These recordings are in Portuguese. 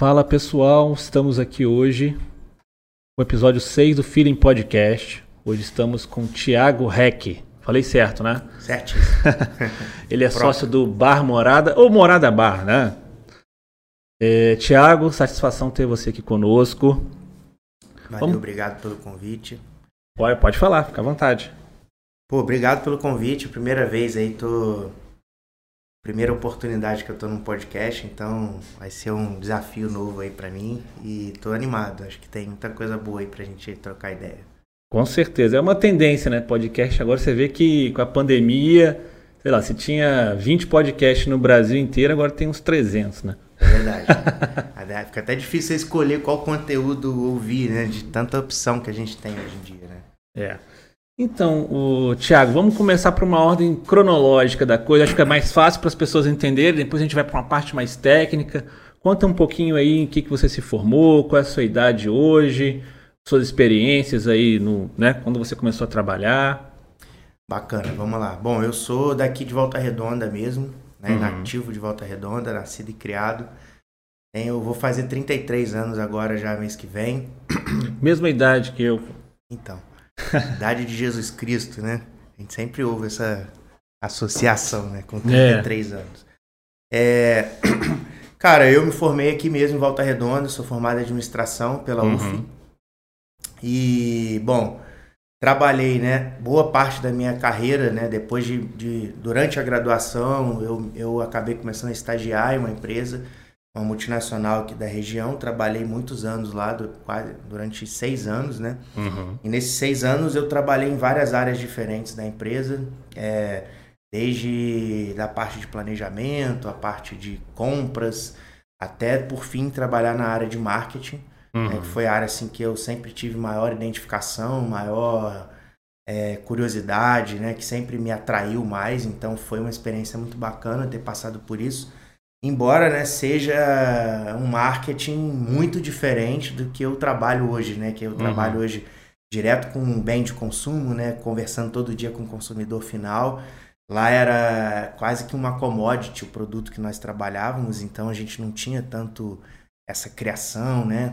Fala pessoal, estamos aqui hoje com o episódio 6 do Feeling Podcast. Hoje estamos com o Thiago Reck. Falei certo, né? Certíssimo. Ele é sócio do Bar Morada, ou Morada Bar, né? É, Tiago, satisfação ter você aqui conosco. Valeu, Vamos- obrigado pelo convite. Pode, pode falar, fica à vontade. Pô, obrigado pelo convite. Primeira vez aí, tô. Primeira oportunidade que eu tô num podcast, então vai ser um desafio novo aí pra mim e tô animado. Acho que tem muita coisa boa aí pra gente trocar ideia. Com certeza. É uma tendência, né? Podcast. Agora você vê que com a pandemia, sei lá, se tinha 20 podcasts no Brasil inteiro, agora tem uns 300, né? É verdade. Fica até difícil escolher qual conteúdo ouvir, né? De tanta opção que a gente tem hoje em dia, né? É. Então, o Thiago, vamos começar por uma ordem cronológica da coisa. Acho que é mais fácil para as pessoas entenderem. Depois a gente vai para uma parte mais técnica. Conta um pouquinho aí em que, que você se formou, qual é a sua idade hoje, suas experiências aí no, né, quando você começou a trabalhar. Bacana, vamos lá. Bom, eu sou daqui de Volta Redonda mesmo, né? Uhum. Nativo de Volta Redonda, nascido e criado. Eu vou fazer 33 anos agora já mês que vem. Mesma idade que eu. Então, idade de Jesus Cristo, né? A gente sempre ouve essa associação, né? Com 33 anos. É, Cara, eu me formei aqui mesmo em Volta Redonda, sou formado em administração pela Uhum. UF. E, bom, trabalhei, né, boa parte da minha carreira, né, depois de, de- durante a graduação, eu, eu acabei começando a estagiar em uma empresa, uma multinacional aqui da região, trabalhei muitos anos lá, quase, durante seis anos, né, e nesses seis anos eu trabalhei em várias áreas diferentes da empresa, é, desde da parte de planejamento, a parte de compras, até por fim trabalhar na área de marketing, né, que foi a área assim que eu sempre tive maior identificação, maior é, curiosidade, né, que sempre me atraiu mais. Então foi uma experiência muito bacana ter passado por isso. Embora né, seja um marketing muito diferente do que eu trabalho hoje, né, que eu Uhum. trabalho hoje direto com bem de consumo, né, conversando todo dia com o consumidor final. Lá era quase que uma commodity o produto que nós trabalhávamos, então a gente não tinha tanto essa criação, né?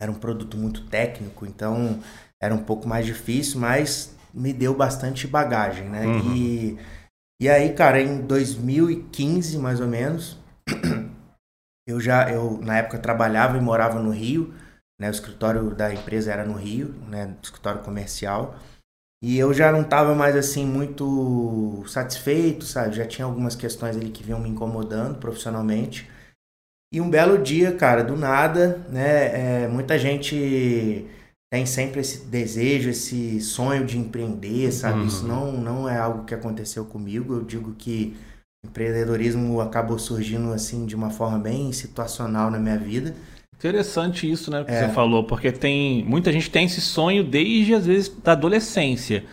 Era um produto muito técnico, então era um pouco mais difícil, mas me deu bastante bagagem, né? Uhum. E, e aí, cara, em 2015, mais ou menos, eu já, eu na época trabalhava e morava no Rio, né? O escritório da empresa era no Rio, né? Escritório comercial. E eu já não estava mais assim muito satisfeito, sabe? Já tinha algumas questões ali que vinham me incomodando profissionalmente. E um belo dia, cara, do nada, né? é, muita gente tem sempre esse desejo, esse sonho de empreender, sabe? Uhum. Isso não, não é algo que aconteceu comigo. Eu digo que empreendedorismo acabou surgindo assim de uma forma bem situacional na minha vida. Interessante isso, né, que É. você falou, porque tem muita gente tem esse sonho desde às vezes da adolescência.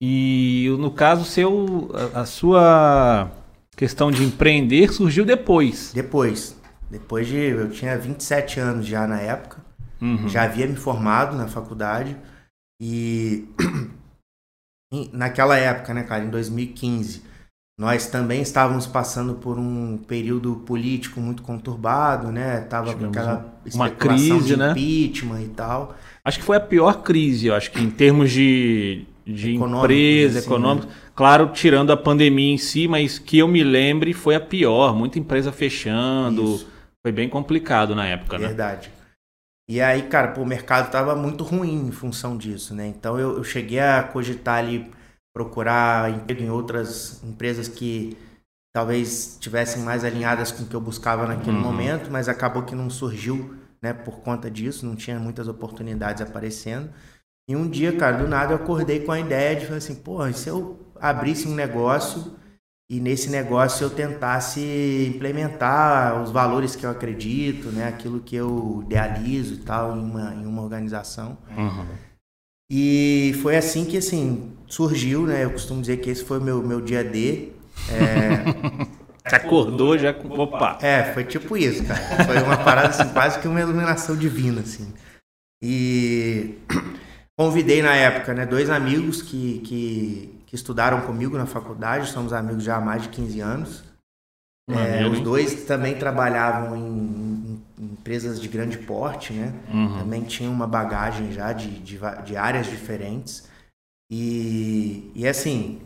E no caso seu, a, a sua questão de empreender surgiu depois. Depois, depois de eu tinha 27 anos já na época. Uhum. já havia me formado na faculdade e naquela época, né, cara, em 2015, nós também estávamos passando por um período político muito conturbado, né? Tava com Tivemos aquela uma crise, né? impeachment e tal. Acho que foi a pior crise, eu acho que em termos de, de Econômicos, empresa, assim, econômica. Claro, tirando a pandemia em si, mas que eu me lembre foi a pior. Muita empresa fechando. Isso. Foi bem complicado na época, né? Verdade. E aí, cara, pô, o mercado tava muito ruim em função disso, né? Então eu, eu cheguei a cogitar ali procurar emprego em outras empresas que talvez estivessem mais alinhadas com o que eu buscava naquele Uhum. momento, mas acabou que não surgiu, né, por conta disso, não tinha muitas oportunidades aparecendo. E um dia, cara, do nada eu acordei com a ideia de falar assim, pô, e se eu abrisse um negócio e nesse negócio eu tentasse implementar os valores que eu acredito, né, aquilo que eu idealizo e tal em uma, em uma organização. Uhum. E foi assim que assim surgiu, né? Eu costumo dizer que esse foi o meu, meu dia D. Você acordou já com. Opa! É, foi tipo isso, cara. Foi uma parada assim, quase que uma iluminação divina, assim. E convidei na época, né, dois amigos que, que, que estudaram comigo na faculdade, somos amigos já há mais de 15 anos. É, os dois também trabalhavam em, em- em empresas de grande porte, né? Uhum. Também tinha uma bagagem já de, de, de áreas diferentes. E, e assim,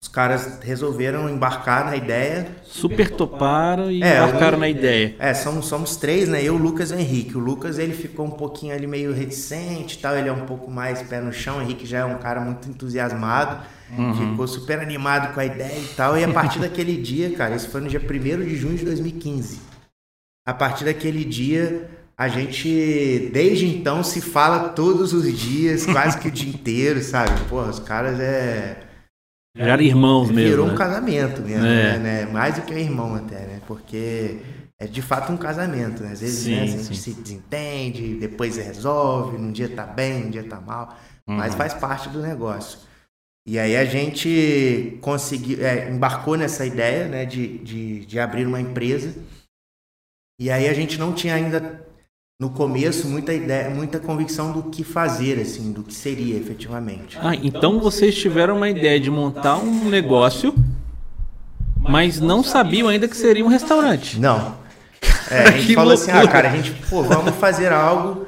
os caras resolveram embarcar na ideia. Super toparam e é, embarcaram um, na ideia. É, somos, somos três, né? Eu, o Lucas e o Henrique. O Lucas, ele ficou um pouquinho ali meio reticente tal. Ele é um pouco mais pé no chão. O Henrique já é um cara muito entusiasmado. Uhum. Ficou super animado com a ideia e tal. E a partir daquele dia, cara, isso foi no dia 1 de junho de 2015. A partir daquele dia, a gente, desde então, se fala todos os dias, quase que o dia inteiro, sabe? Porra, os caras é eram irmãos mesmo. Virou né? um casamento mesmo, é. né? Mais do que um irmão até, né? Porque é de fato um casamento, né? Às vezes sim, né, a gente sim. se desentende, depois resolve, num dia tá bem, num dia tá mal, uhum. mas faz parte do negócio. E aí a gente conseguiu, é, embarcou nessa ideia, né, de, de, de abrir uma empresa. E aí a gente não tinha ainda no começo muita ideia, muita convicção do que fazer, assim, do que seria efetivamente. Ah, então vocês tiveram uma ideia de montar um negócio, mas não sabiam ainda que seria um restaurante. Não. É, a gente falou assim, ah, cara, a gente, pô, vamos fazer algo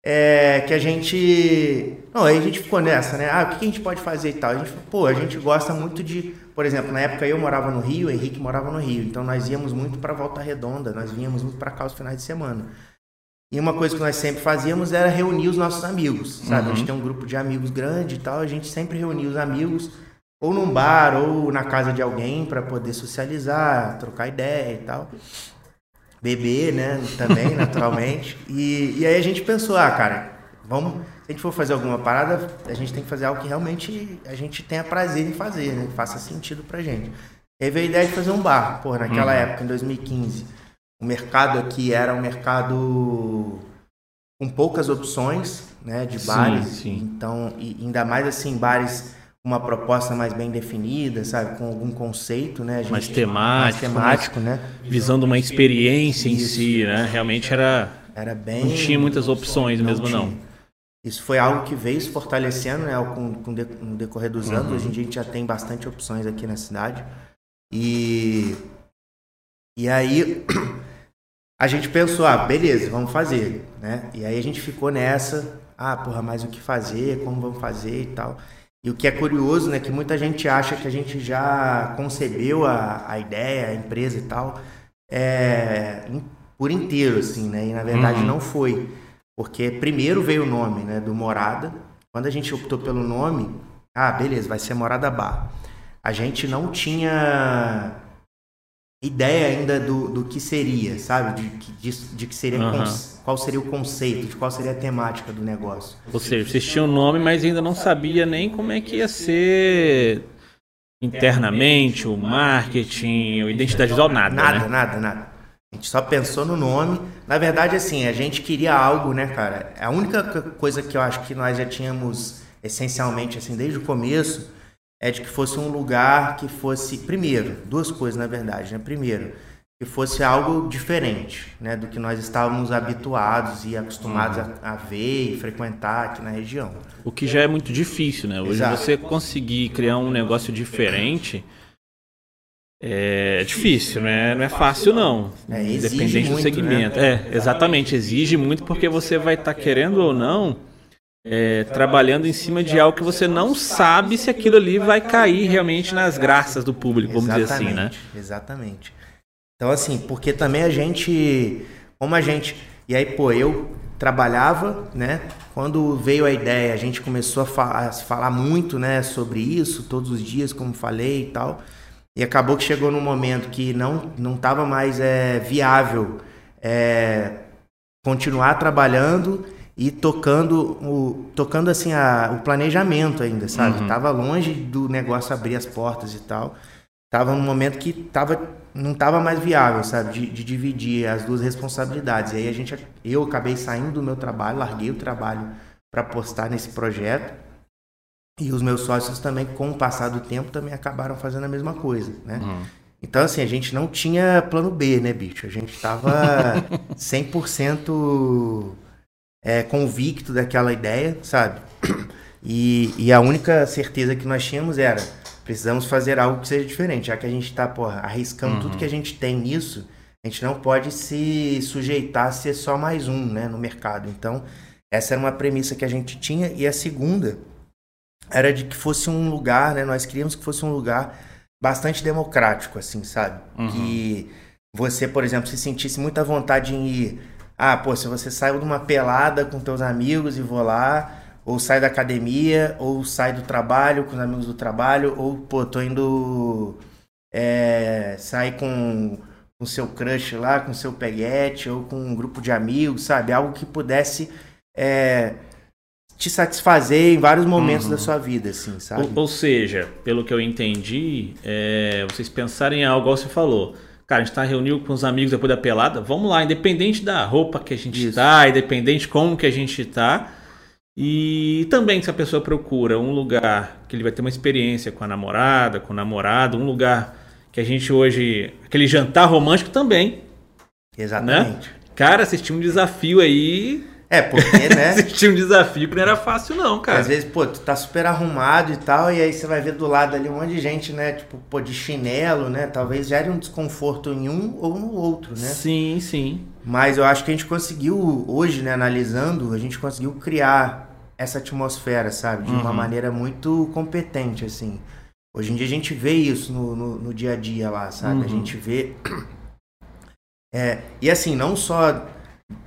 é, que a gente. Não, aí a gente ficou nessa, né? Ah, o que a gente pode fazer e tal? A gente, pô, a gente gosta muito de. Por exemplo, na época eu morava no Rio, o Henrique morava no Rio. Então nós íamos muito para Volta Redonda, nós vinhamos muito para cá os finais de semana. E uma coisa que nós sempre fazíamos era reunir os nossos amigos, sabe? Uhum. A gente uhum. tem um grupo de amigos grande e tal, a gente sempre reunia os amigos ou num bar ou na casa de alguém para poder socializar, trocar ideia e tal. Beber, né? Também, naturalmente. E, e aí a gente pensou, ah, cara, vamos. Se a gente for fazer alguma parada, a gente tem que fazer algo que realmente a gente tenha prazer em fazer, né? Faça sentido pra gente. E aí veio a ideia de fazer um bar, pô, naquela uhum. época, em 2015 o mercado aqui era um mercado com poucas opções né, de bares. Sim, sim. Então, e ainda mais assim, bares com uma proposta mais bem definida, sabe? Com algum conceito, né? Gente, mais temático. Mais temático, né? Visando uma experiência Isso. em si, né? Realmente era. Era bem. Não tinha muitas opções não mesmo, tinha. não. Isso foi algo que veio se fortalecendo né, com, com o decorrer dos anos. Uhum. Hoje em dia a gente já tem bastante opções aqui na cidade. E, e aí a gente pensou, ah, beleza, vamos fazer, né? E aí a gente ficou nessa, ah, porra, mas o que fazer, como vamos fazer e tal. E o que é curioso, né, que muita gente acha que a gente já concebeu a, a ideia, a empresa e tal, é, por inteiro, assim, né? E na verdade uhum. não foi. Porque primeiro veio o nome, né, do Morada. Quando a gente optou pelo nome, ah, beleza, vai ser Morada Bar. A gente não tinha ideia ainda do, do que seria, sabe? De, de, de que seria uhum. qual seria o conceito, de qual seria a temática do negócio. Ou seja, vocês tinham o nome, mas ainda não sabia nem como é que ia ser internamente, o marketing, a identidade visual, nada. Nada, né? nada, nada. A gente só pensou no nome. Na verdade, assim, a gente queria algo, né, cara? A única coisa que eu acho que nós já tínhamos essencialmente, assim, desde o começo, é de que fosse um lugar que fosse, primeiro, duas coisas na verdade, né? Primeiro, que fosse algo diferente, né, do que nós estávamos habituados e acostumados uhum. a, a, ver e frequentar aqui na região. O que já é muito difícil, né? Hoje Exato. você conseguir criar um negócio diferente é difícil, né? Não é fácil não. É, Independente muito, do segmento. Né? É, exatamente, exige muito porque você vai estar tá querendo ou não é, trabalhando em cima de algo que você não sabe se aquilo ali vai cair realmente nas graças do público, vamos exatamente, dizer assim, né? Exatamente. Então, assim, porque também a gente, como a gente, e aí, pô, eu trabalhava, né? Quando veio a ideia, a gente começou a, fa a falar muito, né, sobre isso, todos os dias, como falei e tal. E acabou que chegou num momento que não não estava mais é, viável é, continuar trabalhando e tocando o tocando assim a, o planejamento ainda, sabe? Uhum. Tava longe do negócio abrir as portas e tal. Tava num momento que tava não tava mais viável, sabe, de, de, dividir as duas responsabilidades. E aí a gente eu acabei saindo do meu trabalho, larguei o trabalho para apostar nesse projeto. E os meus sócios também, com o passar do tempo, também acabaram fazendo a mesma coisa, né? Uhum. Então, assim, a gente não tinha plano B, né, bicho? A gente tava 100% é, convicto daquela ideia, sabe? E, e, a única certeza que nós tínhamos era precisamos fazer algo que seja diferente, já que a gente está arriscando uhum. tudo que a gente tem nisso, A gente não pode se sujeitar a ser só mais um, né, no mercado. Então, essa era uma premissa que a gente tinha e a segunda era de que fosse um lugar, né, nós queríamos que fosse um lugar bastante democrático, assim, sabe? Uhum. Que você, por exemplo, se sentisse muita vontade em ir, ah, pô, se você saiu de uma pelada com teus amigos e vou lá, ou sai da academia, ou sai do trabalho com os amigos do trabalho, ou, pô, tô indo é, sair com o seu crush lá, com seu peguete, ou com um grupo de amigos, sabe? Algo que pudesse é, te satisfazer em vários momentos uhum. da sua vida, assim, sabe? Ou, ou seja, pelo que eu entendi, é, vocês pensarem em algo, igual você falou. Cara, a gente tá reunido com os amigos depois da pelada, vamos lá, independente da roupa que a gente Isso. tá, independente como que a gente tá. E também se a pessoa procura um lugar que ele vai ter uma experiência com a namorada, com o namorado, um lugar que a gente hoje. aquele jantar romântico também. Exatamente. Né? Cara, assistir um desafio aí é, porque, né? Existia um desafio que não era fácil, não, cara. Às vezes, pô, tu tá super arrumado e tal, e aí você vai ver do lado ali um monte de gente, né? Tipo, pô, de chinelo, né? Talvez gere um desconforto em um ou no outro, né? Sim, sim. Mas eu acho que a gente conseguiu, hoje, né, analisando, a gente conseguiu criar essa atmosfera, sabe? De uhum. uma maneira muito competente, assim. Hoje em dia a gente vê isso no, no, no dia a dia lá, sabe? Uhum. A gente vê. É, e assim, não só.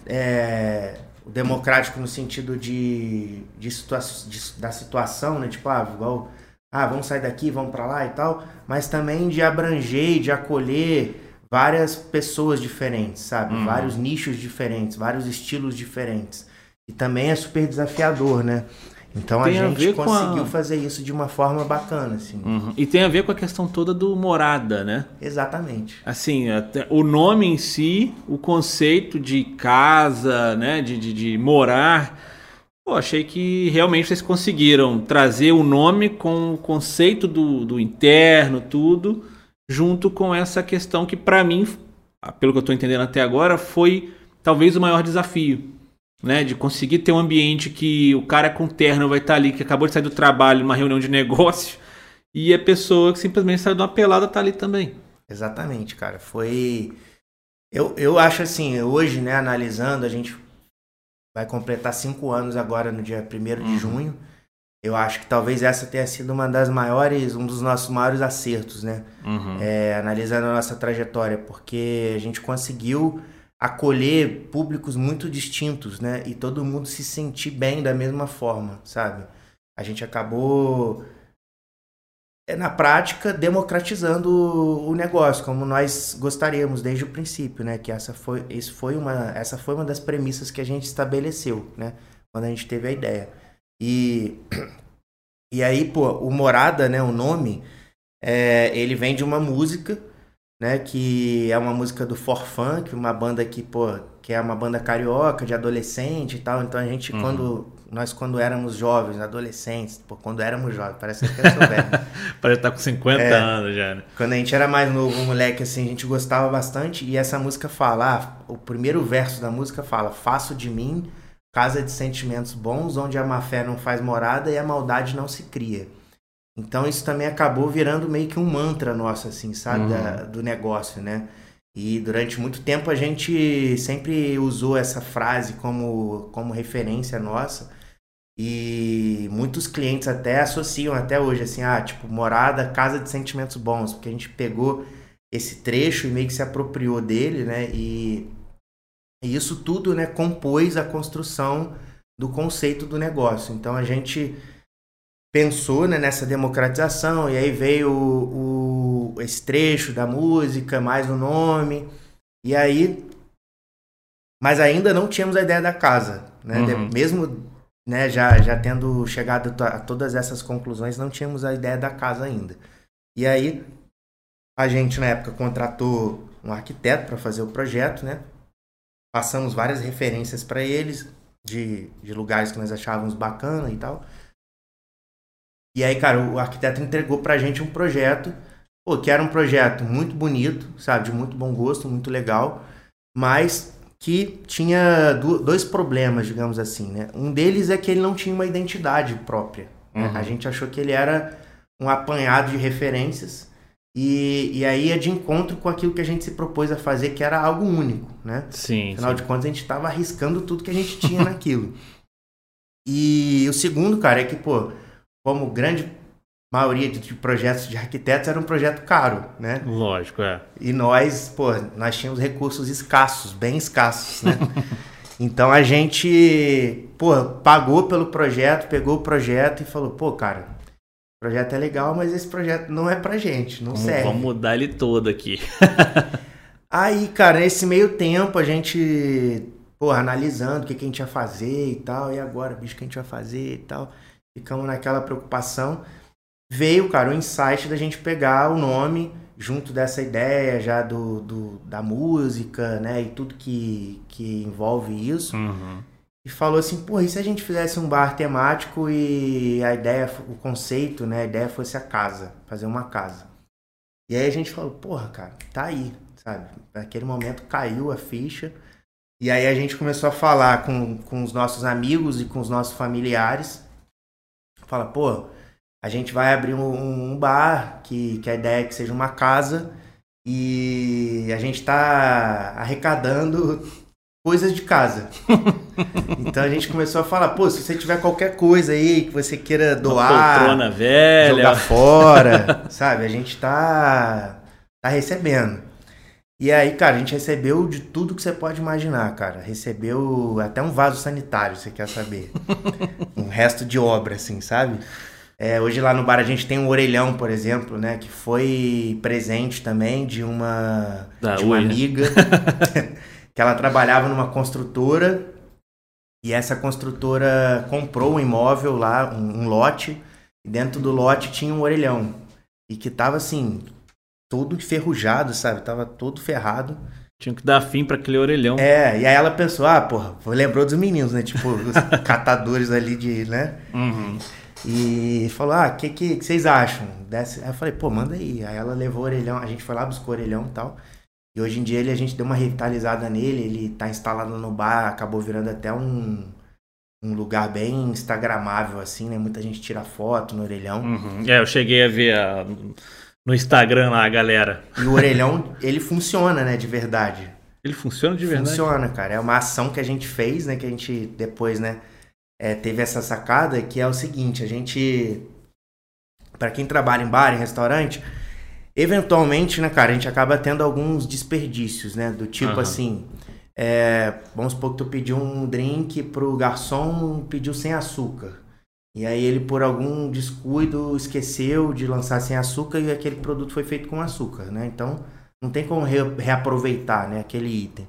É, democrático no sentido de, de, situa de, da situação, né? Tipo, ah, igual, ah, vamos sair daqui, vamos para lá e tal, mas também de abranger, de acolher várias pessoas diferentes, sabe? Uhum. Vários nichos diferentes, vários estilos diferentes. E também é super desafiador, né? Então tem a gente a conseguiu a... fazer isso de uma forma bacana, assim. Uhum. E tem a ver com a questão toda do morada, né? Exatamente. Assim, o nome em si, o conceito de casa, né? De, de, de morar. Pô, achei que realmente vocês conseguiram trazer o nome com o conceito do, do interno, tudo, junto com essa questão que, para mim, pelo que eu estou entendendo até agora, foi talvez o maior desafio né? De conseguir ter um ambiente que o cara com terno vai estar ali, que acabou de sair do trabalho, numa reunião de negócio, e a pessoa que simplesmente saiu de uma pelada tá ali também. Exatamente, cara. Foi. Eu, eu acho assim, hoje, né, analisando, a gente vai completar cinco anos agora no dia 1 de uhum. junho. Eu acho que talvez essa tenha sido uma das maiores, um dos nossos maiores acertos, né? Uhum. É, analisando a nossa trajetória, porque a gente conseguiu acolher públicos muito distintos, né? E todo mundo se sentir bem da mesma forma, sabe? A gente acabou é na prática democratizando o negócio, como nós gostaríamos desde o princípio, né? Que essa foi, isso foi uma, essa foi uma das premissas que a gente estabeleceu, né? Quando a gente teve a ideia. E e aí, pô, o Morada, né? O nome, é, ele vem de uma música né? Que é uma música do For Funk, uma banda que, pô, que é uma banda carioca, de adolescente e tal. Então a gente, uhum. quando. Nós, quando éramos jovens, adolescentes, pô, quando éramos jovens, parece que eu sou velho. parece estar tá com 50 é, anos já, né? Quando a gente era mais novo, moleque, assim, a gente gostava bastante. E essa música fala, ah, o primeiro verso da música fala: Faço de mim casa de sentimentos bons, onde a má fé não faz morada e a maldade não se cria. Então isso também acabou virando meio que um mantra nosso, assim, sabe, uhum. da, do negócio, né? E durante muito tempo a gente sempre usou essa frase como, como referência nossa. E muitos clientes até associam até hoje, assim, ah, tipo, morada, casa de sentimentos bons, porque a gente pegou esse trecho e meio que se apropriou dele, né? E, e isso tudo, né, compôs a construção do conceito do negócio. Então a gente pensou né, nessa democratização, e aí veio o, o, esse trecho da música, mais o nome, e aí. Mas ainda não tínhamos a ideia da casa, né? Uhum. Mesmo né, já, já tendo chegado a todas essas conclusões, não tínhamos a ideia da casa ainda. E aí, a gente na época contratou um arquiteto para fazer o projeto, né? Passamos várias referências para eles de, de lugares que nós achávamos bacana e tal. E aí, cara, o arquiteto entregou pra gente um projeto, pô, que era um projeto muito bonito, sabe, de muito bom gosto, muito legal, mas que tinha dois problemas, digamos assim, né? Um deles é que ele não tinha uma identidade própria. Né? Uhum. A gente achou que ele era um apanhado de referências E, e aí é de encontro com aquilo que a gente se propôs a fazer, que era algo único, né? Sim. Afinal sim. de contas, a gente estava arriscando tudo que a gente tinha naquilo. E o segundo, cara, é que, pô, como grande maioria de projetos de arquitetos era um projeto caro, né? Lógico, é. E nós, pô, nós tínhamos recursos escassos, bem escassos, né? então a gente, pô, pagou pelo projeto, pegou o projeto e falou, pô, cara, o projeto é legal, mas esse projeto não é pra gente, não Vamos, serve. vamos mudar ele todo aqui. Aí, cara, nesse meio tempo a gente, porra, analisando o que, que a gente ia fazer e tal, e agora, bicho, o que a gente vai fazer e tal. Ficamos naquela preocupação. Veio, cara, o insight da gente pegar o nome junto dessa ideia já do, do da música, né, e tudo que, que envolve isso. Uhum. E falou assim, pô, e se a gente fizesse um bar temático e a ideia, o conceito, né, a ideia fosse a casa, fazer uma casa. E aí a gente falou, porra, cara, tá aí, sabe? Naquele momento caiu a ficha. E aí a gente começou a falar com, com os nossos amigos e com os nossos familiares. Fala, pô, a gente vai abrir um, um bar, que, que a ideia é que seja uma casa, e a gente tá arrecadando coisas de casa. então a gente começou a falar, pô, se você tiver qualquer coisa aí que você queira Uma doar, poltrona velha. jogar fora, sabe? A gente tá, tá recebendo. E aí, cara, a gente recebeu de tudo que você pode imaginar, cara. Recebeu até um vaso sanitário, você quer saber. um resto de obra, assim, sabe? É, hoje lá no bar a gente tem um orelhão, por exemplo, né? Que foi presente também de uma, Da de uma Ui, né? amiga. que ela trabalhava numa construtora. E essa construtora comprou um imóvel lá, um, um lote. E dentro do lote tinha um orelhão. E que tava assim, todo enferrujado, sabe? Tava todo ferrado. Tinha que dar fim pra aquele orelhão. É, e aí ela pensou, ah, porra, lembrou dos meninos, né? Tipo, os catadores ali de, né? Uhum. E falou, ah, o que, que, que vocês acham? Desse... Aí eu falei, pô, manda aí. Aí ela levou o orelhão, a gente foi lá, buscou o orelhão e tal. E hoje em dia ele, a gente deu uma revitalizada nele, ele tá instalado no bar, acabou virando até um, um lugar bem instagramável, assim, né? Muita gente tira foto no orelhão. Uhum. É, eu cheguei a ver a- no Instagram lá a galera. E o orelhão, ele funciona, né, de verdade. Ele funciona de verdade? Funciona, cara. É uma ação que a gente fez, né? Que a gente depois, né? é, teve essa sacada que é o seguinte: a gente, Pra quem trabalha em bar, em restaurante, eventualmente, né, cara, a gente acaba tendo alguns desperdícios, né? Do tipo Aham. assim, é, vamos supor que tu pediu um drink pro garçom, pediu sem açúcar. E aí ele, por algum descuido, esqueceu de lançar sem açúcar e aquele produto foi feito com açúcar, né? Então, não tem como re- reaproveitar, né, aquele item.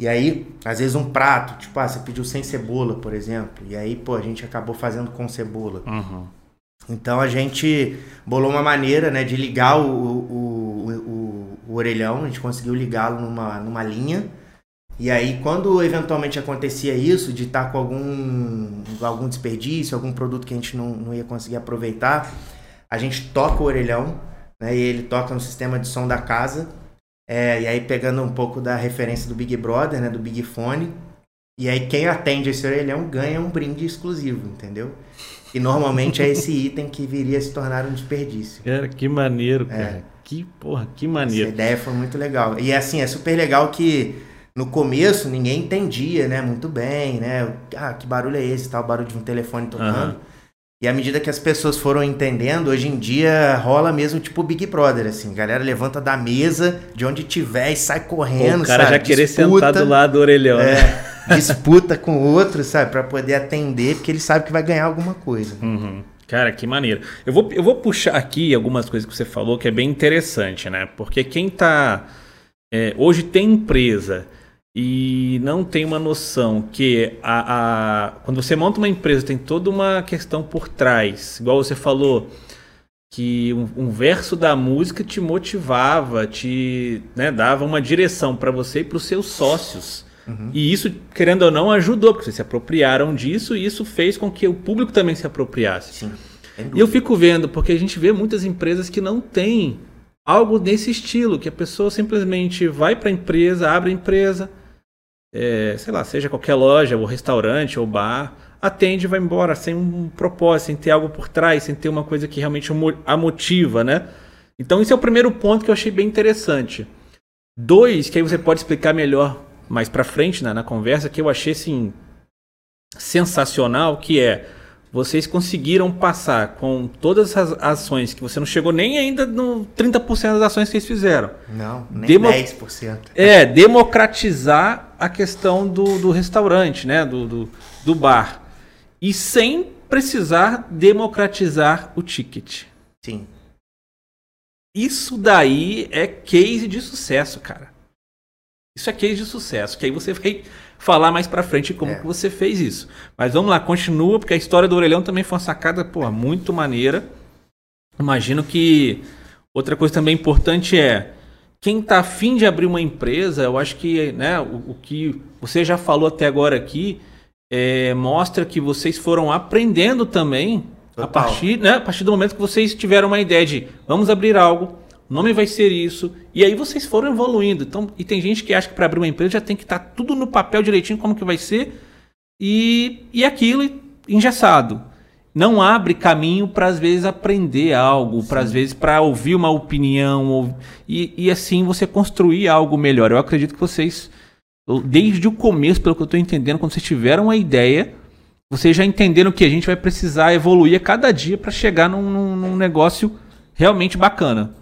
E aí, às vezes um prato, tipo, ah, você pediu sem cebola, por exemplo. E aí, pô, a gente acabou fazendo com cebola. Uhum. Então a gente bolou uma maneira, né, de ligar o, o, o, o- o orelhão, a gente conseguiu ligá-lo numa, numa linha. E aí, quando eventualmente acontecia isso, de estar com algum, algum desperdício, algum produto que a gente não, não ia conseguir aproveitar, a gente toca o orelhão, né, e ele toca no sistema de som da casa. É, e aí, pegando um pouco da referência do Big Brother, né, do Big Fone. E aí, quem atende esse orelhão ganha um brinde exclusivo, entendeu? E normalmente é esse item que viria a se tornar um desperdício. Cara, que maneiro, É. cara. Que porra, que Essa maneiro. ideia foi muito legal. E assim, é super legal que no começo ninguém entendia, né, muito bem, né? Ah, que barulho é esse? Tal barulho de um telefone tocando. Aham. E à medida que as pessoas foram entendendo, hoje em dia rola mesmo tipo Big Brother, assim. A galera levanta da mesa, de onde tiver e sai correndo, o cara sabe? já querer Disputa, sentar do lado do orelhão. né? É, disputa com o outro, sabe? Pra poder atender, porque ele sabe que vai ganhar alguma coisa. Uhum. Cara, que maneiro. Eu vou, eu vou puxar aqui algumas coisas que você falou que é bem interessante, né? Porque quem tá. é, hoje tem empresa e não tem uma noção que a, a- quando você monta uma empresa tem toda uma questão por trás. Igual você falou, que um, um verso da música te motivava, te né, dava uma direção para você e para os seus sócios. E isso, querendo ou não, ajudou, porque vocês se apropriaram disso e isso fez com que o público também se apropriasse. Sim. E eu fico vendo, porque a gente vê muitas empresas que não têm algo desse estilo, que a pessoa simplesmente vai para a empresa, abre a empresa, é, sei lá, seja qualquer loja, ou restaurante, ou bar, atende e vai embora, sem um propósito, sem ter algo por trás, sem ter uma coisa que realmente a motiva, né? Então, esse é o primeiro ponto que eu achei bem interessante. Dois, que aí você pode explicar melhor mais pra frente né, na conversa, que eu achei assim sensacional, que é vocês conseguiram passar com todas as ações que você não chegou nem ainda no 30% das ações que eles fizeram. Não, nem Demo... 10%. É, democratizar a questão do, do restaurante, né? Do, do, do bar. E sem precisar democratizar o ticket. Sim. Isso daí é case de sucesso, cara. Isso é case de sucesso. Que aí você vai falar mais pra frente como é. que você fez isso. Mas vamos lá, continua, porque a história do orelhão também foi uma sacada, pô, muito maneira. Imagino que outra coisa também importante é quem está afim de abrir uma empresa, eu acho que né, o, o que você já falou até agora aqui é, mostra que vocês foram aprendendo também a partir, né, a partir do momento que vocês tiveram uma ideia de vamos abrir algo, o nome vai ser isso. E aí vocês foram evoluindo. Então, e tem gente que acha que para abrir uma empresa já tem que estar tá tudo no papel direitinho como que vai ser e, e aquilo engessado. Não abre caminho para às vezes aprender algo, para às vezes para ouvir uma opinião ou, e, e assim você construir algo melhor. Eu acredito que vocês, desde o começo, pelo que eu estou entendendo, quando vocês tiveram uma ideia, vocês já entenderam que a gente vai precisar evoluir a cada dia para chegar num, num, num negócio realmente bacana.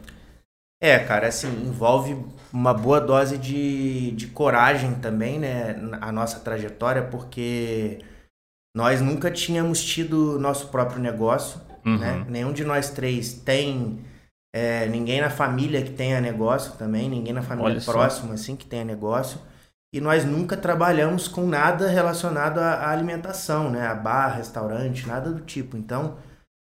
É, cara, assim, envolve uma boa dose de, de coragem também, né? A nossa trajetória, porque nós nunca tínhamos tido nosso próprio negócio, uhum. né? Nenhum de nós três tem é, ninguém na família que tenha negócio também, ninguém na família Olha próxima, assim, que tenha negócio. E nós nunca trabalhamos com nada relacionado à, à alimentação, né? A bar, restaurante, nada do tipo. Então,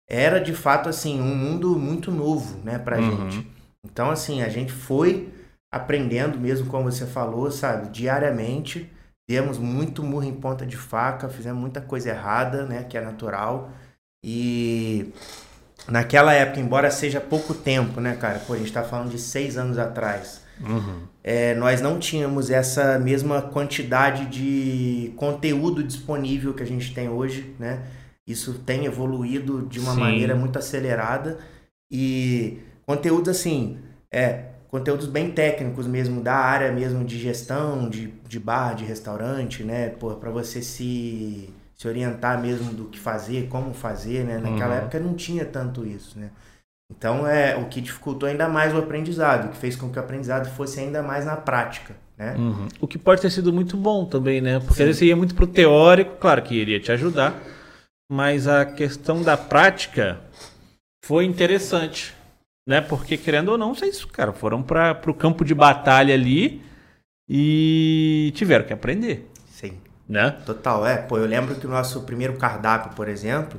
era de fato, assim, um mundo muito novo, né, pra uhum. gente. Então, assim, a gente foi aprendendo mesmo, como você falou, sabe, diariamente. Demos muito murro em ponta de faca, fizemos muita coisa errada, né, que é natural. E naquela época, embora seja pouco tempo, né, cara, pô, a gente tá falando de seis anos atrás. Uhum. É, nós não tínhamos essa mesma quantidade de conteúdo disponível que a gente tem hoje, né? Isso tem evoluído de uma Sim. maneira muito acelerada e Conteúdos assim, é, conteúdos bem técnicos mesmo, da área mesmo de gestão, de, de bar, de restaurante, né? para você se, se orientar mesmo do que fazer, como fazer, né? Naquela uhum. época não tinha tanto isso, né? Então é o que dificultou ainda mais o aprendizado, que fez com que o aprendizado fosse ainda mais na prática, né? Uhum. O que pode ter sido muito bom também, né? Porque Sim. você ia muito pro teórico, claro que iria te ajudar, mas a questão da prática foi interessante né? Porque, querendo ou não, vocês, cara, foram para o campo de batalha ali e tiveram que aprender. Sim. Né? Total, é. Pô, eu lembro que o nosso primeiro cardápio, por exemplo,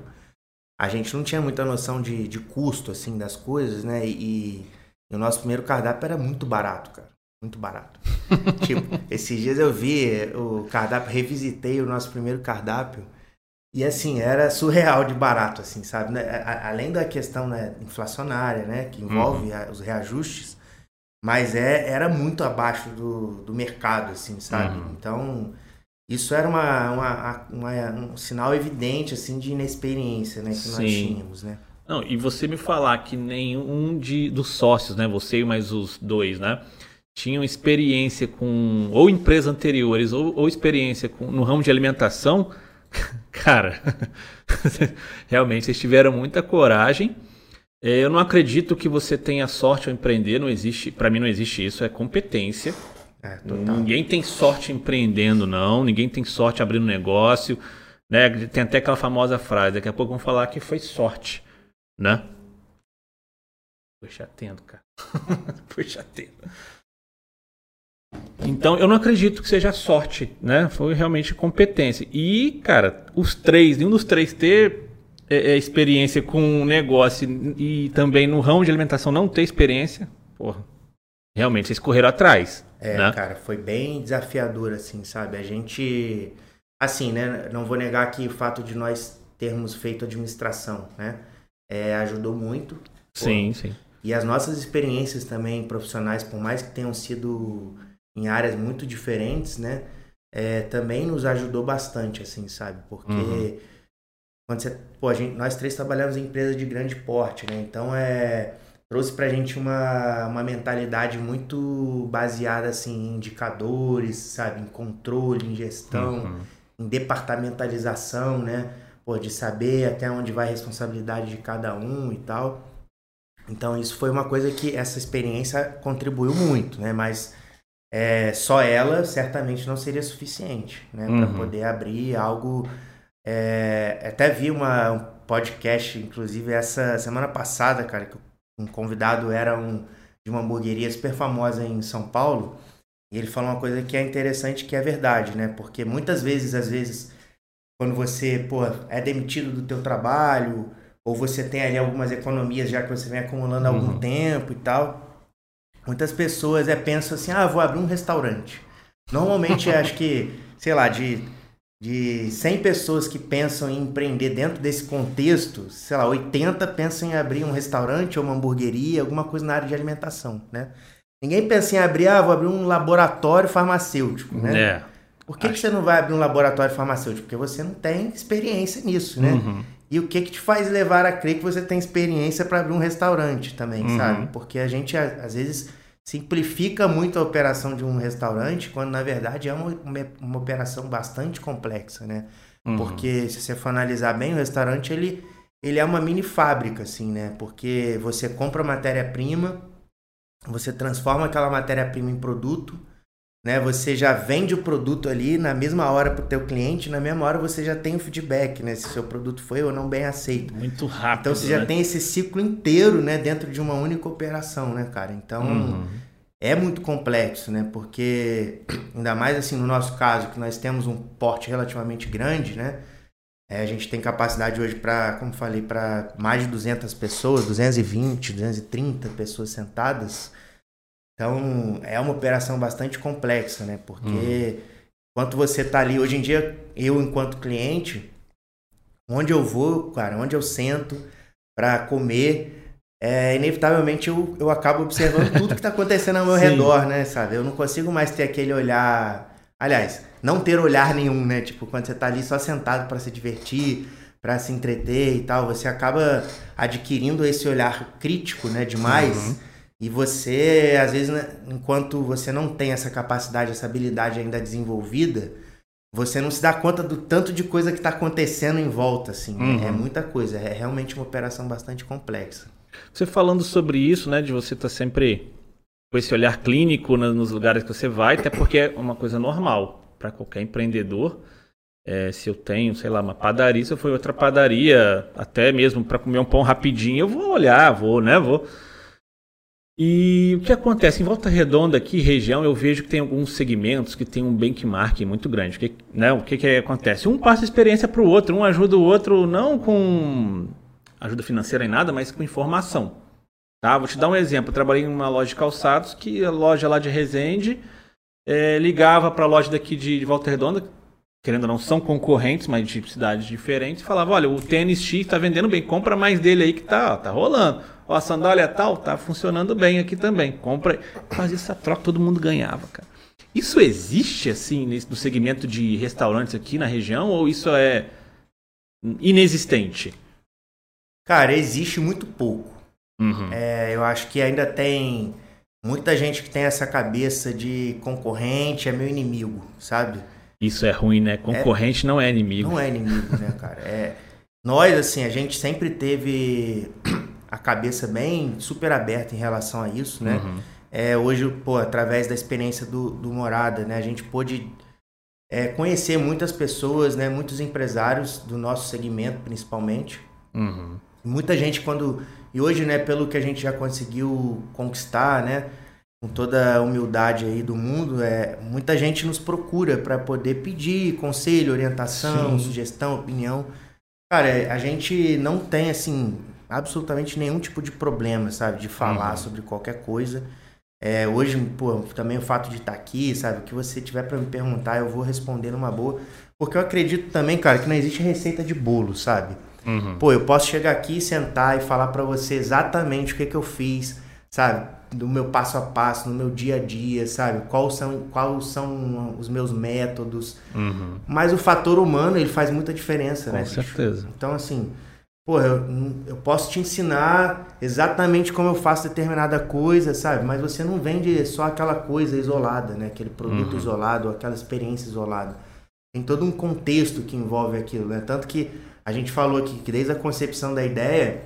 a gente não tinha muita noção de, de custo, assim, das coisas, né? E, e o nosso primeiro cardápio era muito barato, cara. Muito barato. tipo, esses dias eu vi o cardápio, revisitei o nosso primeiro cardápio. E assim, era surreal de barato, assim, sabe? Né, além da questão né, inflacionária, né? Que envolve uhum. os reajustes, mas é, era muito abaixo do, do mercado, assim, sabe? Uhum. Então, isso era uma, uma, uma, um sinal evidente, assim, de inexperiência, né? Que Sim. nós tínhamos, né? Não, e você me falar que nenhum de, dos sócios, né? Você e mais os dois, né? Tinham experiência com ou empresas anteriores ou, ou experiência com, no ramo de alimentação Cara, realmente vocês tiveram muita coragem. É, eu não acredito que você tenha sorte ao empreender, não existe, para mim não existe isso, é competência. É, ninguém tem sorte empreendendo, não. Ninguém tem sorte abrindo negócio. Né? Tem até aquela famosa frase, daqui a pouco vamos falar que foi sorte, né? Puxa atento, cara. Puxa atento. Então eu não acredito que seja sorte, né? Foi realmente competência. E, cara, os três, nenhum dos três ter é, é, experiência com negócio e também no ramo de alimentação não ter experiência, porra, realmente vocês correram atrás. É, né? cara, foi bem desafiador, assim, sabe? A gente. Assim, né? Não vou negar que o fato de nós termos feito administração, né? É, ajudou muito. Sim, sim. E as nossas experiências também profissionais, por mais que tenham sido em áreas muito diferentes, né? É, também nos ajudou bastante, assim, sabe? Porque uhum. quando você, pô, a gente, nós três trabalhamos em empresas de grande porte, né? Então é trouxe pra gente uma, uma mentalidade muito baseada assim, em indicadores, sabe? Em controle, em gestão, uhum. em departamentalização, né? Pô, de saber até onde vai a responsabilidade de cada um e tal. Então isso foi uma coisa que essa experiência contribuiu muito, né? Mas é, só ela certamente não seria suficiente, né? Uhum. Para poder abrir algo. É, até vi uma, um podcast, inclusive essa semana passada, cara, que um convidado era um de uma hamburgueria super famosa em São Paulo. E ele falou uma coisa que é interessante, que é verdade, né? Porque muitas vezes, às vezes, quando você, pô, é demitido do teu trabalho, ou você tem ali algumas economias já que você vem acumulando há algum uhum. tempo e tal, muitas pessoas é, pensam assim, ah, vou abrir um restaurante. Normalmente, acho que, sei lá, de de 100 pessoas que pensam em empreender dentro desse contexto, sei lá, 80 pensam em abrir um restaurante ou uma hamburgueria, alguma coisa na área de alimentação, né? Ninguém pensa em abrir, ah, vou abrir um laboratório farmacêutico, né? É. Por que, Acho... que você não vai abrir um laboratório farmacêutico? Porque você não tem experiência nisso, né? Uhum. E o que que te faz levar a crer que você tem experiência para abrir um restaurante também, uhum. sabe? Porque a gente, às vezes, simplifica muito a operação de um restaurante, quando na verdade é uma, uma, operação bastante complexa, né? Uhum. Porque se você for analisar bem, o restaurante ele, ele é uma mini fábrica, assim, né? Porque você compra matéria-prima, você transforma aquela matéria-prima em produto, né? Você já vende o produto ali na mesma hora para o teu cliente, na mesma hora você já tem o feedback, né? Se o seu produto foi ou não bem aceito. Muito rápido. Então você né? já tem esse ciclo inteiro, né? Dentro de uma única operação, né, cara? Então uhum. é muito complexo, né? Porque ainda mais assim no nosso caso que nós temos um porte relativamente grande, né? É, a gente tem capacidade hoje para, como falei, para mais de 200 pessoas, 220, 230 pessoas sentadas. Então, é uma operação bastante complexa, né? Porque uhum. enquanto você tá ali, hoje em dia, eu enquanto cliente, onde eu vou, cara, onde eu sento para comer, é, inevitavelmente eu, eu acabo observando tudo que está acontecendo ao meu Sim. redor, né? Sabe? Eu não consigo mais ter aquele olhar. Aliás, não ter olhar nenhum, né? Tipo, quando você tá ali só sentado para se divertir, para se entreter e tal, você acaba adquirindo esse olhar crítico, né? Demais. Uhum e você, às vezes, né, enquanto você não tem essa capacidade, essa habilidade ainda desenvolvida, você não se dá conta do tanto de coisa que está acontecendo em volta, assim. Né? Uhum. É muita coisa, é realmente uma operação bastante complexa. Você falando sobre isso, né, de você estar tá sempre com esse olhar clínico nos lugares que você vai, até porque é uma coisa normal para qualquer empreendedor. É, se eu tenho, sei lá, uma padaria, se eu for outra padaria, até mesmo para comer um pão rapidinho, eu vou olhar, vou, né, vou e o que acontece? Em Volta Redonda, aqui, região, eu vejo que tem alguns segmentos que tem um benchmark muito grande. O que, né, o que, que acontece? Um passa experiência para o outro, um ajuda o outro não com ajuda financeira em nada, mas com informação. Tá? Vou te dar um exemplo. Eu trabalhei em uma loja de calçados que a loja lá de Resende é, ligava para a loja daqui de, de Volta Redonda, querendo ou não, são concorrentes, mas de cidades diferentes, e falava, olha, o tênis X está vendendo bem, compra mais dele aí que tá, tá rolando. Ó, a sandália tal tá funcionando bem aqui também. Compra. Fazia essa troca, todo mundo ganhava, cara. Isso existe assim no segmento de restaurantes aqui na região ou isso é inexistente? Cara, existe muito pouco. Uhum. É, eu acho que ainda tem muita gente que tem essa cabeça de concorrente é meu inimigo, sabe? Isso é ruim, né? Concorrente é, não é inimigo. Não é inimigo, né, cara? É, nós, assim, a gente sempre teve a cabeça bem super aberta em relação a isso, né? Uhum. É, hoje, pô, através da experiência do, do Morada, né, a gente pôde é, conhecer muitas pessoas, né, muitos empresários do nosso segmento, principalmente. Uhum. Muita gente quando e hoje, né, pelo que a gente já conseguiu conquistar, né, com toda a humildade aí do mundo, é muita gente nos procura para poder pedir conselho, orientação, Sim. sugestão, opinião. Cara, a gente não tem assim absolutamente nenhum tipo de problema, sabe? De falar uhum. sobre qualquer coisa. É, hoje, pô, também o fato de estar tá aqui, sabe? O que você tiver para me perguntar, eu vou responder numa boa. Porque eu acredito também, cara, que não existe receita de bolo, sabe? Uhum. Pô, eu posso chegar aqui, sentar e falar para você exatamente o que, que eu fiz, sabe? Do meu passo a passo, no meu dia a dia, sabe? Quais são, quais são os meus métodos. Uhum. Mas o fator humano, ele faz muita diferença, Com né? Com certeza. Então, assim, pô, eu, eu posso te ensinar exatamente como eu faço determinada coisa, sabe? Mas você não vende só aquela coisa isolada, né? Aquele produto uhum. isolado, aquela experiência isolada. Tem todo um contexto que envolve aquilo, né? Tanto que a gente falou aqui que desde a concepção da ideia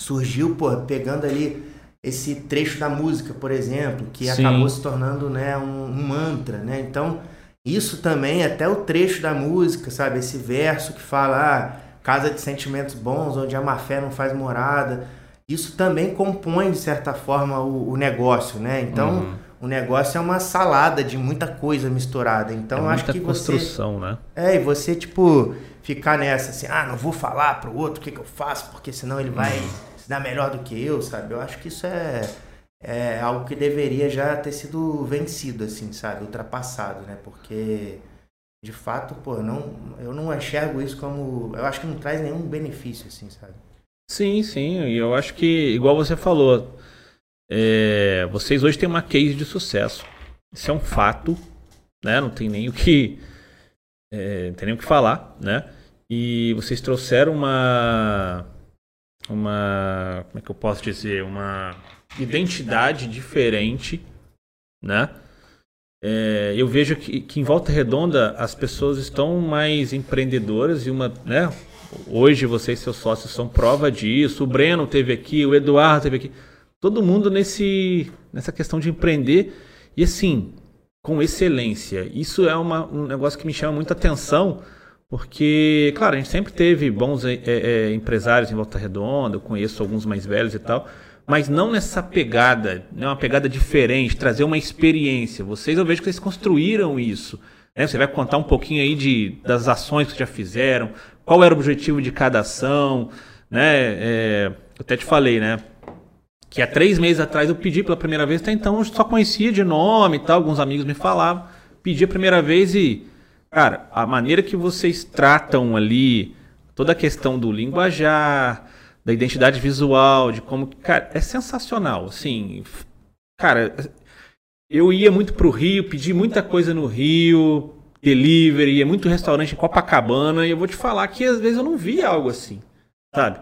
surgiu, pô, pegando ali esse trecho da música, por exemplo, que Sim. acabou se tornando né, um, um, mantra, né? Então, isso também, até o trecho da música, sabe? Esse verso que fala, ah, casa de sentimentos bons, onde a má fé não faz morada, isso também compõe, de certa forma, o, o negócio, né? Então, uhum. o negócio é uma salada de muita coisa misturada. Então, é acho que construção, você... né? É, e você, tipo, ficar nessa, assim, ah, não vou falar pro outro o que, que eu faço, porque senão ele vai... Uhum dar melhor do que eu, sabe? Eu acho que isso é, é algo que deveria já ter sido vencido, assim, sabe? Ultrapassado, né? Porque, de fato, pô, não, eu não enxergo isso como. Eu acho que não traz nenhum benefício, assim, sabe? Sim, sim. E eu acho que, igual você falou, é, vocês hoje têm uma case de sucesso. Isso é um fato, né? Não tem nem o que. É, não tem nem o que falar, né? E vocês trouxeram uma uma como é que eu posso dizer uma identidade diferente, né? É, eu vejo que, que, em Volta Redonda as pessoas estão mais empreendedoras e uma, né? Hoje vocês seus sócios são prova disso. O Breno teve aqui, o Eduardo teve aqui, todo mundo nesse nessa questão de empreender e assim com excelência. Isso é uma, um negócio que me chama muita atenção porque, claro, a gente sempre teve bons é, é, empresários em Volta Redonda, eu conheço alguns mais velhos e tal, mas não nessa pegada, né, uma pegada diferente, trazer uma experiência. Vocês, eu vejo que vocês construíram isso. Né? Você vai contar um pouquinho aí de, das ações que já fizeram, qual era o objetivo de cada ação, né? É, eu até te falei, né? Que há três meses atrás eu pedi pela primeira vez, até então eu só conhecia de nome e tal, alguns amigos me falavam. Pedi a primeira vez e Cara, a maneira que vocês tratam ali toda a questão do linguajar, da identidade visual, de como. Cara, é sensacional. Assim, cara, eu ia muito pro Rio, pedi muita coisa no Rio, delivery, ia muito restaurante em Copacabana, e eu vou te falar que às vezes eu não via algo assim, sabe?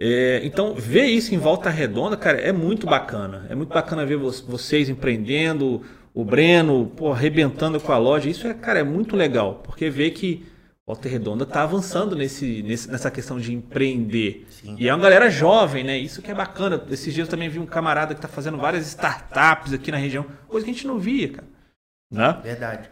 É, então, ver isso em volta redonda, cara, é muito bacana. É muito bacana ver vocês empreendendo, o Breno, pô, arrebentando com a loja. Isso é, cara, é muito legal, porque vê que Volta Redonda está avançando nesse, nesse, nessa questão de empreender. Sim. E é uma galera jovem, né? Isso que é bacana. Esses dias eu também vi um camarada que está fazendo várias startups aqui na região, coisa que a gente não via, cara. Né? Verdade.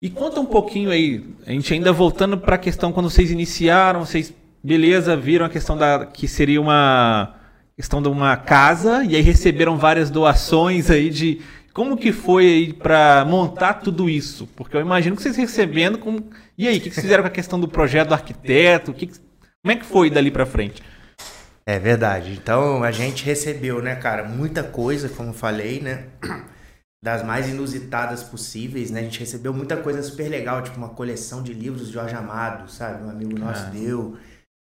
E conta um pouquinho aí, a gente ainda voltando para a questão quando vocês iniciaram, vocês, beleza, viram a questão da que seria uma questão de uma casa e aí receberam várias doações aí de como que foi aí para montar tudo isso? Porque eu imagino que vocês recebendo como... E aí, o que, vocês fizeram com a questão do projeto do arquiteto? Que... Como é que foi dali para frente? É verdade. Então, a gente recebeu, né, cara, muita coisa, como falei, né? Das mais inusitadas possíveis, né? A gente recebeu muita coisa super legal, tipo uma coleção de livros de Jorge Amado, sabe? Um amigo nosso ah. deu.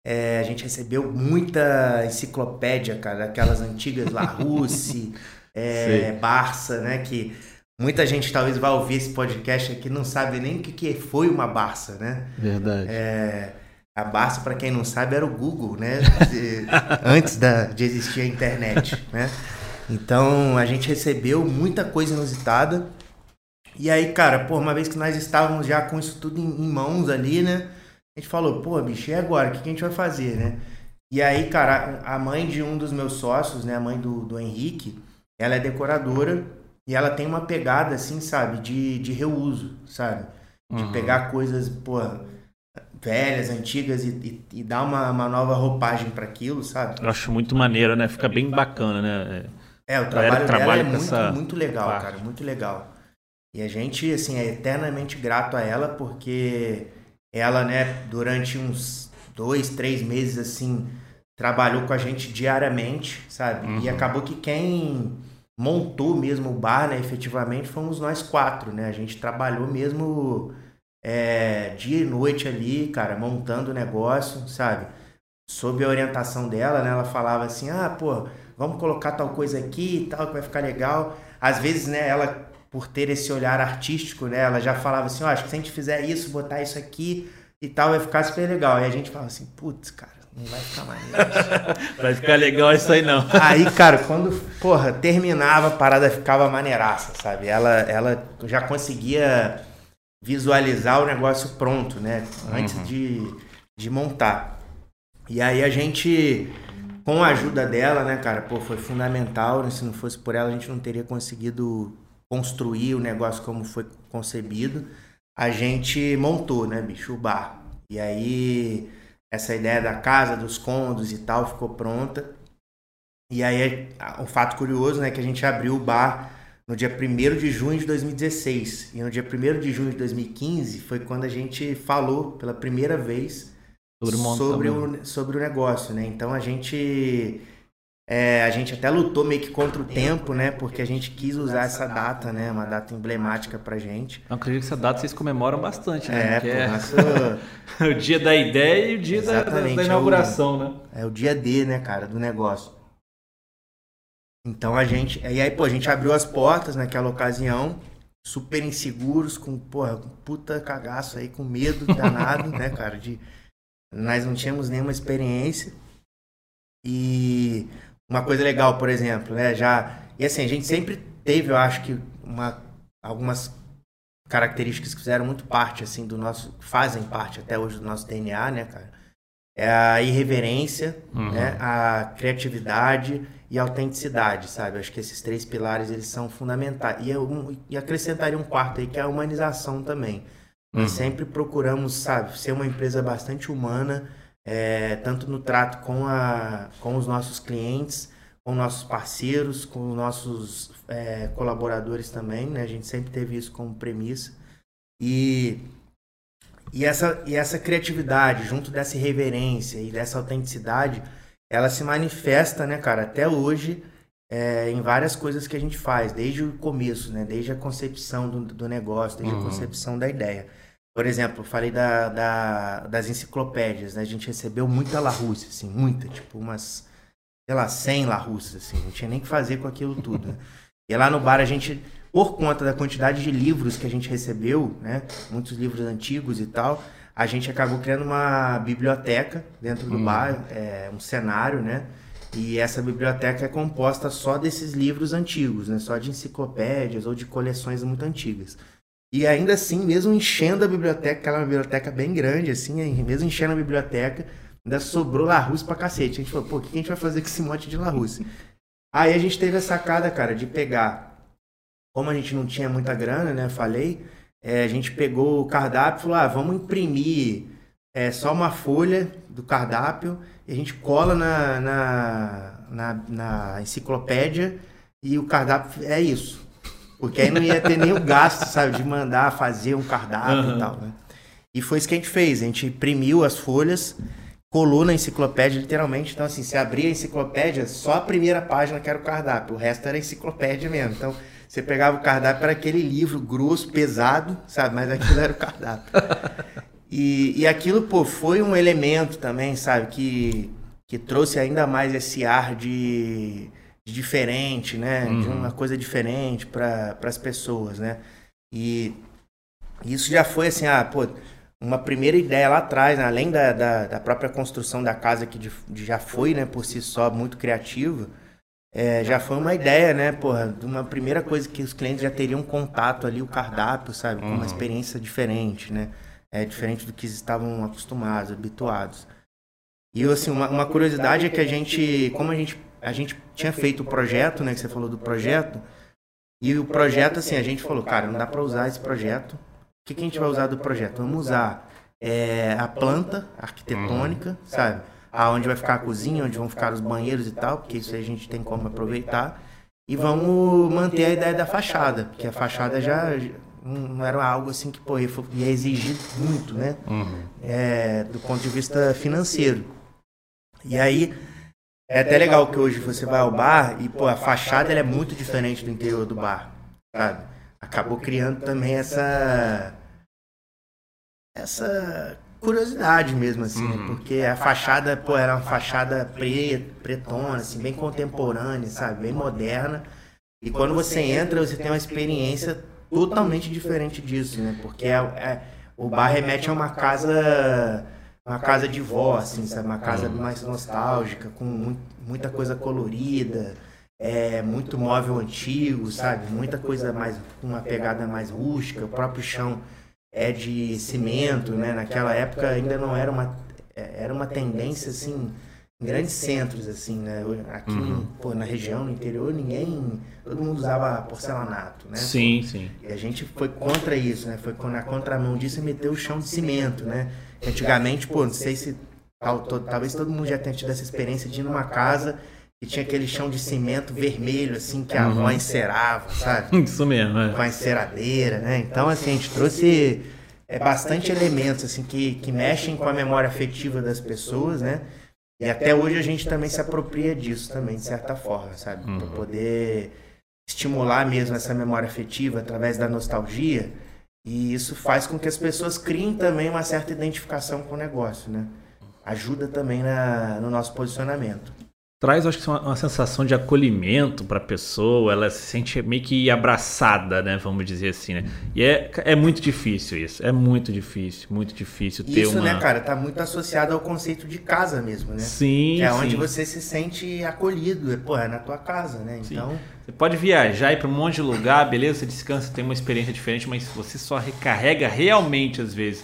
É, a gente recebeu muita enciclopédia, cara, aquelas antigas Larousse, é, Barça, né? Que muita gente talvez vai ouvir esse podcast aqui não sabe nem o que, que foi uma Barça, né? Verdade. É, a Barça, para quem não sabe, era o Google, né? antes da, de existir a internet, né? Então a gente recebeu muita coisa inusitada. E aí, cara, pô, uma vez que nós estávamos já com isso tudo em, em mãos ali, né? A gente falou, pô, bicho, e agora? O que, que a gente vai fazer, né? E aí, cara, a mãe de um dos meus sócios, né? A mãe do, do Henrique, ela é decoradora e ela tem uma pegada, assim, sabe, de, de reuso, sabe? De uhum. pegar coisas, pô, velhas, antigas e, e, e dar uma, uma nova roupagem para aquilo, sabe? Eu acho muito maneiro, né? Fica bem bacana, né? É, o trabalho dela é muito, muito legal, parte. cara, muito legal. E a gente, assim, é eternamente grato a ela porque ela, né, durante uns dois, três meses, assim, trabalhou com a gente diariamente, sabe? Uhum. E acabou que quem montou mesmo o bar, né, efetivamente, fomos nós quatro, né? A gente trabalhou mesmo é, dia e noite ali, cara, montando o negócio, sabe? Sob a orientação dela, né? Ela falava assim, ah, pô, vamos colocar tal coisa aqui e tal, que vai ficar legal. Às vezes, né, ela, por ter esse olhar artístico, né, ela já falava assim, ó, oh, acho que se a gente fizer isso, botar isso aqui, e tal, vai ficar super legal. E a gente fala assim, putz, cara, não vai ficar maneiro. vai ficar legal isso aí não. Aí, cara, quando, porra, terminava, a parada ficava maneiraça, sabe? Ela, ela já conseguia visualizar o negócio pronto, né? Antes uhum. de, de montar. E aí a gente, com a ajuda dela, né, cara, pô, foi fundamental. Né? Se não fosse por ela, a gente não teria conseguido construir o negócio como foi concebido. A gente montou, né, bicho, o bar. E aí essa ideia da casa, dos condos e tal ficou pronta. E aí um fato curioso, né, que a gente abriu o bar no dia 1 de junho de 2016. E no dia 1 de junho de 2015 foi quando a gente falou pela primeira vez sobre, sobre, o, sobre o negócio, né? Então a gente é, a gente até lutou meio que contra o tempo, né? Porque a gente quis usar essa data, né? Uma data emblemática pra gente. Eu acredito que essa data vocês comemoram bastante, né? É, pô, é... Nosso... o dia da ideia e o dia da, da, inauguração, é o, né? É o dia D, né, cara, do negócio. Então a gente. E aí, pô, a gente abriu as portas naquela ocasião, super inseguros, com, porra, com puta cagaço aí, com medo danado, né, cara? De. Nós não tínhamos nenhuma experiência. E uma coisa legal, por exemplo, né? Já. E assim, a gente sempre teve, eu acho que, uma, algumas características que fizeram muito parte, assim, do nosso. fazem parte até hoje do nosso DNA, né, cara? É a irreverência, uhum. né? A criatividade e a autenticidade, sabe? Eu acho que esses três pilares, eles são fundamentais. E, eu, e acrescentaria um quarto aí, que é a humanização também. Uhum. Nós sempre procuramos, sabe, ser uma empresa bastante humana, é, tanto no trato com, a, com os nossos clientes, com nossos parceiros, com nossos é, colaboradores também, né? A gente sempre teve isso como premissa. E, e, essa, e essa criatividade, junto dessa irreverência e dessa autenticidade, ela se manifesta, né, cara, até hoje é, em várias coisas que a gente faz, desde o começo, né? Desde a concepção do, do negócio, desde uhum. a concepção da ideia. Por exemplo, eu falei da, da, das enciclopédias, né? A gente recebeu muita Larousse, assim, muita, tipo umas, sei lá, 100 Larousse, assim, não tinha nem que fazer com aquilo tudo, né? E lá no bar a gente, por conta da quantidade de livros que a gente recebeu, né? Muitos livros antigos e tal, a gente acabou criando uma biblioteca dentro do hum. bar, é, um cenário, né? E essa biblioteca é composta só desses livros antigos, né? Só de enciclopédias ou de coleções muito antigas. E ainda assim, mesmo enchendo a biblioteca, aquela biblioteca bem grande, assim, mesmo enchendo a biblioteca, ainda sobrou Larousse pra cacete. A gente falou, pô, o que a gente vai fazer com esse monte de Larousse? Aí a gente teve a sacada, cara, de pegar. Como a gente não tinha muita grana, né? Falei, é, a gente pegou o cardápio e falou, ah, vamos imprimir é, só uma folha do cardápio e a gente cola na, na, na, na enciclopédia e o cardápio é isso. Porque aí não ia ter nem o gasto, sabe, de mandar fazer um cardápio uhum. e tal, né? E foi isso que a gente fez. A gente imprimiu as folhas, colou na enciclopédia, literalmente. Então, assim, você abria a enciclopédia, só a primeira página que era o cardápio. O resto era enciclopédia mesmo. Então, você pegava o cardápio, era aquele livro grosso, pesado, sabe? Mas aquilo era o cardápio. E, e aquilo, pô, foi um elemento também, sabe? Que, que trouxe ainda mais esse ar de de diferente, né? Uhum. De uma coisa diferente para as pessoas, né? E isso já foi assim, ah, pô, uma primeira ideia lá atrás, né? além da, da, da, própria construção da casa que de, de já foi, né, por si só muito criativa, é, já foi uma ideia, né, porra, de uma primeira coisa que os clientes já teriam contato ali, o cardápio, sabe, com uma uhum. experiência diferente, né, é diferente do que estavam acostumados, habituados. E assim, uma, uma curiosidade é que a gente, como a gente a gente tinha feito o projeto, né, que você falou do projeto, e o projeto, assim, a gente falou, cara, não dá para usar esse projeto. O que, que a gente vai usar do projeto? Vamos usar é, a planta arquitetônica, uhum. sabe? Aonde vai ficar a cozinha, onde vão ficar os banheiros e tal, porque isso aí a gente tem como aproveitar. E vamos manter a ideia da fachada, porque a fachada já não era algo assim que pô, ia exigir muito, né? Uhum. É, do ponto de vista financeiro. E aí é até legal que hoje você vai ao bar e, pô, a fachada é muito diferente do interior do bar, sabe? Acabou criando também essa. essa curiosidade mesmo, assim, né? Uhum. Porque a fachada, pô, era uma fachada preta, pretona, assim, bem contemporânea, sabe? Bem moderna. E quando você entra, você tem uma experiência totalmente diferente disso, né? Porque é, é o bar remete a uma casa uma casa de vó, assim, sabe? Uma casa mais nostálgica, com muita coisa colorida, é, muito móvel antigo, sabe? Muita coisa mais, uma pegada mais rústica, o próprio chão é de cimento, né? Naquela época ainda não era uma, era uma tendência, assim, em grandes centros, assim, né? Aqui, uhum. pô, na região, no interior, ninguém, todo mundo usava porcelanato, né? Sim, sim. E a gente foi contra isso, né? Foi na contramão disso e meteu o chão de cimento, né? Antigamente, pô, não sei se talvez todo mundo já tenha tido essa experiência de ir numa casa e tinha aquele chão de cimento vermelho, assim, que a avó uhum. encerava, sabe? Isso mesmo, é. Com a enceradeira, né? Então, assim, a gente trouxe é, bastante elementos, assim, que, que mexem com a memória afetiva das pessoas, né? E até hoje a gente também se apropria disso também, de certa forma, sabe? Uhum. Para poder estimular mesmo essa memória afetiva através da nostalgia. E isso faz com que as pessoas criem também uma certa identificação com o negócio, né? Ajuda também na, no nosso posicionamento traz, acho que uma, uma sensação de acolhimento para a pessoa, ela se sente meio que abraçada, né? Vamos dizer assim, né? E é, é muito difícil isso, é muito difícil, muito difícil ter isso, uma... né, cara, tá muito associado ao conceito de casa mesmo, né? Sim, É sim. onde você se sente acolhido, é, pô, é na tua casa, né? Então... Sim. Você pode viajar e para um monte de lugar, beleza, você descansa, tem uma experiência diferente, mas você só recarrega realmente, às vezes,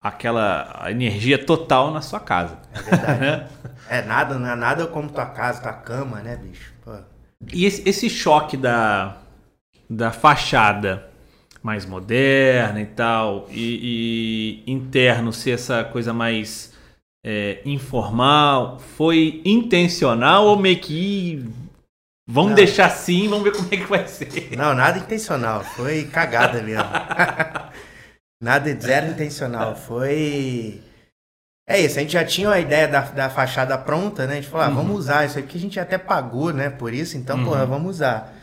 aquela energia total na sua casa. É verdade. Né? é nada, não é nada como tua casa, tua cama, né, bicho? Pô. E esse, esse, choque da, da fachada mais moderna e tal, e, e interno ser essa coisa mais é, informal, foi intencional ou meio que Vamos não. deixar assim, vamos ver como é que vai ser. Não, nada intencional. Foi cagada mesmo. Nada, zero intencional. Foi. É isso, a gente já tinha a ideia da, da fachada pronta, né? A gente falou, ah, vamos uhum. usar isso aqui, a gente até pagou, né? Por isso, então, uhum. porra, vamos usar.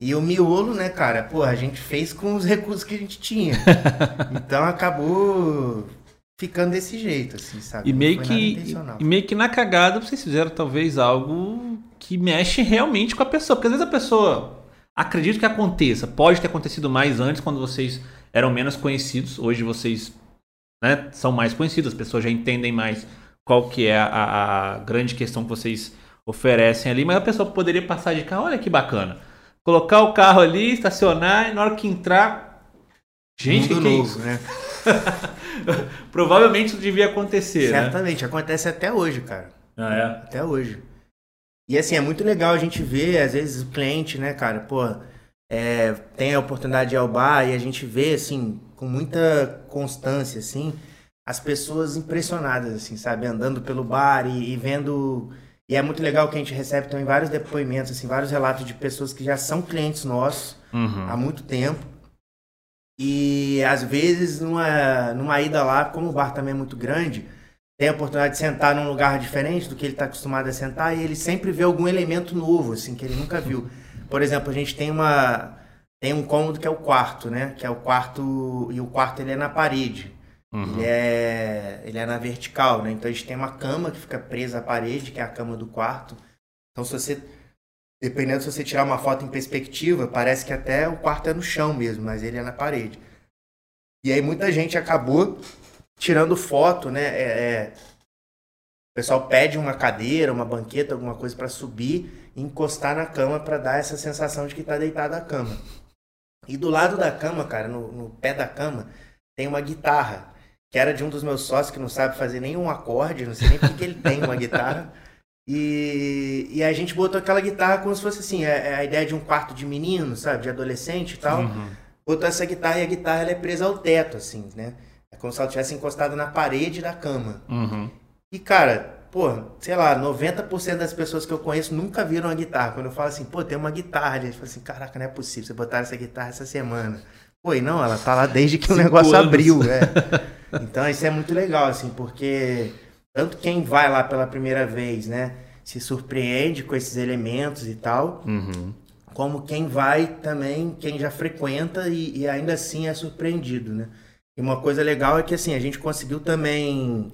E o miolo, né, cara, porra, a gente fez com os recursos que a gente tinha. então acabou ficando desse jeito, assim, sabe? E meio, que, e meio que na cagada vocês fizeram talvez algo que mexe realmente com a pessoa. Porque às vezes a pessoa acredita que aconteça. Pode ter acontecido mais antes, quando vocês eram menos conhecidos. Hoje vocês né, são mais conhecidos, as pessoas já entendem mais qual que é a, a, grande questão que vocês oferecem ali, mas a pessoa poderia passar de carro, olha que bacana. Colocar o carro ali, estacionar e na hora que entrar. Gente, Mundo que novo, isso? né? Provavelmente isso devia acontecer. Né? Certamente, né? acontece até hoje, cara. Ah, é? Até hoje. E assim, é muito legal a gente ver, às vezes, o cliente, né, cara, pô, é, tem a oportunidade de ir ao bar e a gente vê, assim, com muita constância, assim, as pessoas impressionadas, assim, sabe? Andando pelo bar e, e, vendo... E é muito legal que a gente recebe também vários depoimentos, assim, vários relatos de pessoas que já são clientes nossos uhum. há muito tempo. E, às vezes, numa, numa ida lá, como o bar também é muito grande, tem a oportunidade de sentar num lugar diferente do que ele está acostumado a sentar e ele sempre vê algum elemento novo, assim, que ele nunca viu. Por exemplo, a gente tem uma tem um cômodo que é o quarto, né? Que é o quarto e o quarto ele é na parede. Uhum. Ele é ele é na vertical, né? Então a gente tem uma cama que fica presa à parede, que é a cama do quarto. Então se você dependendo se você tirar uma foto em perspectiva, parece que até o quarto é no chão mesmo, mas ele é na parede. E aí muita gente acabou tirando foto, né? É, é... o pessoal pede uma cadeira, uma banqueta, alguma coisa para subir encostar na cama para dar essa sensação de que tá deitado na cama. E do lado da cama, cara, no, no, pé da cama, tem uma guitarra, que era de um dos meus sócios que não sabe fazer nenhum acorde, não sei nem porque ele tem uma guitarra. E, e a gente botou aquela guitarra como se fosse assim, é, é a ideia de um quarto de menino, sabe, de adolescente e tal. Uhum. Botou essa guitarra e a guitarra ela é presa ao teto, assim, né? É como se ela tivesse encostado na parede da cama. Uhum. E, cara, pô, sei lá, 90% das pessoas que eu conheço nunca viram uma guitarra. Quando eu falo assim, pô, tem uma guitarra, eles falam assim, caraca, não é possível, você botaram essa guitarra essa semana. Pô, e não, ela tá lá desde que o negócio anos. abriu, é. Então isso é muito legal, assim, porque tanto quem vai lá pela primeira vez, né, se surpreende com esses elementos e tal, uhum. como quem vai também, quem já frequenta e, e ainda assim é surpreendido, né. E uma coisa legal é que, assim, a gente conseguiu também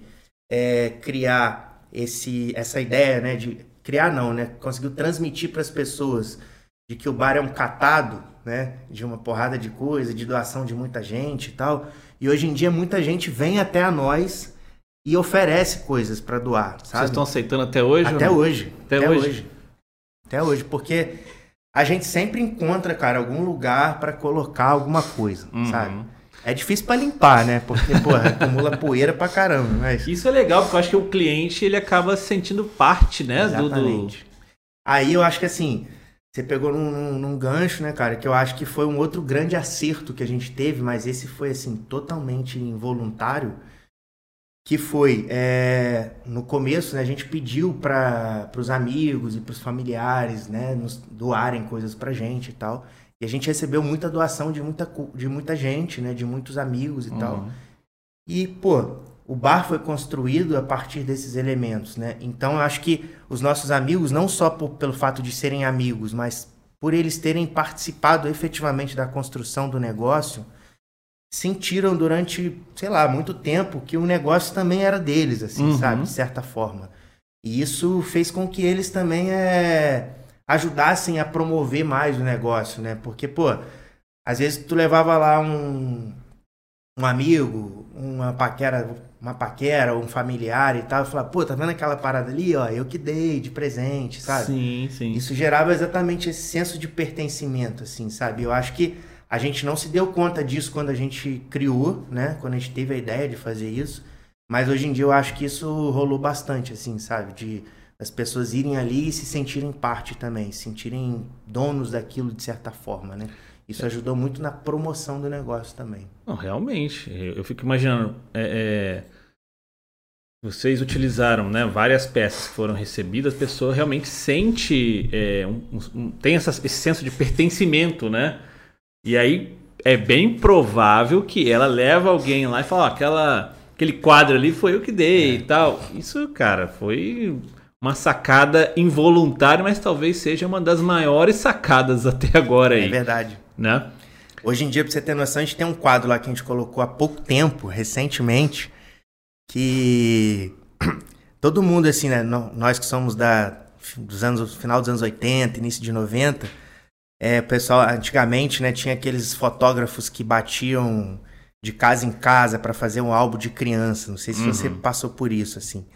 é, criar esse, essa ideia, né, de criar não, né, conseguiu transmitir para as pessoas de que o bar é um catado, né? De uma porrada de coisa, de doação de muita gente e tal. E hoje em dia muita gente vem até a nós e oferece coisas para doar, sabe? Vocês estão aceitando até hoje? Até hoje. Até, até hoje. hoje. Até hoje, porque a gente sempre encontra, cara, algum lugar para colocar alguma coisa, uhum. sabe? É difícil para limpar, né? Porque, porra, acumula poeira pra caramba. Mas... Isso é legal, porque eu acho que o cliente ele acaba sentindo parte, né? Exatamente. Do, do... Aí eu acho que assim, você pegou num, num, num, gancho, né, cara? Que eu acho que foi um outro grande acerto que a gente teve, mas esse foi, assim, totalmente involuntário. Que foi, é, no começo, né, a gente pediu para os amigos e para os familiares, né, nos doarem coisas pra gente e tal. E a gente recebeu muita doação de muita, de muita gente, né, de muitos amigos e uhum. tal. E, pô, o bar foi construído a partir desses elementos, né? Então eu acho que os nossos amigos, não só por, pelo fato de serem amigos, mas por eles terem participado efetivamente da construção do negócio, sentiram durante, sei lá, muito tempo que o negócio também era deles, assim, uhum. sabe? De certa forma. E isso fez com que eles também é, ajudassem a promover mais o negócio, né? Porque, pô, às vezes tu levava lá um, um amigo, uma paquera, uma paquera, um familiar e tal, e falava, pô, tá vendo aquela parada ali, ó, eu que dei de presente, sabe? Sim, sim. Isso gerava exatamente esse senso de pertencimento, assim, sabe? Eu acho que a gente não se deu conta disso quando a gente criou, né? Quando a gente teve a ideia de fazer isso. Mas hoje em dia eu acho que isso rolou bastante, assim, sabe? De as pessoas irem ali e se sentirem parte também, se sentirem donos daquilo de certa forma, né? Isso ajudou muito na promoção do negócio também. Não, realmente. Eu fico imaginando. É, é, vocês utilizaram né, várias peças que foram recebidas, a pessoa realmente sente. É, um, um, tem essa, esse senso de pertencimento, né? E aí é bem provável que ela leva alguém lá e fala: oh, aquela, aquele quadro ali foi eu que dei é. e tal. Isso, cara, foi uma sacada involuntária, mas talvez seja uma das maiores sacadas até agora aí. É verdade né? Hoje em dia, pra você ter noção, a gente tem um quadro lá que a gente colocou há pouco tempo, recentemente, que todo mundo, assim, né? Nós que somos da, dos anos, final dos anos 80, início de 90, é, pessoal, antigamente, né, tinha aqueles fotógrafos que batiam de casa em casa para fazer um álbum de criança. Não sei se uhum. você passou por isso, assim.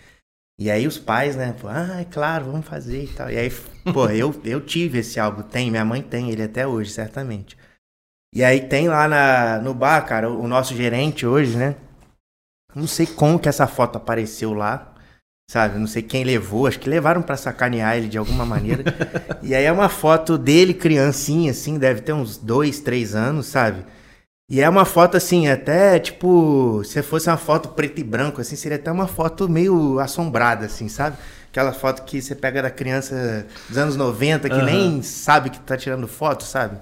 E aí os pais, né, pô, ah, é claro, vamos fazer e tal. E aí, pô, eu, eu tive esse álbum, tem, minha mãe tem ele até hoje, certamente. E aí tem lá na, no bar, cara, o, o nosso gerente hoje, né? Não sei como que essa foto apareceu lá, sabe? Não sei quem levou, acho que levaram para sacanear ele de alguma maneira. e aí é uma foto dele, criancinha, assim, deve ter uns dois, três anos, sabe? E é uma foto assim, até tipo, se fosse uma foto preto e branco, assim, seria até uma foto meio assombrada, assim, sabe? Aquela foto que você pega da criança dos anos 90, que uhum. nem sabe que tá tirando foto, sabe?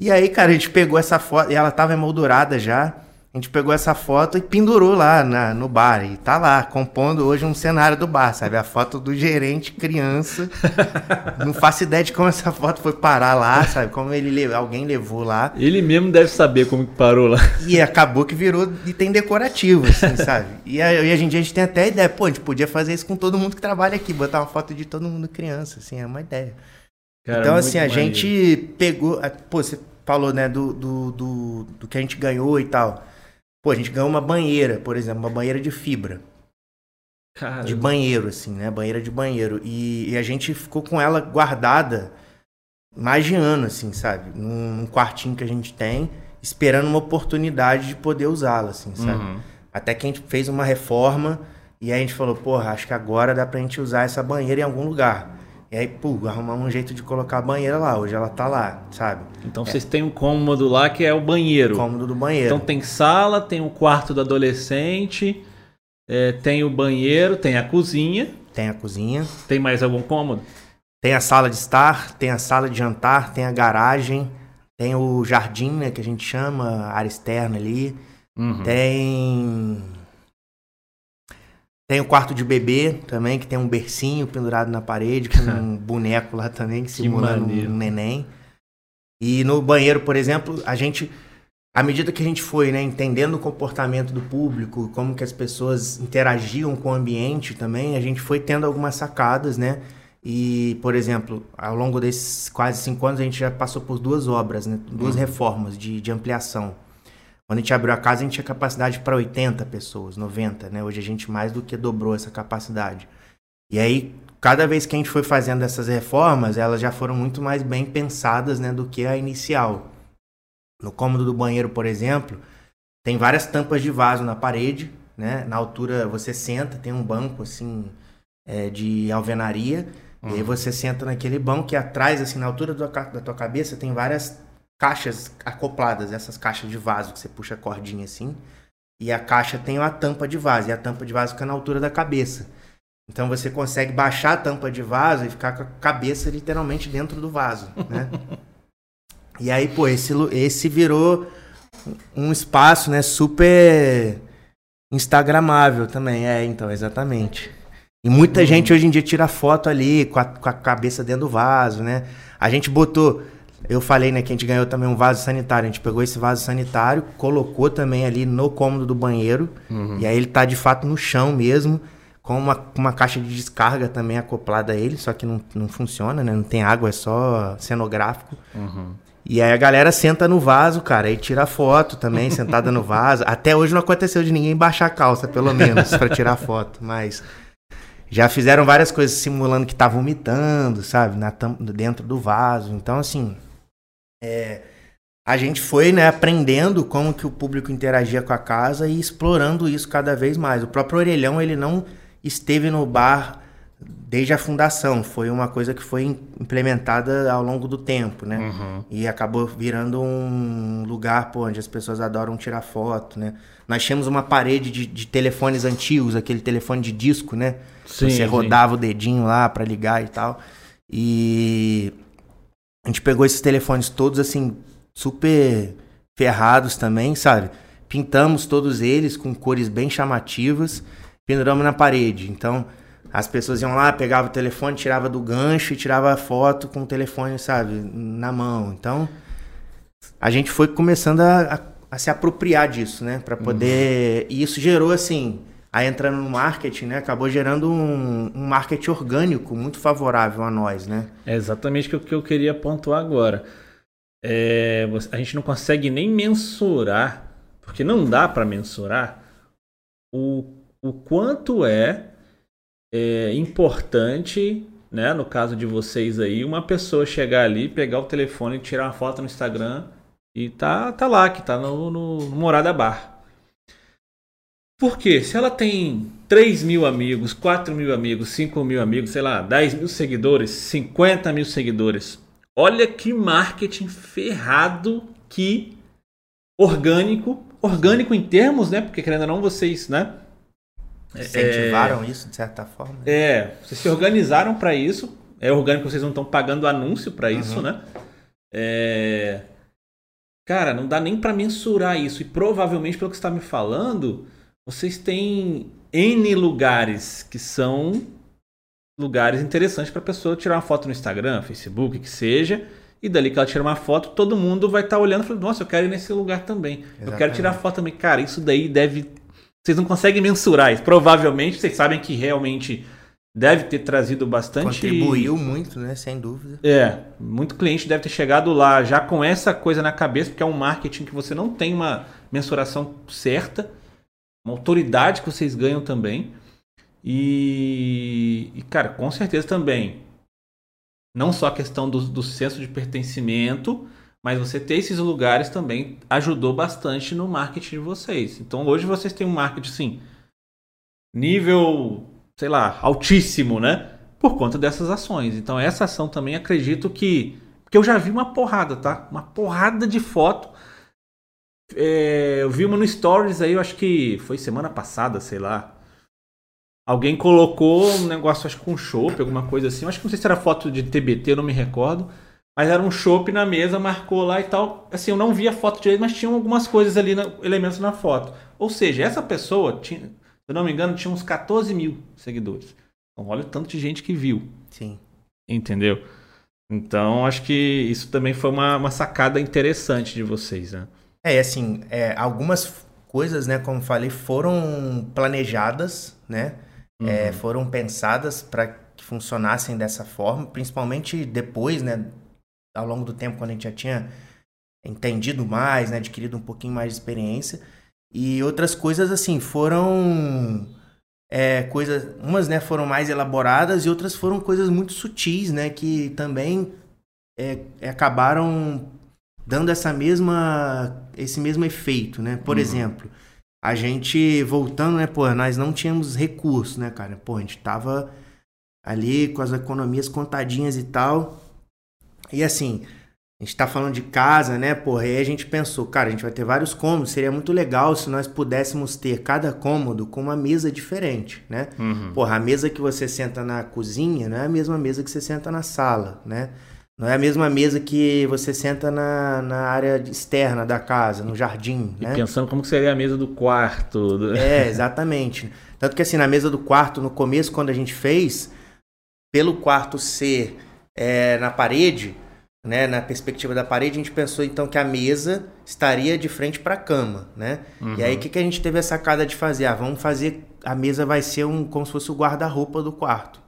E aí, cara, a gente pegou essa foto, e ela tava emoldurada já. A gente pegou essa foto e pendurou lá na, no bar. E tá lá, compondo hoje um cenário do bar, sabe? A foto do gerente criança. Não faço ideia de como essa foto foi parar lá, sabe? Como ele alguém levou lá. Ele mesmo deve saber como que parou lá. E acabou que virou item decorativo, assim, sabe? E, aí, hoje em dia a gente tem até a ideia, pô, a gente podia fazer isso com todo mundo que trabalha aqui, botar uma foto de todo mundo criança, assim, é uma ideia. Cara, então, assim, a maneiro. gente pegou. Pô, você falou, né, do, do, do, do que a gente ganhou e tal. Pô, a gente ganhou uma banheira, por exemplo, uma banheira de fibra. Caramba. De banheiro, assim, né? Banheira de banheiro. E, e, a gente ficou com ela guardada mais de ano, assim, sabe? Num, num quartinho que a gente tem, esperando uma oportunidade de poder usá-la, assim, sabe? Uhum. Até que a gente fez uma reforma e aí a gente falou, porra, acho que agora dá pra gente usar essa banheira em algum lugar. E aí, pô, arrumamos um jeito de colocar a banheira lá. Hoje ela tá lá, sabe? Então é. vocês têm um cômodo lá que é o banheiro. O cômodo do banheiro. Então tem sala, tem o quarto do adolescente, é, tem o banheiro, tem a cozinha. Tem a cozinha. Tem mais algum cômodo? Tem a sala de estar, tem a sala de jantar, tem a garagem, tem o jardim, né, que a gente chama, área externa ali. Uhum. Tem tem o quarto de bebê também, que tem um bercinho pendurado na parede, com um boneco lá também, que simula um neném. E no banheiro, por exemplo, a gente, à medida que a gente foi né, entendendo o comportamento do público, como que as pessoas interagiam com o ambiente também, a gente foi tendo algumas sacadas, né? E, por exemplo, ao longo desses quase cinco anos, a gente já passou por duas obras, né? duas uhum. reformas de, de ampliação. Quando a gente abriu a casa, a gente tinha capacidade para 80 pessoas, 90, né? Hoje a gente mais do que dobrou essa capacidade. E aí, cada vez que a gente foi fazendo essas reformas, elas já foram muito mais bem pensadas, né, do que a inicial. No cômodo do banheiro, por exemplo, tem várias tampas de vaso na parede, né? Na altura você senta, tem um banco assim é, de alvenaria, uhum. e aí uhum. você senta naquele banco e atrás, assim, na altura da tua cabeça, tem várias caixas acopladas, essas caixas de vaso que você puxa a cordinha assim. E a caixa tem uma tampa de vaso, e a tampa de vaso fica na altura da cabeça. Então você consegue baixar a tampa de vaso e ficar com a cabeça literalmente dentro do vaso, né? e aí, pô, esse, esse virou um espaço, né, super instagramável também. É, então, exatamente. E muita uhum. gente hoje em dia tira foto ali com a, com a cabeça dentro do vaso, né? A gente botou eu falei, né, que a gente ganhou também um vaso sanitário. A gente pegou esse vaso sanitário, colocou também ali no cômodo do banheiro. Uhum. E aí ele tá de fato no chão mesmo, com uma, uma caixa de descarga também acoplada a ele, só que não, não funciona, né? Não tem água, é só cenográfico. Uhum. E aí a galera senta no vaso, cara, e tira foto também, sentada no vaso. Até hoje não aconteceu de ninguém baixar a calça, pelo menos, para tirar foto, mas já fizeram várias coisas simulando que tá vomitando, sabe, na dentro do vaso. Então, assim, é, a gente foi né, aprendendo como que o público interagia com a casa e explorando isso cada vez mais. O próprio Orelhão ele não esteve no bar desde a fundação, foi uma coisa que foi implementada ao longo do tempo, né? Uhum. E acabou virando um lugar pô, onde as pessoas adoram tirar foto, né? Nós tínhamos uma parede de, de telefones antigos, aquele telefone de disco, né? Sim, Você rodava sim. o dedinho lá para ligar e tal. E a gente pegou esses telefones todos assim, super ferrados também, sabe? Pintamos todos eles com cores bem chamativas, penduramos na parede. Então, as pessoas iam lá, pegavam o telefone, tirava do gancho e tirava a foto com o telefone, sabe, na mão. Então, a gente foi começando a, a, a se apropriar disso, né, para poder. Uhum. E isso gerou assim Aí entrando no marketing, né, acabou gerando um, um marketing orgânico muito favorável a nós, né? É exatamente o que eu queria pontuar agora. É, a gente não consegue nem mensurar, porque não dá para mensurar o, o quanto é, é importante, né, no caso de vocês aí, uma pessoa chegar ali, pegar o telefone, tirar uma foto no Instagram e tá, tá lá, que tá no, no, no Morada Bar. Porque se ela tem 3 mil amigos, 4 mil amigos, 5 mil amigos, sei lá, 10 mil seguidores, 50 mil seguidores, olha que marketing ferrado que orgânico, orgânico em termos, né? Porque querendo ou não, vocês, né? Incentivaram é, isso de certa forma. É, vocês se organizaram para isso. É orgânico, vocês não estão pagando anúncio para isso, uhum. né? É... Cara, não dá nem para mensurar isso. E provavelmente, pelo que você está me falando, vocês têm N lugares que são lugares interessantes para a pessoa tirar uma foto no Instagram, Facebook, que seja. E dali que ela tira uma foto, todo mundo vai estar tá olhando e falando, nossa, eu quero ir nesse lugar também. Exatamente. Eu quero tirar foto também. Cara, isso daí deve. Vocês não conseguem mensurar isso. Provavelmente vocês sabem que realmente deve ter trazido bastante. Contribuiu muito, né? Sem dúvida. É, muito cliente deve ter chegado lá já com essa coisa na cabeça, porque é um marketing que você não tem uma mensuração certa uma autoridade que vocês ganham também. E, e cara, com certeza também. Não só a questão do, do senso de pertencimento, mas você ter esses lugares também ajudou bastante no marketing de vocês. Então hoje vocês têm um marketing assim, nível, sei lá, altíssimo, né? Por conta dessas ações. Então essa ação também acredito que. Porque eu já vi uma porrada, tá? Uma porrada de foto é, eu vi uma no Stories aí, eu acho que foi semana passada, sei lá. Alguém colocou um negócio, acho que com chopp, alguma coisa assim. Eu acho que não sei se era foto de TBT, eu não me recordo. Mas era um chopp na mesa, marcou lá e tal. Assim, eu não vi a foto direito, mas tinham algumas coisas ali, na, elementos na foto. Ou seja, essa pessoa, tinha, se eu não me engano, tinha uns 14 mil seguidores. Então, olha o tanto de gente que viu. Sim. Entendeu? Então, acho que isso também foi uma, uma sacada interessante de vocês, né? É, assim, é, algumas coisas, né, como falei, foram planejadas, né? É, uhum. É, foram pensadas para que funcionassem dessa forma, principalmente depois, né, ao longo do tempo, quando a gente já tinha entendido mais, né, adquirido um pouquinho mais de experiência. E outras coisas, assim, foram é, coisas, umas né, foram mais elaboradas e outras foram coisas muito sutis, né, que também é, acabaram dando essa mesma, esse mesmo efeito, né? Por uhum. exemplo, a gente voltando, né, pô, nós não tínhamos recursos, né, cara? Pô, a gente tava ali com as economias contadinhas e tal. E assim, a gente tá falando de casa, né, porra, e aí a gente pensou, cara, a gente vai ter vários cômodos, seria muito legal se nós pudéssemos ter cada cômodo com uma mesa diferente, né? Uhum. Porra, a mesa que você senta na cozinha não é a mesma mesa que você senta na sala, né? Não é a mesma mesa que você senta na, na área externa da casa, no jardim, e né? pensando como seria a mesa do quarto. Do... É, exatamente. Tanto que assim, na mesa do quarto, no começo, quando a gente fez, pelo quarto ser é, na parede né, na perspectiva da parede, a gente pensou então que a mesa estaria de frente para a cama, né? Uhum. E aí o que, que a gente teve a sacada de fazer? Ah, vamos fazer a mesa vai ser um como se fosse o guarda-roupa do quarto,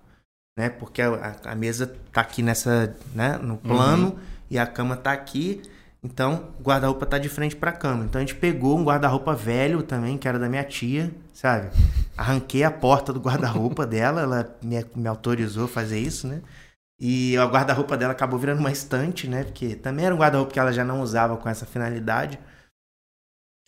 né? Porque a, a, mesa tá aqui nessa, né, no plano uhum. e a cama tá aqui. Então, o guarda-roupa tá de frente para a cama. Então a gente pegou um guarda-roupa velho também, que era da minha tia, sabe? Arranquei a porta do guarda-roupa dela, ela me, me autorizou a fazer isso, né? E o guarda-roupa dela acabou virando uma estante, né? Porque também era um guarda-roupa que ela já não usava com essa finalidade.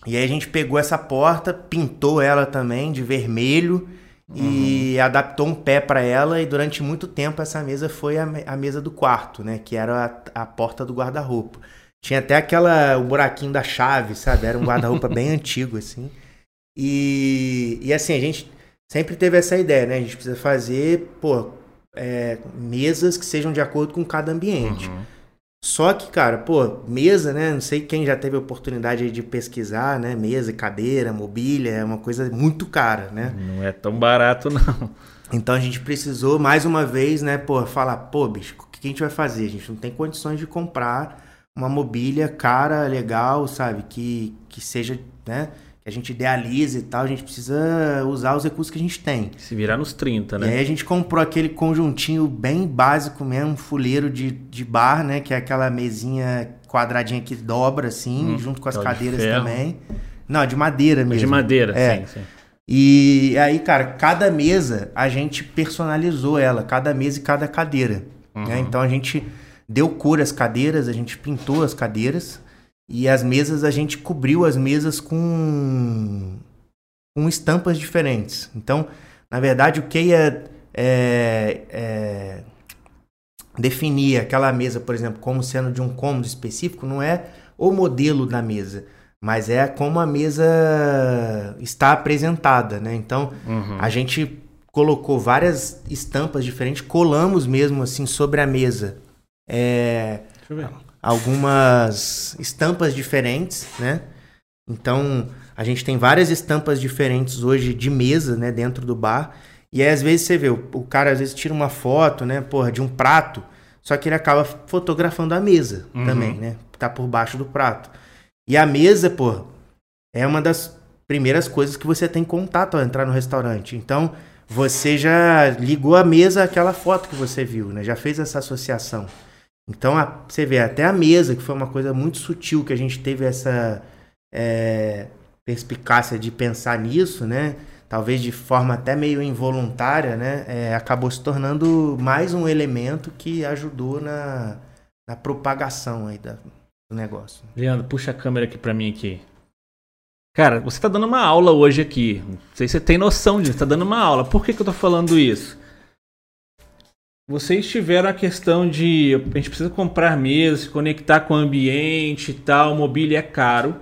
E aí a gente pegou essa porta, pintou ela também de vermelho uhum. e adaptou um pé para ela. E durante muito tempo essa mesa foi a, a mesa do quarto, né? Que era a, a porta do guarda-roupa. Tinha até aquela o buraquinho da chave, sabe? Era um guarda-roupa bem antigo assim. E, e assim a gente sempre teve essa ideia, né? A gente precisa fazer, pô, é, mesas que sejam de acordo com cada ambiente. Uhum. Só que, cara, pô, mesa, né? Não sei quem já teve oportunidade de pesquisar, né? Mesa, cadeira, mobília, é uma coisa muito cara, né? Não é tão barato, não. Então a gente precisou, mais uma vez, né, pô, falar, pô, bicho, o que a gente vai fazer? A gente não tem condições de comprar uma mobília cara, legal, sabe? Que, que seja, né? Que a gente idealiza e tal, a gente precisa usar os recursos que a gente tem. Se virar nos 30, né? E aí a gente comprou aquele conjuntinho bem básico mesmo, fuleiro de, de bar, né? Que é aquela mesinha quadradinha que dobra, assim, hum, junto com as cadeiras também. Não, de madeira mesmo. De madeira, é. sim, sim. E aí, cara, cada mesa a gente personalizou ela, cada mesa e cada cadeira. Né? Uhum. Né? Então a gente deu cor às cadeiras, a gente pintou as cadeiras. E as mesas, a gente cobriu as mesas com, com estampas diferentes. Então, na verdade, o que ia é, é, definir aquela mesa, por exemplo, como sendo de um cômodo específico, não é o modelo da mesa, mas é como a mesa está apresentada, né? Então, uhum. a gente colocou várias estampas diferentes, colamos mesmo assim sobre a mesa. É, Deixa eu ver algumas estampas diferentes, né? Então, a gente tem várias estampas diferentes hoje de mesa, né, dentro do bar. E aí, às vezes, você vê, o, o cara às vezes tira uma foto, né, porra, de um prato, só que ele acaba fotografando a mesa uhum. também, né? Tá por baixo do prato. E a mesa, pô, é uma das primeiras coisas que você tem contato ao entrar no restaurante. Então, você já ligou a mesa àquela foto que você viu, né? Já fez essa associação. Então, a, você vê, até a mesa, que foi uma coisa muito sutil, que a gente teve essa é, perspicácia de pensar nisso, né? Talvez de forma até meio involuntária, né? É, acabou se tornando mais um elemento que ajudou na, na propagação aí da, do negócio. Leandro, puxa a câmera aqui para mim aqui. Cara, você tá dando uma aula hoje aqui. Não sei se você tem noção disso, tá dando uma aula. Por que, que eu tô falando isso? Vocês tiveram a questão de a gente precisa comprar mesas, se conectar com o ambiente e tal, mobília é caro.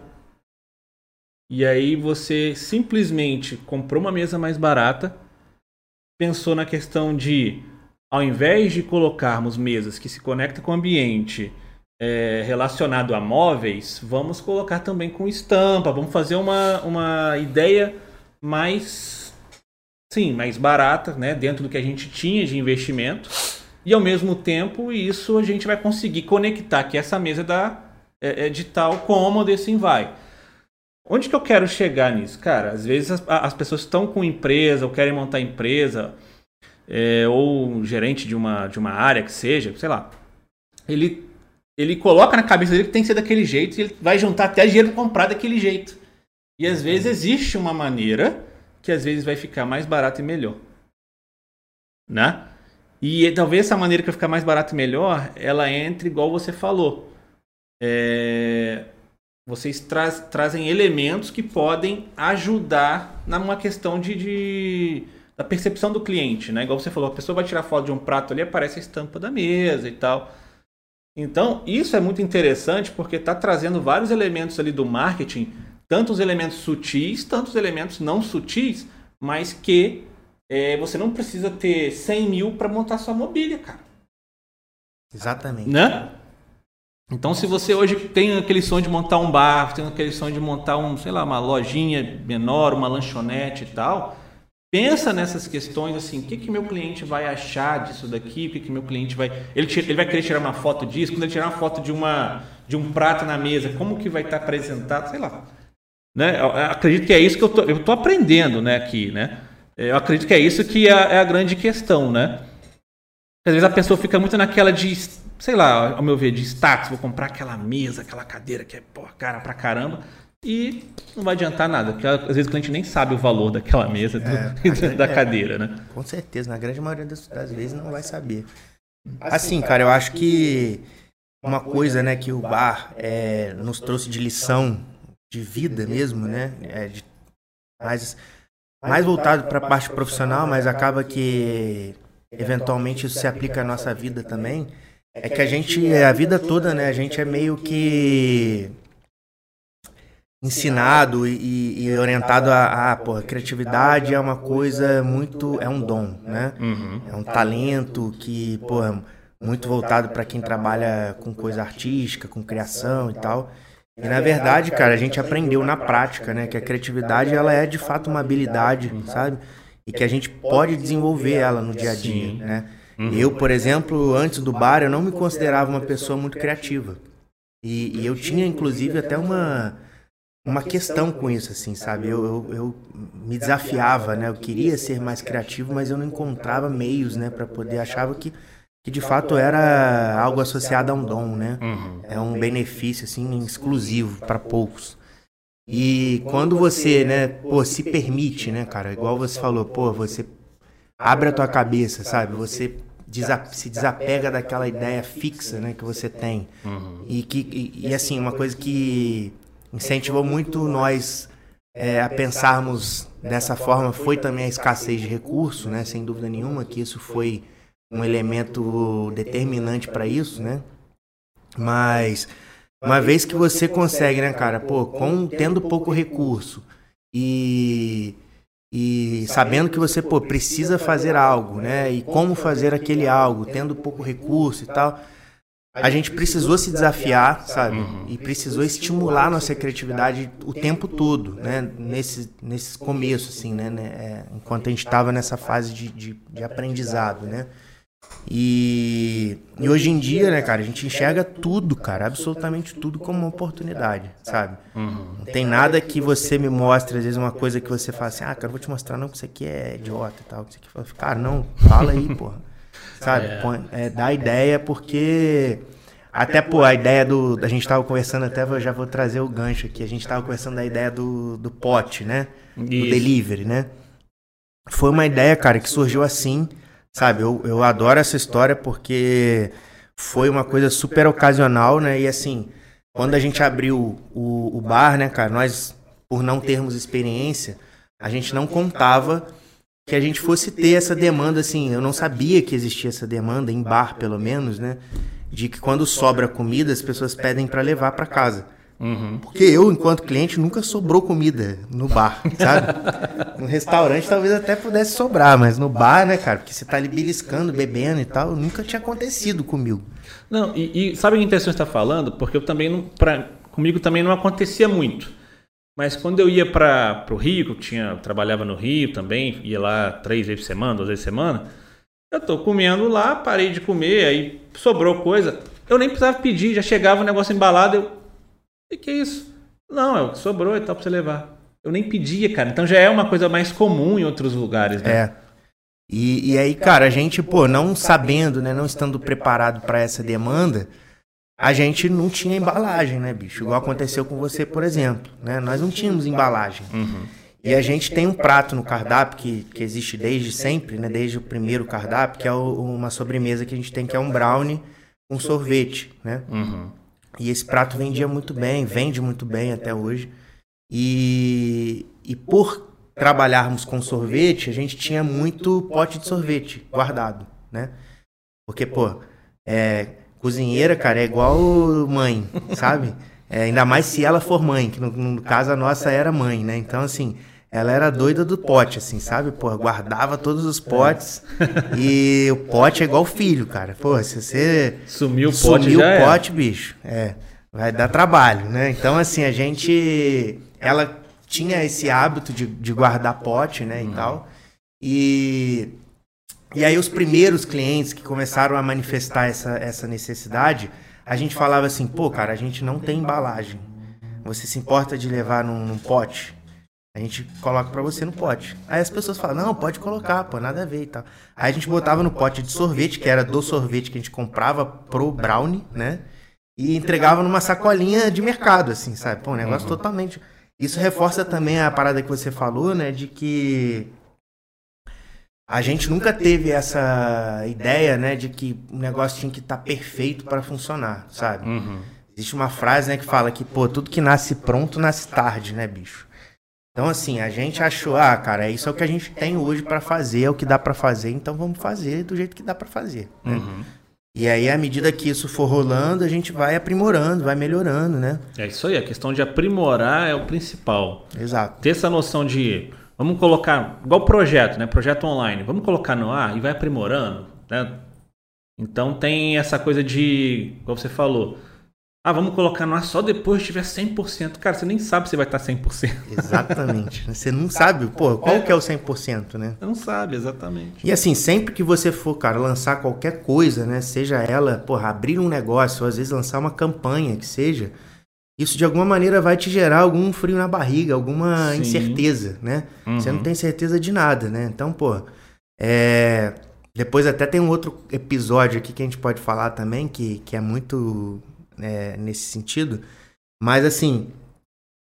E aí você simplesmente comprou uma mesa mais barata, pensou na questão de, ao invés de colocarmos mesas que se conectam com o ambiente é, relacionado a móveis, vamos colocar também com estampa, vamos fazer uma, uma ideia mais sim, mais barata, né, dentro do que a gente tinha de investimento. E ao mesmo tempo, isso a gente vai conseguir conectar que essa mesa da, é, é de tal cômodo e assim vai. Onde que eu quero chegar nisso? Cara, às vezes as, as pessoas estão com empresa ou querem montar empresa. é, ou gerente de uma, de uma área que seja, sei lá, ele, ele coloca na cabeça dele que tem que ser daquele jeito e ele vai juntar até dinheiro para comprar daquele jeito. E às vezes existe uma maneira que às vezes vai ficar mais barato e melhor. Né? E talvez essa maneira que ficar mais barato e melhor, ela entre igual você falou. É, vocês tra trazem elementos que podem ajudar numa questão de, de, da percepção do cliente, né? Igual você falou, a pessoa vai tirar foto de um prato ali, aparece a estampa da mesa e tal. Então, isso é muito interessante porque está trazendo vários elementos ali do marketing, tanto os elementos sutis, tanto os elementos não sutis, mas que é, você não precisa ter 100 mil para montar sua mobília, cara. Exatamente. Né? Então, se você hoje tem aquele sonho de montar um bar, tem aquele sonho de montar um, sei lá, uma lojinha menor, uma lanchonete e tal, pensa nessas questões assim, o que que meu cliente vai achar disso daqui, o que que meu cliente vai, ele, ele vai querer tirar uma foto disso, quando ele tirar uma foto de uma de um prato na mesa, como que vai estar apresentado, sei lá. Né? Eu acredito que é isso que eu tô, eu tô aprendendo, né, aqui, né? Eu acredito que é isso que é, é a grande questão, né? Às vezes a pessoa fica muito naquela de sei lá, ao meu ver, de status, vou comprar aquela mesa, aquela cadeira que é pô, cara pra caramba. E não vai adiantar nada, porque às vezes o cliente nem sabe o valor daquela mesa, é, da é, cadeira, né? Com certeza, na grande maioria das, das vezes não vai saber. Assim, cara, eu acho que uma coisa, né, que o bar é, nos trouxe de lição de vida mesmo, né, é. De, mais, mais voltado para a parte profissional, mas acaba que eventualmente isso se aplica à nossa vida também. é que a gente, a vida toda, né, a gente é meio que ensinado e, e orientado a, a pô, a criatividade é uma coisa muito, é um dom, né? Uhum. É um talento que, pô, é muito voltado para quem trabalha com coisa artística, com criação e tal. E na verdade, cara, a gente aprendeu na prática, né, que a criatividade ela é de fato uma habilidade, sabe? E que a gente pode desenvolver ela no dia a dia, né? Uhum. Eu, por exemplo, antes do bar, eu não me considerava uma pessoa muito criativa. E, e eu tinha, inclusive, até uma, uma questão com isso, assim, sabe? Eu, eu, eu, me desafiava, né? Eu queria ser mais criativo, mas eu não encontrava meios, né? Para poder... Achava que, que, de fato, era algo associado a um dom, né? Uhum. É um benefício, assim, exclusivo para poucos. E quando você, né, pô, se permite, né, cara? Igual você falou, pô, você abre a tua cabeça, sabe? Você se desapega daquela ideia fixa né, que você tem. Uhum. E, que, e, e, assim, uma coisa que incentivou muito nós é, a pensarmos dessa forma foi também a escassez de recurso, né, sem dúvida nenhuma, que isso foi um elemento determinante para isso, né? Mas uma vez que você consegue, né, cara, pô, com tendo pouco recurso e e sabendo que você pô, precisa fazer algo, né? E como fazer aquele algo, tendo pouco recurso e tal. A gente precisou se desafiar, sabe? E precisou estimular nossa criatividade o tempo todo, né? Nesse, nesse começo, assim, né? É, enquanto a gente estava nessa fase de, de, de aprendizado, né? E, e hoje em dia, né, cara, a gente enxerga tudo, cara, absolutamente tudo como uma oportunidade, sabe? Uhum. Não tem nada que você me mostre, às vezes, uma coisa que você fala assim, ah, cara, eu vou te mostrar, não, que isso aqui é idiota e tal. Que isso aqui... Cara, não, fala aí, porra. Sabe? É. É, dá ideia, porque. Até, pô, a ideia do. A gente tava conversando, até eu já vou trazer o gancho aqui. A gente tava conversando da ideia do, do pote, né? Do delivery, né? Foi uma ideia, cara, que surgiu assim Sabe, eu, eu adoro essa história porque foi uma coisa super ocasional, né? E assim, quando a gente abriu o, o bar, né, cara, nós, por não termos experiência, a gente não contava que a gente fosse ter essa demanda, assim, eu não sabia que existia essa demanda, em bar pelo menos, né? De que quando sobra comida, as pessoas pedem para levar para casa. Uhum. Porque eu, enquanto cliente, nunca sobrou comida no bar, sabe? no restaurante talvez até pudesse sobrar, mas no bar, né, cara? Porque você tá ali beliscando, bebendo e tal, nunca tinha acontecido comigo. Não, e, e sabe a intenção que você está falando? Porque eu também não. Pra, comigo também não acontecia muito. Mas quando eu ia para o Rio, que eu, tinha, eu trabalhava no Rio também, ia lá três vezes por semana, duas vezes por semana, eu tô comendo lá, parei de comer, aí sobrou coisa. Eu nem precisava pedir, já chegava o negócio embalado, eu e que é isso? Não, é o que sobrou e tal pra você levar. Eu nem pedia, cara. Então já é uma coisa mais comum em outros lugares, né? É. E, e aí, cara, a gente, pô, não sabendo, né, não estando preparado para essa demanda, a gente não tinha embalagem, né, bicho? Igual aconteceu com você, por exemplo, né? Nós não tínhamos embalagem. Uhum. E a gente tem um prato no cardápio que, que existe desde sempre, né? Desde o primeiro cardápio, que é o, uma sobremesa que a gente tem, que é um brownie com sorvete, né? Uhum. E esse prato vendia muito bem, vende muito bem até hoje. E, e por trabalharmos com sorvete, a gente tinha muito pote de sorvete guardado, né? Porque, pô, é, cozinheira, cara, é igual mãe, sabe? É, ainda mais se ela for mãe, que no, no, caso a nossa era mãe, né? Então, assim, ela era doida do pote, assim, sabe? Pô, guardava todos os potes e o pote é igual filho, cara. Pô, se você sumiu o pote, sumiu o pote, bicho, é, vai dar trabalho, né? Então, assim, a gente, ela tinha esse hábito de, de guardar pote, né, e uhum. tal. E, e aí os primeiros clientes que começaram a manifestar essa, essa necessidade, a gente falava assim, pô, cara, a gente não tem embalagem. Você se importa de levar num, num pote? A gente coloca para você no pote. Aí as pessoas falam, não, pode colocar, pô, nada a ver e tal. Aí a gente botava no pote de sorvete, que era do sorvete que a gente comprava pro brownie, né? E entregava numa sacolinha de mercado, assim, sabe? Pô, um negócio uhum. totalmente isso reforça também a parada que você falou, né? De que a gente nunca teve essa ideia, né? De que o negócio tinha que estar tá perfeito para funcionar, sabe? Uhum. Existe uma frase, né? Que fala que, pô, tudo que nasce pronto, nasce tarde, né, bicho? Então, assim, a gente achou, ah, cara, isso é o que a gente tem hoje para fazer, é o que dá para fazer, então vamos fazer do jeito que dá para fazer. Né? Uhum. E aí, à medida que isso for rolando, a gente vai aprimorando, vai melhorando, né? É isso aí, a questão de aprimorar é o principal. Exato. Ter essa noção de, vamos colocar, igual projeto, né? Projeto online, vamos colocar no ar e vai aprimorando, né? Então tem essa coisa de, como você falou, ah, vamos colocar no ar só depois que tiver 100%. Cara, você nem sabe se vai estar 100%. Exatamente. Você não sabe, pô, qual que é o 100%, né? Não sabe, exatamente. E assim, sempre que você for, cara, lançar qualquer coisa, né? Seja ela, porra, abrir um negócio, ou às vezes lançar uma campanha, que seja, isso de alguma maneira vai te gerar algum frio na barriga, alguma Sim. incerteza, né? Uhum. Você não uhum. tem certeza de nada, né? Então, pô, é... Depois até tem um outro episódio aqui que a gente pode falar também, que, que é muito é, nesse sentido. Mas assim,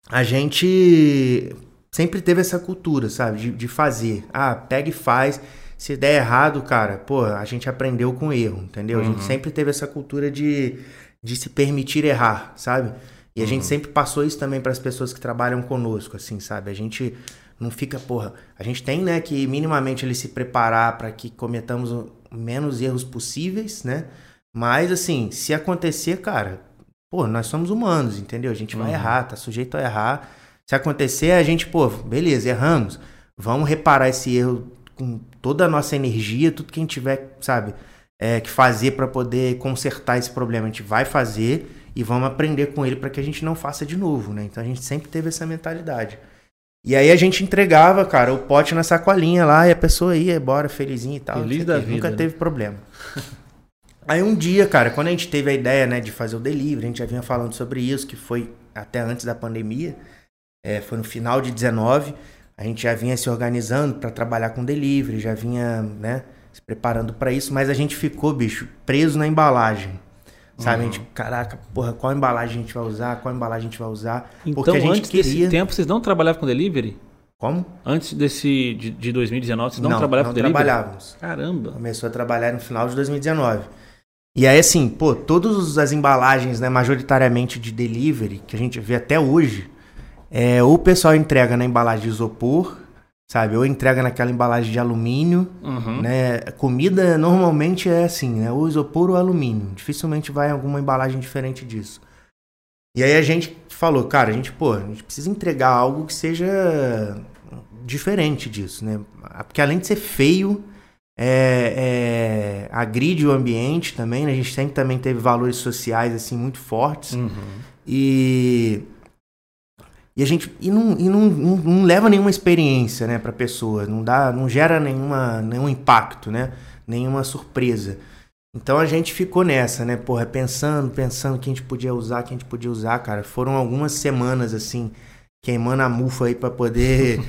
a gente sempre teve essa cultura, sabe? De, de, fazer. Ah, pega e faz. Se der errado, cara, pô, a gente aprendeu com erro, entendeu? Uhum. A gente uhum. sempre teve essa cultura de, de se permitir errar, sabe? E a uhum. gente sempre passou isso também para as pessoas que trabalham conosco, assim, sabe? A gente não fica, porra. A gente tem, né, que minimamente ele se preparar para que cometamos menos erros possíveis, né? Mas, assim, se acontecer, cara, pô, nós somos humanos, entendeu? A gente vai uhum. errar, tá sujeito a errar. Se acontecer, a gente, pô, beleza, erramos. Vamos reparar esse erro com toda a nossa energia, tudo que a gente tiver, sabe, é, que fazer para poder consertar esse problema. A gente vai fazer e vamos aprender com ele para que a gente não faça de novo, né? Então a gente sempre teve essa mentalidade. E aí a gente entregava, cara, o pote na sacolinha lá e a pessoa ia embora felizinha e tal. Feliz da vida. Nunca né? teve problema. Aí um dia, cara, quando a gente teve a ideia, né, de fazer o delivery, a gente já vinha falando sobre isso, que foi até antes da pandemia, é, foi no final de 19, a gente já vinha se organizando para trabalhar com delivery, já vinha, né, se preparando para isso, mas a gente ficou, bicho, preso na embalagem. Sabe, uhum. a gente, caraca, porra, qual embalagem a gente vai usar? Qual embalagem a gente vai usar? Então, Porque a gente antes queria... desse tempo, vocês não trabalhavam com delivery? Como? Antes desse de, de 2019, vocês não, não trabalhavam não com delivery? trabalhávamos. Caramba. Começou a trabalhar no final de 2019. E aí, assim, pô, todas as embalagens, né, majoritariamente de delivery, que a gente vê até hoje, é, ou o pessoal entrega na embalagem de isopor, sabe? Ou entrega naquela embalagem de alumínio, uhum. né? Comida normalmente é assim, né? Ou isopor ou alumínio. Dificilmente vai em alguma embalagem diferente disso. E aí a gente falou, cara, a gente, pô, a gente precisa entregar algo que seja diferente disso, né? Porque além de ser feio, é, é, agride o ambiente também, né? A gente sempre também teve valores sociais assim muito fortes. Uhum. E e a gente e não, e não, não, não leva nenhuma experiência, né, para pessoa, não dá, não gera nenhuma nenhum impacto, né? Nenhuma surpresa. Então a gente ficou nessa, né, porra, pensando, pensando que a gente podia usar, que a gente podia usar, cara. Foram algumas semanas assim, queimando a mufa aí para poder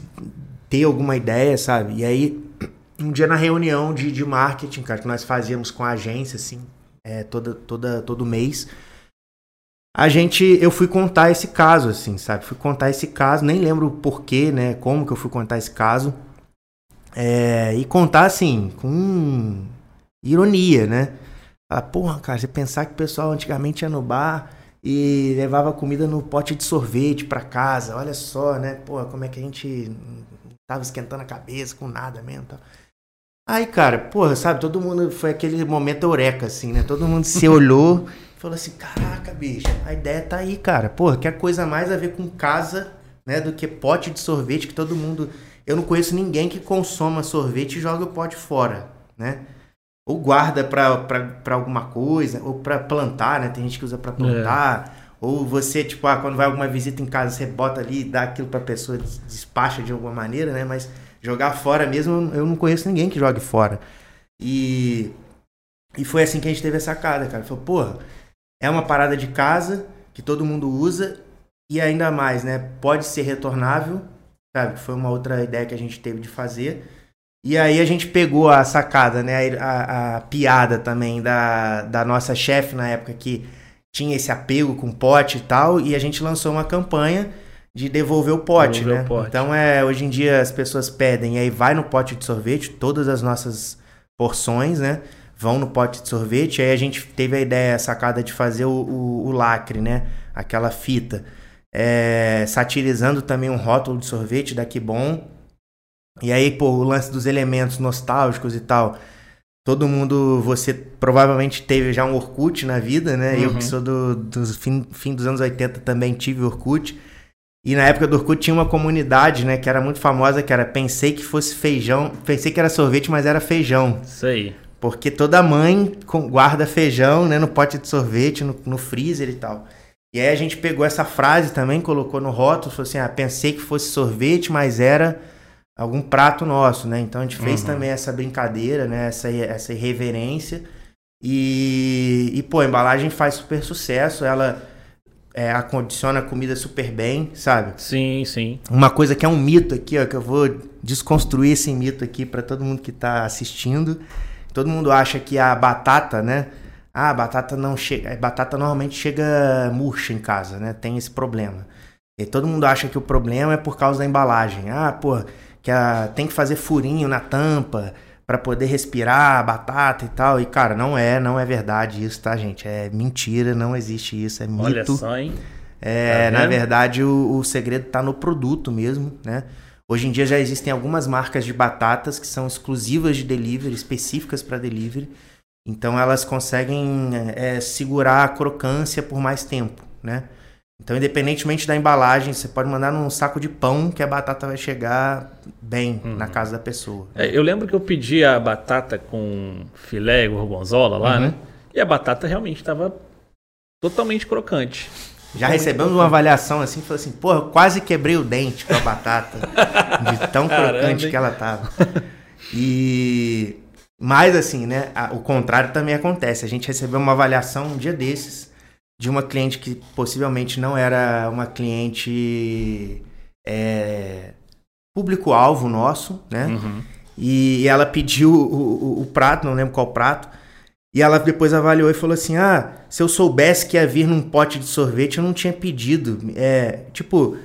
ter alguma ideia, sabe? E aí um dia na reunião de, de marketing, cara, que nós fazíamos com a agência, assim, é, toda, toda, todo mês, a gente, eu fui contar esse caso, assim, sabe? Fui contar esse caso, nem lembro porquê, né? Como que eu fui contar esse caso. É, e contar, assim, com ironia, né? Fala, porra, cara, você pensar que o pessoal antigamente ia no bar e levava comida no pote de sorvete para casa, olha só, né? Porra, como é que a gente tava esquentando a cabeça com nada mesmo, tá? Aí, cara, porra, sabe, todo mundo foi aquele momento eureka, assim, né? Todo mundo se olhou e falou assim: caraca, bicho, a ideia tá aí, cara. Porra, que coisa mais a ver com casa, né? Do que pote de sorvete que todo mundo. Eu não conheço ninguém que consoma sorvete e joga o pote fora, né? Ou guarda pra, alguma coisa, ou pra plantar, né? Tem gente que usa pra plantar. É. Ou você, tipo, ah, quando vai alguma visita em casa, você bota ali e dá aquilo pra pessoa, despacha de alguma maneira, né? Mas Jogar fora mesmo, eu não conheço ninguém que jogue fora. E, e foi assim que a gente teve a sacada, cara. Falou, porra, é uma parada de casa que todo mundo usa e ainda mais, né? Pode ser retornável, sabe? Foi uma outra ideia que a gente teve de fazer. E aí a gente pegou a sacada, né? A, a, a piada também da, da nossa chefe na época que tinha esse apego com pote e tal. E a gente lançou uma campanha de devolver o pote, devolver né? O pote. Então é, hoje em dia as pessoas pedem, aí vai no pote de sorvete, todas as nossas porções, né? Vão no pote de sorvete, aí a gente teve a ideia sacada de fazer o, o, o lacre, né? Aquela fita. É, satirizando também um rótulo de sorvete da Que Bom. E aí, pô, o lance dos elementos nostálgicos e tal. Todo mundo, você provavelmente teve já um Orkut na vida, né? Uhum. Eu que uhum. sou do, do fim, fim dos anos 80 também tive Orkut. E na época do Orkut tinha uma comunidade, né, que era muito famosa, que era pensei que fosse feijão, pensei que era sorvete, mas era feijão. Isso aí. Porque toda mãe guarda feijão, né, no pote de sorvete, no, no freezer e tal. E aí a gente pegou essa frase também, colocou no rótulo, falou assim, ah, pensei que fosse sorvete, mas era algum prato nosso, né? Então a gente fez uhum. também essa brincadeira, né, essa, essa irreverência. E, e, pô, a embalagem faz super sucesso, ela é, acondiciona a comida super bem, sabe? Sim, sim. Uma coisa que é um mito aqui, ó, que eu vou desconstruir esse mito aqui para todo mundo que tá assistindo. Todo mundo acha que a batata, né? Ah, batata não chega. A batata normalmente chega murcha em casa, né? Tem esse problema. E todo mundo acha que o problema é por causa da embalagem. Ah, pô, que a, tem que fazer furinho na tampa para poder respirar a batata e tal. E, cara, não é, não é verdade isso, tá, gente? É mentira, não existe isso, é mito. Olha só, hein? É, tá na verdade, o, o segredo tá no produto mesmo, né? Hoje em dia já existem algumas marcas de batatas que são exclusivas de delivery, específicas para delivery. Então elas conseguem é, segurar a crocância por mais tempo, né? Então, independentemente da embalagem, você pode mandar num saco de pão que a batata vai chegar bem uhum. na casa da pessoa. É, eu lembro que eu pedi a batata com filé gorgonzola lá, uhum. né? E a batata realmente estava totalmente crocante. Já recebemos uma avaliação assim, falou assim, porra, quase quebrei o dente com a batata, de tão crocante que ela tava. E mas assim, né? o contrário também acontece. A gente recebeu uma avaliação um dia desses de uma cliente que possivelmente não era uma cliente é, público-alvo nosso, né? Uhum. E ela pediu o, o, o, prato, não lembro qual prato, e ela depois avaliou e falou assim: Ah, se eu soubesse que ia vir num pote de sorvete, eu não tinha pedido. É, tipo,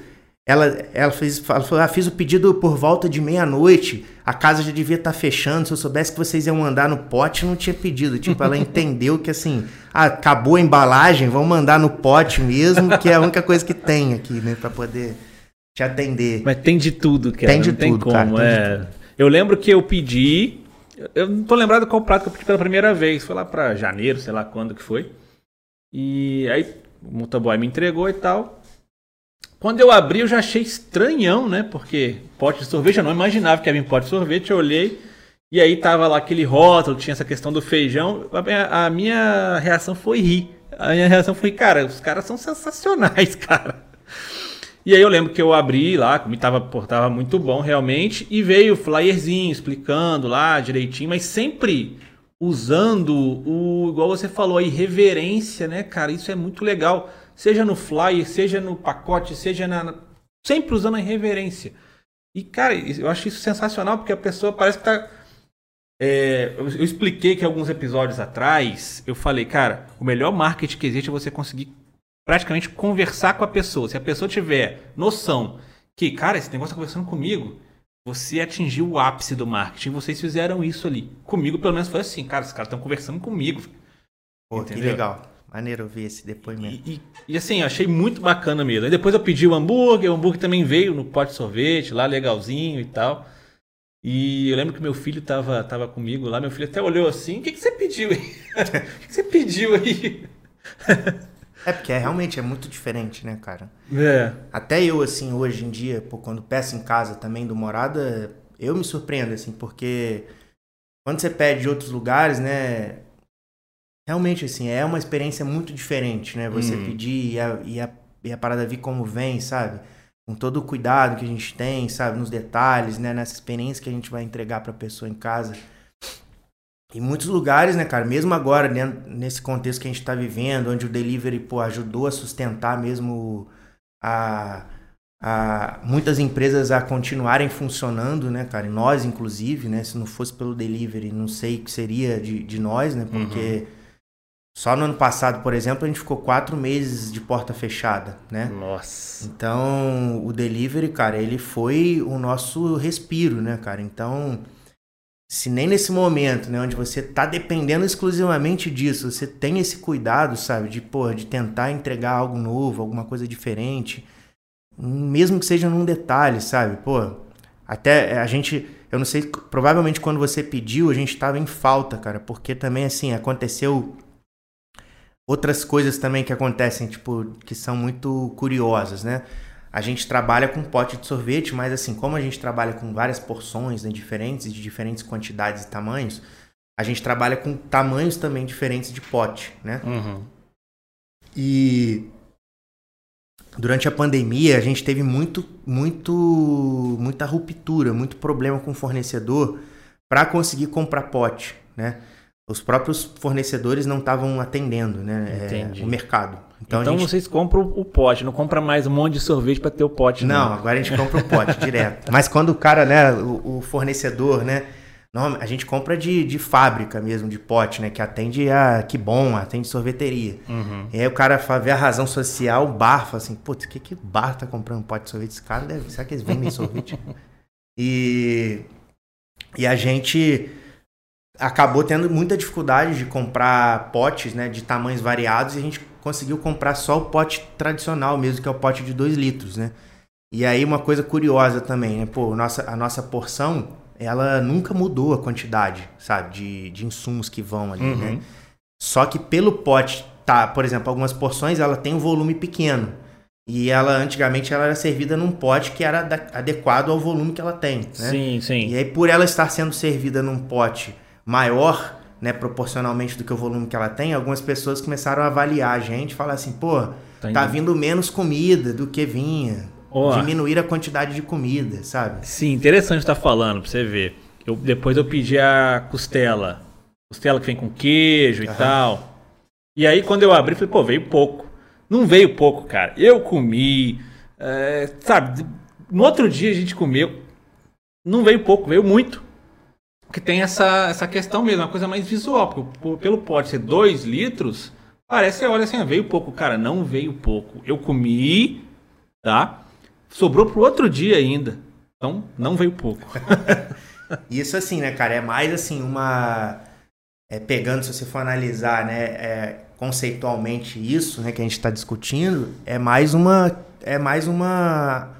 ela, ela, fez, ela falou: ah, fiz o pedido por volta de meia-noite, a casa já devia estar tá fechando. Se eu soubesse que vocês iam mandar no pote, não tinha pedido. Tipo, ela entendeu que assim, ah, acabou a embalagem, vamos mandar no pote mesmo, que é a única coisa que tem aqui, né, para poder te atender. Mas tem de tudo, cara. Tem de não tudo, tem como, cara, tem é. Tudo. Eu lembro que eu pedi, eu não tô lembrado qual prato que eu pedi pela primeira vez, foi lá para janeiro, sei lá quando que foi. E aí o motoboy me entregou e tal. Quando eu abri, eu já achei estranhão, né? Porque pote de sorvete, eu não imaginava que ia vir pote de sorvete. Eu olhei e aí tava lá aquele rótulo, tinha essa questão do feijão. A minha, a minha reação foi rir. A minha reação foi, cara, os caras são sensacionais, cara. E aí eu lembro que eu abri lá, como tava, tava muito bom realmente, e veio o flyerzinho explicando lá direitinho, mas sempre usando o, igual você falou aí, reverência, né, cara? Isso é muito legal seja no flyer, seja no pacote, seja na. Sempre usando a reverência. E, cara, eu acho isso sensacional, porque a pessoa parece que tá É, eu, eu expliquei que alguns episódios atrás, eu falei, cara, o melhor marketing que existe é você conseguir praticamente conversar com a pessoa. Se a pessoa tiver noção que, cara, esse negócio está conversando comigo, você atingiu o ápice do marketing. Vocês fizeram isso ali. Comigo, pelo menos, foi assim, cara, os caras estão conversando comigo. Pô, que legal. Maneiro ver esse depoimento. E, e, e, assim, achei muito bacana mesmo. Aí depois eu pedi o hambúrguer, o hambúrguer também veio no pote de sorvete, lá legalzinho e tal. E eu lembro que meu filho tava, tava comigo lá, meu filho até olhou assim, o que, que você pediu aí? o que, que você pediu aí? é porque é, realmente é muito diferente, né, cara? É. Até eu, assim, hoje em dia, pô, quando peço em casa também do Morada, eu me surpreendo, assim, porque quando você pede de outros lugares, né, realmente, assim, é uma experiência muito diferente, né? Você hum. pedir e a, e, a, e a parada vir como vem, sabe? com todo o cuidado que a gente tem, sabe, nos detalhes, né, nessa experiência que a gente vai entregar para a pessoa em casa. Em muitos lugares, né, cara, mesmo agora, né, nesse contexto que a gente está vivendo, onde o delivery, pô, ajudou a sustentar mesmo a, a muitas empresas a continuarem funcionando, né, cara, e nós, inclusive, né, se não fosse pelo delivery, não sei o que seria de, de nós, né, porque... Uhum só no ano passado, por exemplo, a gente ficou quatro meses de porta fechada, né? Nossa. Então, o delivery, cara, ele foi o nosso respiro, né, cara? Então, se nem nesse momento, né, onde você tá dependendo exclusivamente disso, você tem esse cuidado, sabe, de, pô, de tentar entregar algo novo, alguma coisa diferente, mesmo que seja num detalhe, sabe? Pô, até a gente, eu não sei, provavelmente quando você pediu, a gente tava em falta, cara, porque também, assim, aconteceu outras coisas também que acontecem, tipo, que são muito curiosas, né? A gente trabalha com pote de sorvete, mas assim, como a gente trabalha com várias porções né, diferentes, de diferentes quantidades e tamanhos, a gente trabalha com tamanhos também diferentes de pote, né? Uhum. E durante a pandemia a gente teve muito, muito, muita ruptura, muito problema com o fornecedor para conseguir comprar pote, né? Os próprios fornecedores não estavam atendendo né, é, o mercado. Então, então gente... vocês compram o pote, não compra mais um monte de sorvete para ter o pote. Não, não, agora a gente compra o pote direto. Mas quando o cara, né, o, o fornecedor, né, não, a gente compra de, de fábrica mesmo, de pote, né, que atende a que bom, atende sorveteria. Uhum. E aí o cara vê a razão social, o bar, fala assim, putz, que que bar tá comprando pote de sorvete? Esse cara deve, será que eles vendem sorvete? e e a gente acabou tendo muita dificuldade de comprar potes né, de tamanhos variados e a gente conseguiu comprar só o pote tradicional mesmo, que é o pote de 2 litros, né? E aí uma coisa curiosa também, né? Pô, nossa, a nossa porção, ela nunca mudou a quantidade, sabe? De, de insumos que vão ali, né? uhum. né? Só que pelo pote, tá, por exemplo, algumas porções ela tem um volume pequeno. E ela, antigamente, ela era servida num pote que era adequado ao volume que ela tem, né? Sim, sim. E aí, por ela estar sendo servida num pote maior, né, proporcionalmente do que o volume que ela tem, algumas pessoas começaram a avaliar a gente, falar assim, pô, tá, tá vindo menos comida do que vinha. Oh. Diminuir a quantidade de comida, sabe? Sim, interessante estar tá falando, pra você ver. Eu, depois eu pedi a costela. Costela que vem com queijo uhum. e tal. E aí, quando eu abri, falei, pô, veio pouco. Não veio pouco, cara. Eu comi, é, sabe? No outro dia a gente comeu. Não veio pouco, veio muito. Porque tem essa, essa questão mesmo, uma coisa mais visual. Porque pelo pote ser 2 litros, parece, olha assim, veio pouco. Cara, não veio pouco. Eu comi, tá? Sobrou pro outro dia ainda. Então, não veio pouco. Isso assim, né, cara? É mais assim, uma. É, pegando, se você for analisar, né, é, conceitualmente isso, né, que a gente está discutindo, é mais uma. É mais uma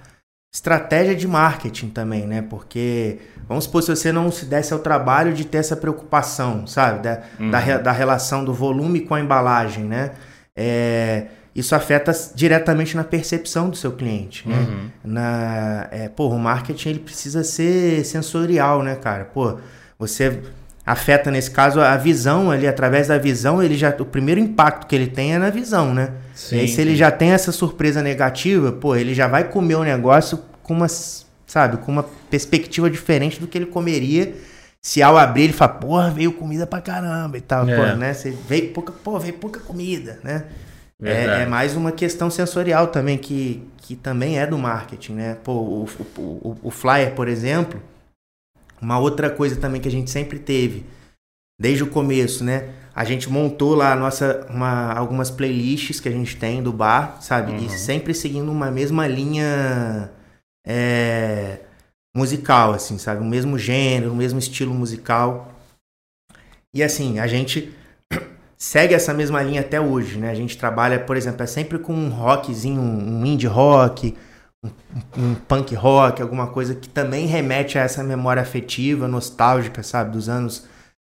estratégia de marketing também, né? Porque, vamos supor, se você não se desse ao trabalho de ter essa preocupação, sabe? Da, uhum. da, da, relação do volume com a embalagem, né? É, isso afeta diretamente na percepção do seu cliente, né? Uhum. Na, é, pô, o marketing ele precisa ser sensorial, né, cara? Pô, você afeta nesse caso a visão ali através da visão ele já o primeiro impacto que ele tem é na visão né? Sim, e aí, se sim. ele já tem essa surpresa negativa pô ele já vai comer o negócio com uma sabe com uma perspectiva diferente do que ele comeria se ao abrir ele fala porra veio comida pra caramba e tal é. pô, né? Você veio pouca pô veio pouca comida né? É, é, mais uma questão sensorial também que, que também é do marketing né? Pô o, o, o, o flyer por exemplo Uma outra coisa também que a gente sempre teve, desde o começo, né? A gente montou lá a nossa, uma, algumas playlists que a gente tem do bar, sabe? Uhum. E sempre seguindo uma mesma linha é, musical, assim, sabe? O mesmo gênero, o mesmo estilo musical. E assim, a gente segue essa mesma linha até hoje, né? A gente trabalha, por exemplo, é sempre com um rockzinho, um indie rock, um, punk rock, alguma coisa que também remete a essa memória afetiva, nostálgica, sabe? Dos anos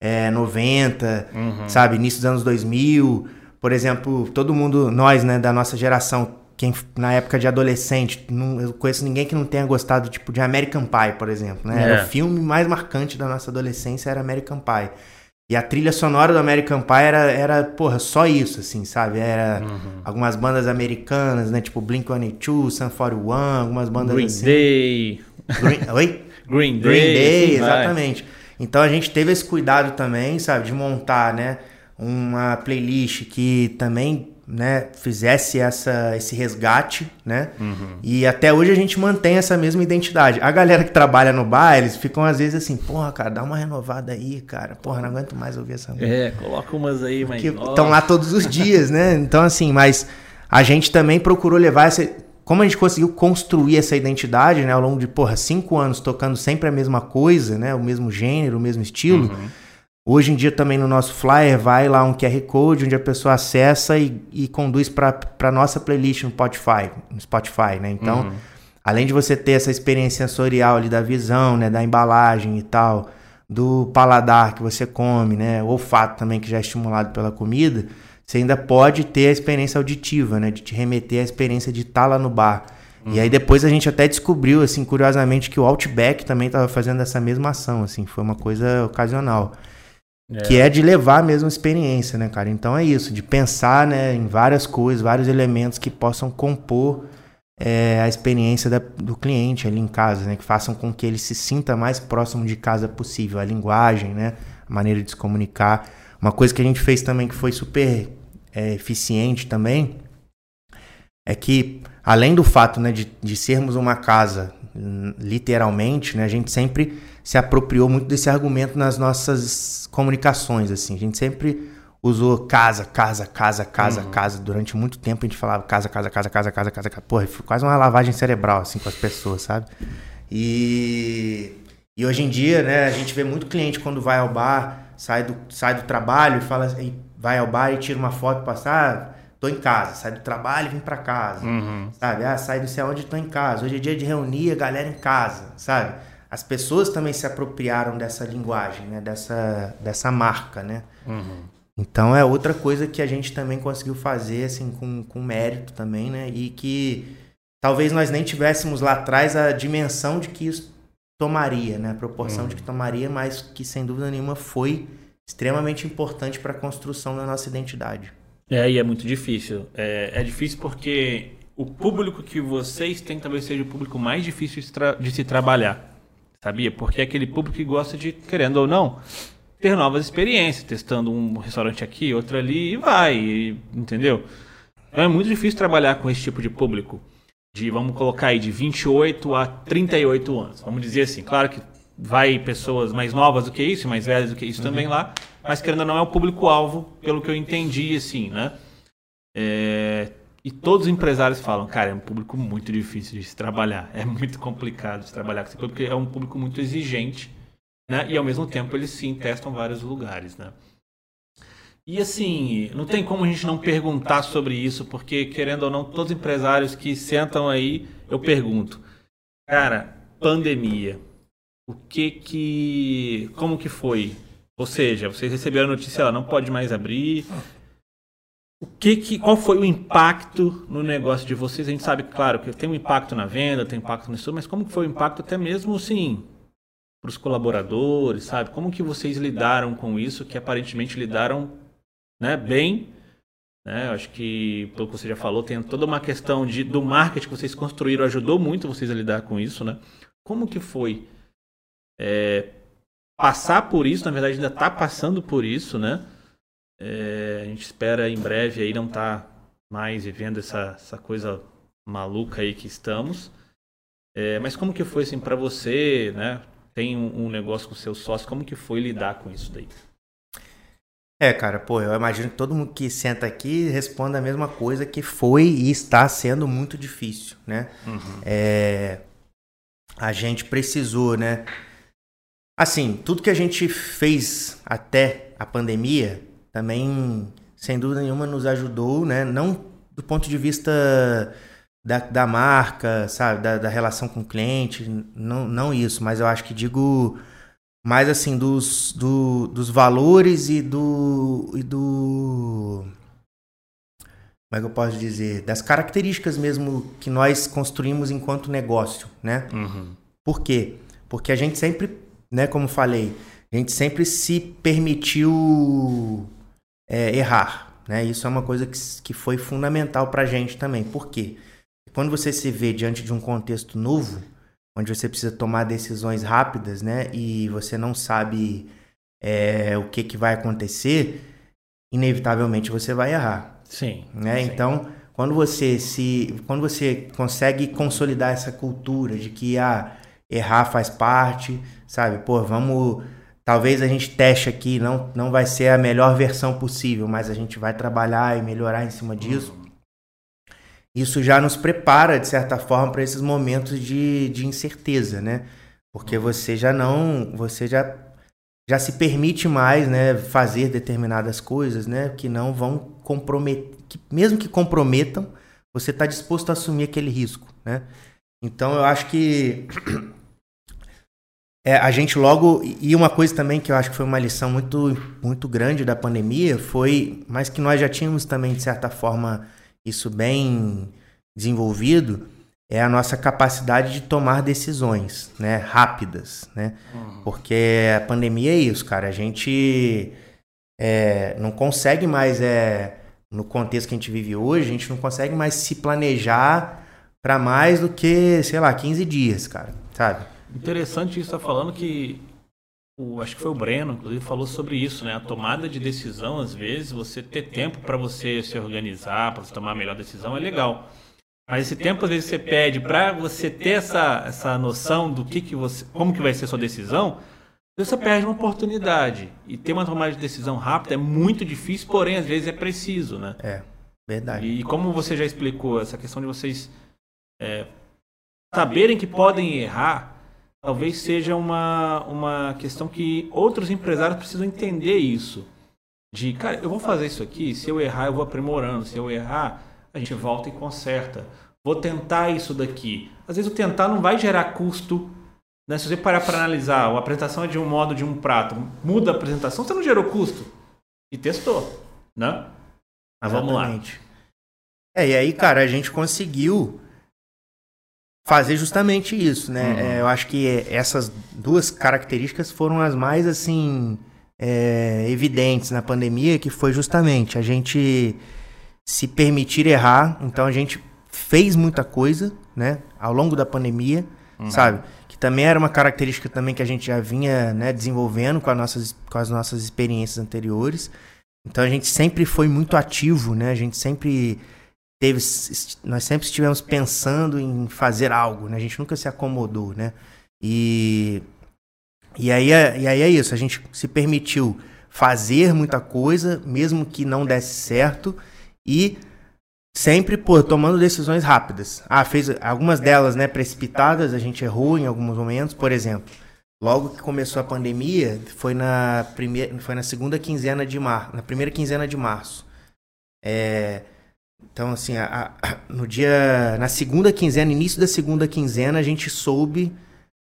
é, 90, uhum. sabe? Início dos anos 2000. Por exemplo, todo mundo, nós, né, da nossa geração, quem na época de adolescente, não, eu conheço ninguém que não tenha gostado, tipo, de American Pie, por exemplo, né? É. Era o filme mais marcante da nossa adolescência, era American Pie. E a trilha sonora do American Pie era, era porra, só isso, assim, sabe? Era uhum. algumas bandas americanas, né? Tipo Blink-182, Sun 41, algumas bandas Green assim. Day. Green, oi? Green Day. Green Day, exatamente. Vai. Então a gente teve esse cuidado também, sabe? De montar, né? Uma playlist que também né, fizesse essa, esse resgate, né? Uhum. E até hoje a gente mantém essa mesma identidade. A galera que trabalha no bar, eles ficam às vezes assim, porra, cara, dá uma renovada aí, cara. Porra, não aguento mais ouvir essa música. É, coloca umas aí, mas. Estão lá todos os dias, né? Então, assim, mas a gente também procurou levar essa. Como a gente conseguiu construir essa identidade, né, ao longo de, porra, cinco anos tocando sempre a mesma coisa, né? O mesmo gênero, o mesmo estilo. Uhum Hoje em dia também no nosso flyer vai lá um QR Code onde a pessoa acessa e, e conduz para a nossa playlist no Spotify, no Spotify, né? Então, uhum. além de você ter essa experiência sensorial ali da visão, né, da embalagem e tal, do paladar que você come, né, o olfato também que já é estimulado pela comida, você ainda pode ter a experiência auditiva, né, de te remeter à experiência de estar lá no bar. Uhum. E aí depois a gente até descobriu, assim, curiosamente, que o Outback também estava fazendo essa mesma ação, assim, foi uma coisa ocasional. É. Que é de levar a mesma experiência, né, cara? Então é isso, de pensar né, em várias coisas, vários elementos que possam compor é, a experiência da, do cliente ali em casa, né? Que façam com que ele se sinta mais próximo de casa possível. A linguagem, né? A maneira de se comunicar. Uma coisa que a gente fez também que foi super é, eficiente também é que, além do fato né, de, de sermos uma casa, literalmente, né, a gente sempre se apropriou muito desse argumento nas nossas comunicações, assim. A gente sempre usou casa, casa, casa, casa, uhum. casa. Durante muito tempo a gente falava casa, casa, casa, casa, casa, casa, casa. Porra, foi quase uma lavagem cerebral, assim, com as pessoas, sabe? E, e hoje em dia, né, a gente vê muito cliente quando vai ao bar, sai do, sai do trabalho e fala, e vai ao bar e tira uma foto, passar, ah, tô em casa, sai do trabalho e vem para casa, uhum. sabe? Ah, sai do céu onde tô em casa. Hoje é dia de reunir a galera em casa, sabe? As pessoas também se apropriaram dessa linguagem, né? dessa, dessa marca, né? Uhum. Então é outra coisa que a gente também conseguiu fazer assim com, com mérito também, né? E que talvez nós nem tivéssemos lá atrás a dimensão de que isso tomaria, né? A proporção uhum. de que tomaria, mas que sem dúvida nenhuma foi extremamente importante para a construção da nossa identidade. É, e é muito difícil. É, é difícil porque o público que vocês têm talvez seja o público mais difícil de, de se trabalhar sabia? Porque é aquele público que gosta de, querendo ou não, ter novas experiências, testando um restaurante aqui, outro ali e vai, e, entendeu? Então é muito difícil trabalhar com esse tipo de público. De, vamos colocar aí, de 28 a 38 anos. Vamos dizer assim, claro que vai pessoas mais novas do que isso, mais velhas do que isso uhum. também lá, mas querendo ou não é o público-alvo, pelo que eu entendi, assim, né? É, e todos os empresários falam, cara, é um público muito difícil de se trabalhar. É muito complicado de trabalhar com esse público, porque é um público muito exigente, né? E ao mesmo tempo eles sim testam vários lugares, né? E assim, não tem como a gente não perguntar sobre isso, porque querendo ou não, todos os empresários que sentam aí, eu pergunto, cara, pandemia, o que que, como que foi? Ou seja, vocês receberam a notícia, ela não pode mais abrir, o que, que qual foi o impacto no negócio de vocês? A gente sabe, claro, que tem um impacto na venda, tem impacto nisso, mas como foi o impacto até mesmo, assim, para os colaboradores, sabe? Como que vocês lidaram com isso, que aparentemente lidaram né, bem, né? Acho que, pelo que você já falou, tem toda uma questão de, do marketing que vocês construíram, ajudou muito vocês a lidar com isso, né? Como que foi é, passar por isso, na verdade ainda está passando por isso, né? É, a gente espera em breve aí não estar tá mais vivendo essa, essa coisa maluca aí que estamos. É, mas como que foi assim para você, né? tem um, um negócio com seus sócios, como que foi lidar com isso daí? É, cara, pô, eu imagino que todo mundo que senta aqui responda a mesma coisa, que foi e está sendo muito difícil, né? Uhum. É, a gente precisou, né? Assim, tudo que a gente fez até a pandemia também, sem dúvida nenhuma, nos ajudou, né? Não do ponto de vista da, da marca, sabe, da, da relação com o cliente, não, não isso, mas eu acho que digo mais assim dos, do, dos valores e do e do como é que eu posso dizer das características mesmo que nós construímos enquanto negócio, né? Uhum. Por quê? Porque a gente sempre, né, como falei, a gente sempre se permitiu é, errar, né? Isso é uma coisa que, que foi fundamental para a gente também. Por quê? Quando você se vê diante de um contexto novo, onde você precisa tomar decisões rápidas, né? E você não sabe é, o que, que vai acontecer, inevitavelmente você vai errar. Sim. Né? Sim. Então, quando você se, quando você consegue consolidar essa cultura de que ah, errar faz parte, sabe? Pô, vamos talvez a gente teste aqui, não, não vai ser a melhor versão possível, mas a gente vai trabalhar e melhorar em cima disso isso já nos prepara, de certa forma, para esses momentos de, de incerteza, né? Porque você já não. Você já, já se permite mais né, fazer determinadas coisas, né? Que não vão comprometer. Que, mesmo que comprometam, você está disposto a assumir aquele risco, né? Então eu acho que. É, a gente logo. E uma coisa também que eu acho que foi uma lição muito, muito grande da pandemia foi. Mas que nós já tínhamos também, de certa forma isso bem desenvolvido, é a nossa capacidade de tomar decisões, né, rápidas, né? Uhum. Porque a pandemia é isso, cara. A gente é, não consegue mais, é, no contexto que a gente vive hoje, a gente não consegue mais se planejar para mais do que, sei lá, 15 dias, cara, sabe? Interessante isso, tá falando que o, acho que foi o Breno, inclusive, falou sobre isso, né? A tomada de decisão, às vezes, você ter tempo para você se organizar, para você tomar a melhor decisão, é legal. Mas esse tempo, às vezes, você pede para você ter essa, essa noção do que, que você. como que vai ser a sua decisão, você perde uma oportunidade. E ter uma tomada de decisão rápida é muito difícil, porém, às vezes, é preciso, né? É, verdade. E como você já explicou, essa questão de vocês é, saberem que podem errar talvez seja uma, uma questão que outros empresários precisam entender isso. De, cara, eu vou fazer isso aqui, se eu errar, eu vou aprimorando. Se eu errar, a gente volta e conserta. Vou tentar isso daqui. Às vezes o tentar não vai gerar custo. Né? Se você parar para analisar, a apresentação é de um modo de um prato, muda a apresentação, você não gerou custo. E testou, né? Mas vamos lá. É, e aí, cara, a gente conseguiu fazer justamente isso, né? Uhum. É, eu acho que essas duas características foram as mais assim é, evidentes na pandemia, que foi justamente a gente se permitir errar. Então a gente fez muita coisa, né? Ao longo da pandemia, uhum. sabe? Que também era uma característica também que a gente já vinha né, desenvolvendo com, as nossas, com as nossas experiências anteriores. Então a gente sempre foi muito ativo, né? A gente sempre teve, nós sempre estivemos pensando em fazer algo, né? A gente nunca se acomodou, né? E, e, aí, é, e aí é isso, a gente se permitiu fazer muita coisa, mesmo que não desse certo, e sempre, pô, tomando decisões rápidas. Ah, fez algumas delas, né, precipitadas, a gente errou em alguns momentos, por exemplo. Logo que começou a pandemia, foi na primeira, foi na segunda quinzena de março, na primeira quinzena de março. É, então, assim, a, a, no dia. Na segunda quinzena, início da segunda quinzena, a gente soube.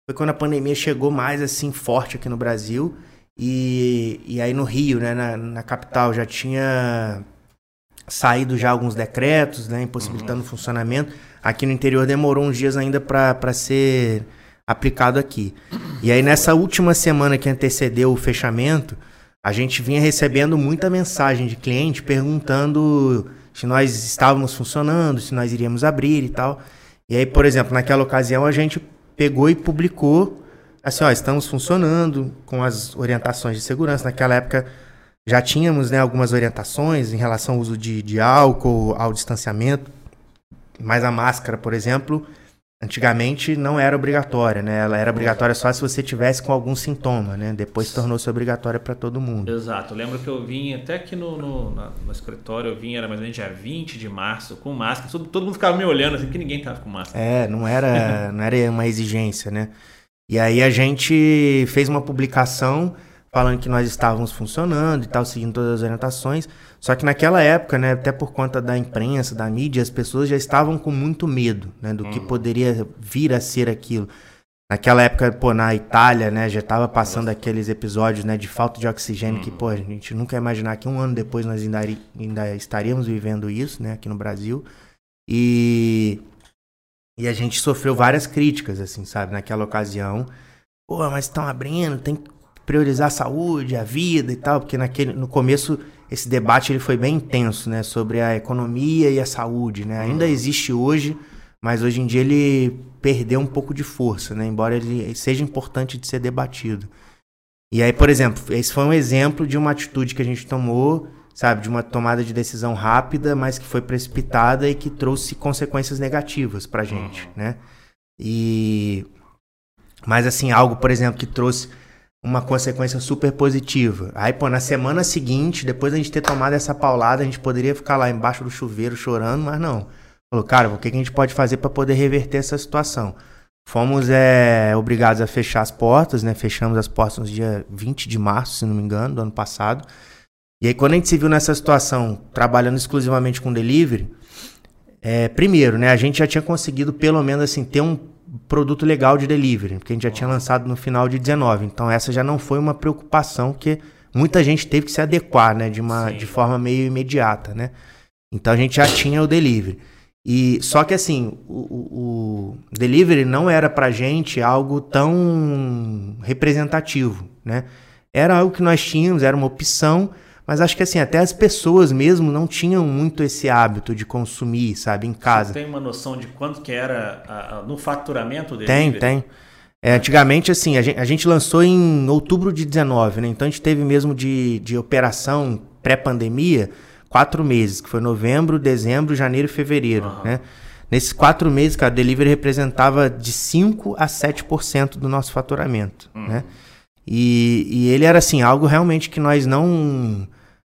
Foi quando a pandemia chegou mais assim forte aqui no Brasil. E, e aí no Rio, né, na, na capital, já tinha saído já alguns decretos, né, impossibilitando uhum. o funcionamento. Aqui no interior demorou uns dias ainda para ser aplicado aqui. E aí nessa última semana que antecedeu o fechamento, a gente vinha recebendo muita mensagem de cliente perguntando se nós estávamos funcionando, se nós iríamos abrir e tal. E aí, por exemplo, naquela ocasião a gente pegou e publicou assim, ó, estamos funcionando com as orientações de segurança. Naquela época já tínhamos né, algumas orientações em relação ao uso de, de álcool, ao distanciamento, mas a máscara, por exemplo, Antigamente não era obrigatória, né? Ela era obrigatória só se você tivesse com algum sintoma, né? Depois tornou-se obrigatória para todo mundo. Exato. Eu lembro que eu vim até aqui no, no, no, escritório, eu vim, era mais ou menos dia 20 de março, com máscara. Todo, todo mundo ficava me olhando assim, porque ninguém tava com máscara. É, não era, não era uma exigência, né? E aí a gente fez uma publicação falando que nós estávamos funcionando e tal, seguindo todas as orientações. Só que naquela época, né, até por conta da imprensa, da mídia, as pessoas já estavam com muito medo, né, do que uhum. poderia vir a ser aquilo. Naquela época, pô, na Itália, né, já estava passando Nossa. aqueles episódios, né, de falta de oxigênio que, uhum. pô, a gente nunca ia imaginar que um ano depois nós ainda, ainda estaríamos vivendo isso, né, aqui no Brasil. E e a gente sofreu várias críticas, assim, sabe, naquela ocasião. Pô, mas estão abrindo, tem que priorizar a saúde, a vida e tal, porque naquele, no começo esse debate ele foi bem intenso, né, sobre a economia e a saúde, né? Ainda uhum. existe hoje, mas hoje em dia ele perdeu um pouco de força, né, embora ele seja importante de ser debatido. E aí, por exemplo, esse foi um exemplo de uma atitude que a gente tomou, sabe, de uma tomada de decisão rápida, mas que foi precipitada e que trouxe consequências negativas pra gente, uhum. né? E mas assim, algo, por exemplo, que trouxe uma consequência super positiva. Aí, pô, na semana seguinte, depois da gente ter tomado essa paulada, a gente poderia ficar lá embaixo do chuveiro chorando, mas não. Falou, cara, o que a gente pode fazer para poder reverter essa situação? Fomos é, obrigados a fechar as portas, né? Fechamos as portas no dia 20 de março, se não me engano, do ano passado. E aí, quando a gente se viu nessa situação, trabalhando exclusivamente com delivery, é, primeiro, né? A gente já tinha conseguido, pelo menos, assim, ter um produto legal de delivery, porque a gente já tinha lançado no final de 19. Então essa já não foi uma preocupação que muita gente teve que se adequar, né, de uma Sim. de forma meio imediata, né? Então a gente já tinha o delivery. E só que assim, o, o, delivery não era pra gente algo tão representativo, né? Era algo que nós tínhamos, era uma opção, mas acho que assim, até as pessoas mesmo não tinham muito esse hábito de consumir, sabe, em casa. Você tem uma noção de quanto que era a, a, no faturamento dele? Tem, tem. É, antigamente, assim, a gente, a gente, lançou em outubro de 19, né? Então a gente teve mesmo de, de operação pré-pandemia quatro meses, que foi novembro, dezembro, janeiro e fevereiro, uhum. né? Nesses quatro meses, cara, delivery representava de 5 a 7% do nosso faturamento, uhum. né? E, e ele era assim, algo realmente que nós não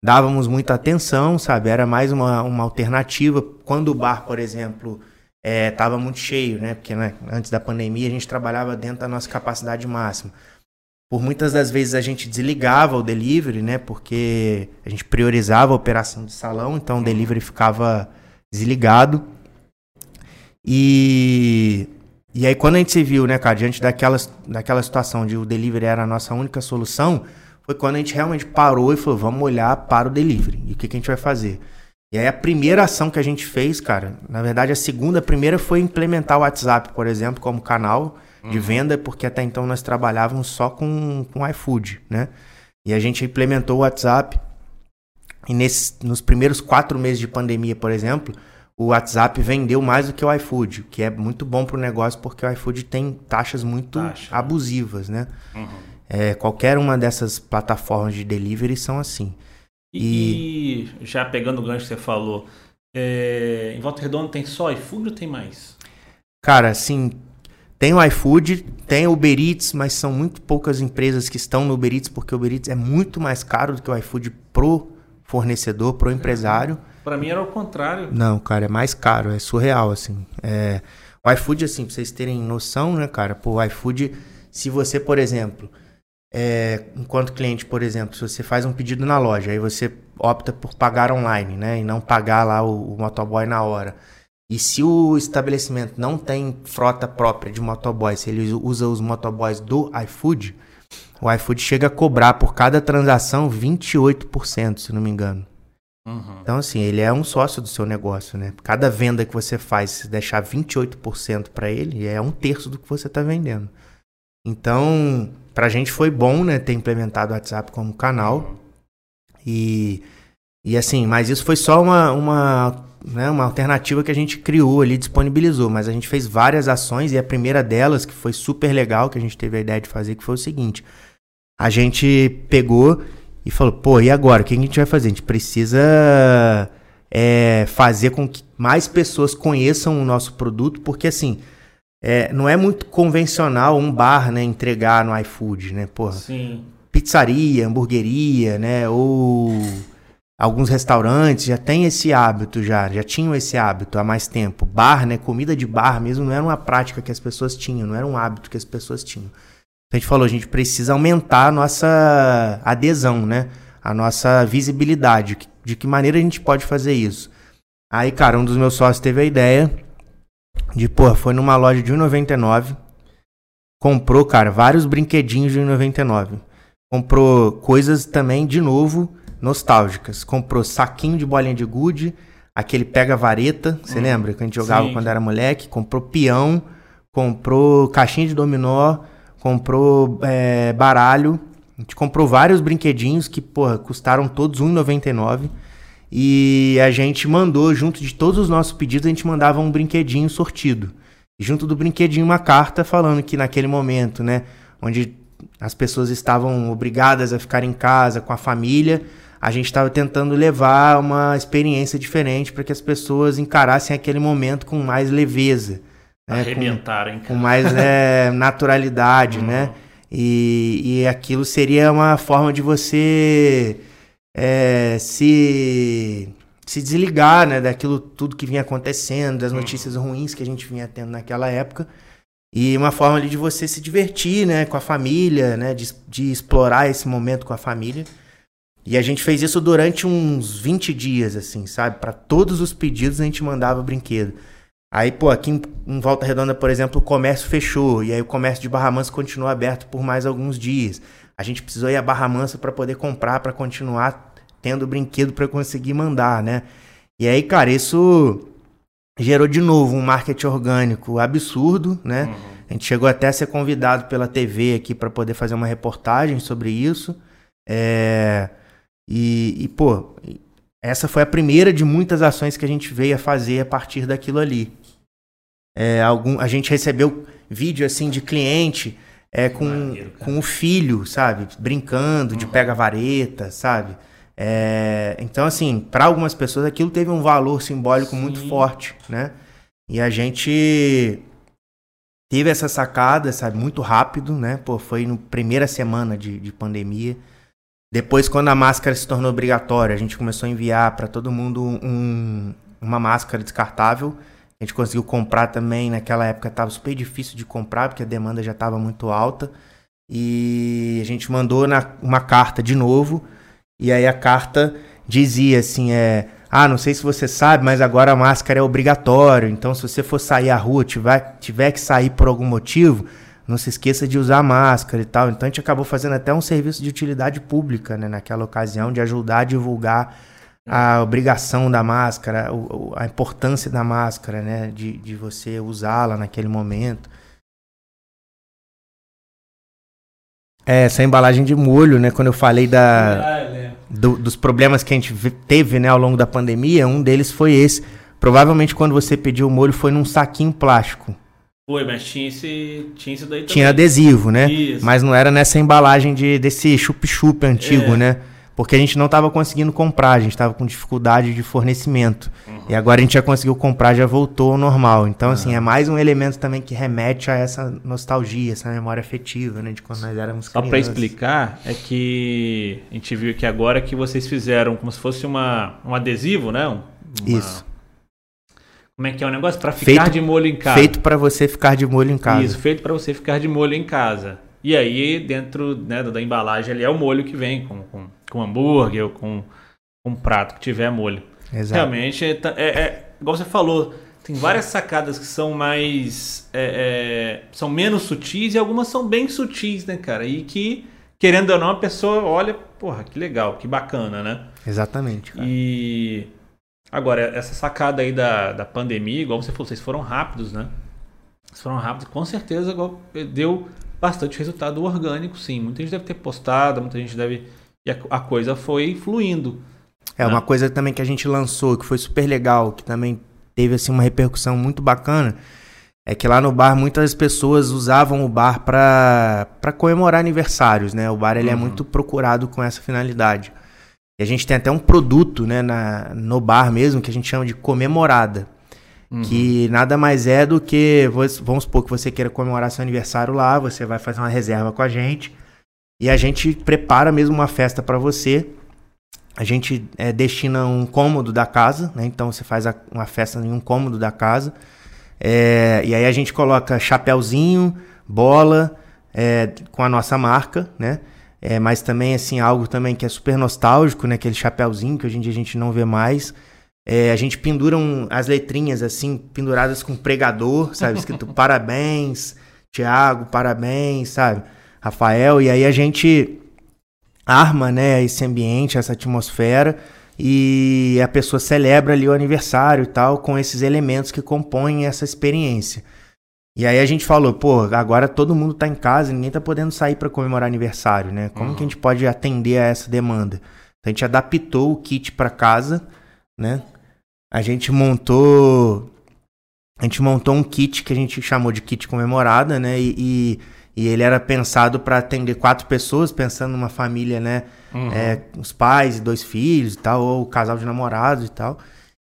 dávamos muita atenção, sabe? Era mais uma, uma alternativa. Quando o bar, por exemplo, estava é, muito cheio, né? Porque né, antes da pandemia a gente trabalhava dentro da nossa capacidade máxima. Por muitas das vezes a gente desligava o delivery, né? Porque a gente priorizava a operação de salão, então o delivery ficava desligado. E e aí, quando a gente se viu, né, cara, diante daquela, daquela situação de o delivery era a nossa única solução, foi quando a gente realmente parou e falou, vamos olhar para o delivery. E o que, que a gente vai fazer? E aí, a primeira ação que a gente fez, cara, na verdade, a segunda, a primeira foi implementar o WhatsApp, por exemplo, como canal de uhum. venda, porque até então nós trabalhávamos só com, com iFood, né? E a gente implementou o WhatsApp. E nesse, nos primeiros quatro meses de pandemia, por exemplo, o WhatsApp vendeu mais do que o iFood, que é muito bom para o negócio porque o iFood tem taxas muito Taxa. abusivas, né? Uhum. É, qualquer uma dessas plataformas de delivery são assim. E, e já pegando o gancho que você falou, é, em Volta Redonda tem só iFood ou tem mais? Cara, assim, tem o iFood, tem o Uber Eats, mas são muito poucas empresas que estão no Uber Eats, porque o Uber Eats é muito mais caro do que o iFood pro fornecedor, pro empresário. Para mim era o contrário. Não, cara, é mais caro, é surreal, assim. É... O iFood, assim, pra vocês terem noção, né, cara? Pô, o iFood, se você, por exemplo, é... enquanto cliente, por exemplo, se você faz um pedido na loja, aí você opta por pagar online, né? E não pagar lá o, o motoboy na hora. E se o estabelecimento não tem frota própria de motoboy, se ele usa os motoboys do iFood, o iFood chega a cobrar por cada transação 28%, se não me engano. Uhum. Então, assim, ele é um sócio do seu negócio, né? Cada venda que você faz, se deixar 28% para ele, é um terço do que você está vendendo. Então, para a gente foi bom, né, ter implementado o WhatsApp como canal. Uhum. E, e assim, mas isso foi só uma, uma, né, uma alternativa que a gente criou ali, disponibilizou. Mas a gente fez várias ações e a primeira delas, que foi super legal, que a gente teve a ideia de fazer, que foi o seguinte. A gente pegou e falou, pô, e agora? O que a gente vai fazer? A gente precisa é, fazer com que mais pessoas conheçam o nosso produto, porque assim, é, não é muito convencional um bar, né, entregar no iFood, né, porra. Sim. Pizzaria, hamburgueria, né, ou alguns restaurantes já têm esse hábito já, já tinham esse hábito há mais tempo. Bar, né, comida de bar mesmo não era uma prática que as pessoas tinham, não era um hábito que as pessoas tinham. A gente falou, a gente precisa aumentar a nossa adesão, né, a nossa visibilidade. De que maneira a gente pode fazer isso? Aí, cara, um dos meus sócios teve a ideia de, pô, foi numa loja de 1,99. Comprou, cara, vários brinquedinhos de 1,99. Comprou coisas também, de novo, nostálgicas. Comprou saquinho de bolinha de gude, aquele pega-vareta, você hum, lembra? Que a gente jogava sim. quando era moleque. Comprou peão, comprou caixinha de dominó, comprou é, baralho. A gente comprou vários brinquedinhos que, porra, custaram todos R$1,99. E a gente mandou, junto de todos os nossos pedidos, a gente mandava um brinquedinho sortido. Junto do brinquedinho, uma carta falando que naquele momento, né, onde as pessoas estavam obrigadas a ficar em casa com a família, a gente estava tentando levar uma experiência diferente para que as pessoas encarassem aquele momento com mais leveza. Né, Arrebentarem. Com, com mais é, naturalidade, uhum. né? E, e aquilo seria uma forma de você é, se, se desligar né, daquilo tudo que vinha acontecendo, das notícias ruins que a gente vinha tendo naquela época. E uma forma ali de você se divertir né, com a família, né, de, de explorar esse momento com a família. E a gente fez isso durante uns 20 dias, assim, sabe? Para todos os pedidos a gente mandava brinquedo. Aí, pô, aqui em, em, Volta Redonda, por exemplo, o comércio fechou. E aí o comércio de Barra Mansa continuou aberto por mais alguns dias. A gente precisou ir a Barra Mansa para poder comprar, para continuar tendo brinquedo para conseguir mandar, né? E aí, cara, isso gerou de novo um marketing orgânico absurdo, né? Uhum. A gente chegou até a ser convidado pela TV aqui para poder fazer uma reportagem sobre isso. É... E, e, pô, essa foi a primeira de muitas ações que a gente veio a fazer a partir daquilo ali. É, algum, a gente recebeu vídeo assim de cliente é, com, com o filho, sabe? Brincando de uhum. pega-vareta, sabe? É, então, assim, para algumas pessoas aquilo teve um valor simbólico Sim. muito forte, né? E a gente teve essa sacada, sabe, muito rápido, né? Pô, foi na primeira semana de, de pandemia. Depois, quando a máscara se tornou obrigatória, a gente começou a enviar para todo mundo um, uma máscara descartável a gente conseguiu comprar também, naquela época estava super difícil de comprar, porque a demanda já estava muito alta. E a gente mandou na, uma carta de novo, e aí a carta dizia assim, é... Ah, não sei se você sabe, mas agora a máscara é obrigatório. Então, se você for sair à rua, tiver, tiver que sair por algum motivo, não se esqueça de usar máscara e tal. Então, a gente acabou fazendo até um serviço de utilidade pública, né, naquela ocasião, de ajudar a divulgar a obrigação da máscara, a importância da máscara, né? De, de você usá-la naquele momento. É, essa embalagem de molho, né? Quando eu falei da, ah, do, dos problemas que a gente teve né, ao longo da pandemia, um deles foi esse. Provavelmente quando você pediu o molho foi num saquinho plástico. Foi, mas tinha esse, tinha esse daí também. Tinha adesivo, né? Isso. Mas não era nessa embalagem de, desse chup-chup antigo, é. né? porque a gente não estava conseguindo comprar, a gente estava com dificuldade de fornecimento. Uhum. E agora a gente já conseguiu comprar, já voltou ao normal. Então, assim, uhum. é mais um elemento também que remete a essa nostalgia, essa memória afetiva, né, de quando nós éramos Só para explicar, é que a gente viu aqui agora que vocês fizeram como se fosse uma, um adesivo, né? Uma... Isso. Como é que é o negócio? Para ficar feito, de molho em casa. Feito para você ficar de molho em casa. Isso, feito para você ficar de molho em casa. E aí, dentro né, da embalagem ali é o molho que vem, com, com, com hambúrguer ou com um prato que tiver molho. Exato. Realmente, é, é, é, igual você falou, tem várias sacadas que são mais. É, é, são menos sutis e algumas são bem sutis, né, cara? E que, querendo ou não, a pessoa olha, porra, que legal, que bacana, né? Exatamente. Cara. E. Agora, essa sacada aí da, da pandemia, igual você falou, vocês foram rápidos, né? Vocês foram rápidos, com certeza deu bastante resultado orgânico, sim. Muita gente deve ter postado, muita gente deve. E a, a coisa foi fluindo. É, né? uma coisa também que a gente lançou, que foi super legal, que também teve assim uma repercussão muito bacana, é que lá no bar muitas pessoas usavam o bar para comemorar aniversários, né? O bar ele é uhum. é muito procurado com essa finalidade. E a gente tem até um produto, né, na, no bar mesmo, que a gente chama de comemorada. Uhum. Que nada mais é do que, vamos supor que você queira comemorar seu aniversário lá, você vai fazer uma reserva com a gente e a gente prepara mesmo uma festa para você. A gente é, destina um cômodo da casa, né? Então você faz a, uma festa em um cômodo da casa. É, e aí a gente coloca chapéuzinho, bola, é, com a nossa marca, né? É, mas também, assim, algo também que é super nostálgico, né? Aquele chapéuzinho que hoje em dia a gente não vê mais. É, a gente pendura um, as letrinhas, assim, penduradas com pregador, sabe? Escrito parabéns, Tiago, parabéns, sabe? Rafael. E aí a gente arma, né, esse ambiente, essa atmosfera e a pessoa celebra ali o aniversário e tal com esses elementos que compõem essa experiência. E aí a gente falou, pô, agora todo mundo tá em casa, ninguém tá podendo sair para comemorar aniversário, né? Como uhum. que a gente pode atender a essa demanda? Então a gente adaptou o kit para casa, né? A gente montou a gente montou um kit que a gente chamou de kit comemorada, né? E, e, e ele era pensado para atender quatro pessoas, pensando numa família, né? Uhum. É, os pais e dois filhos e tal, ou casal de namorados e tal.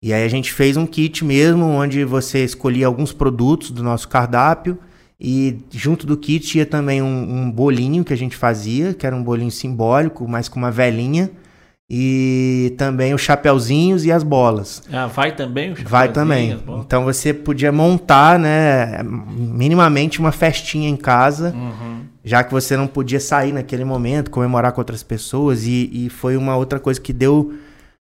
E aí a gente fez um kit mesmo, onde você escolhia alguns produtos do nosso cardápio e junto do kit ia também um, um bolinho que a gente fazia, que era um bolinho simbólico, mas com uma velinha. E também os chapeuzinhos e as bolas. Ah, vai também Vai também. Então você podia montar, né, minimamente uma festinha em casa, uhum. já que você não podia sair naquele momento, comemorar com outras pessoas. E, e foi uma outra coisa que deu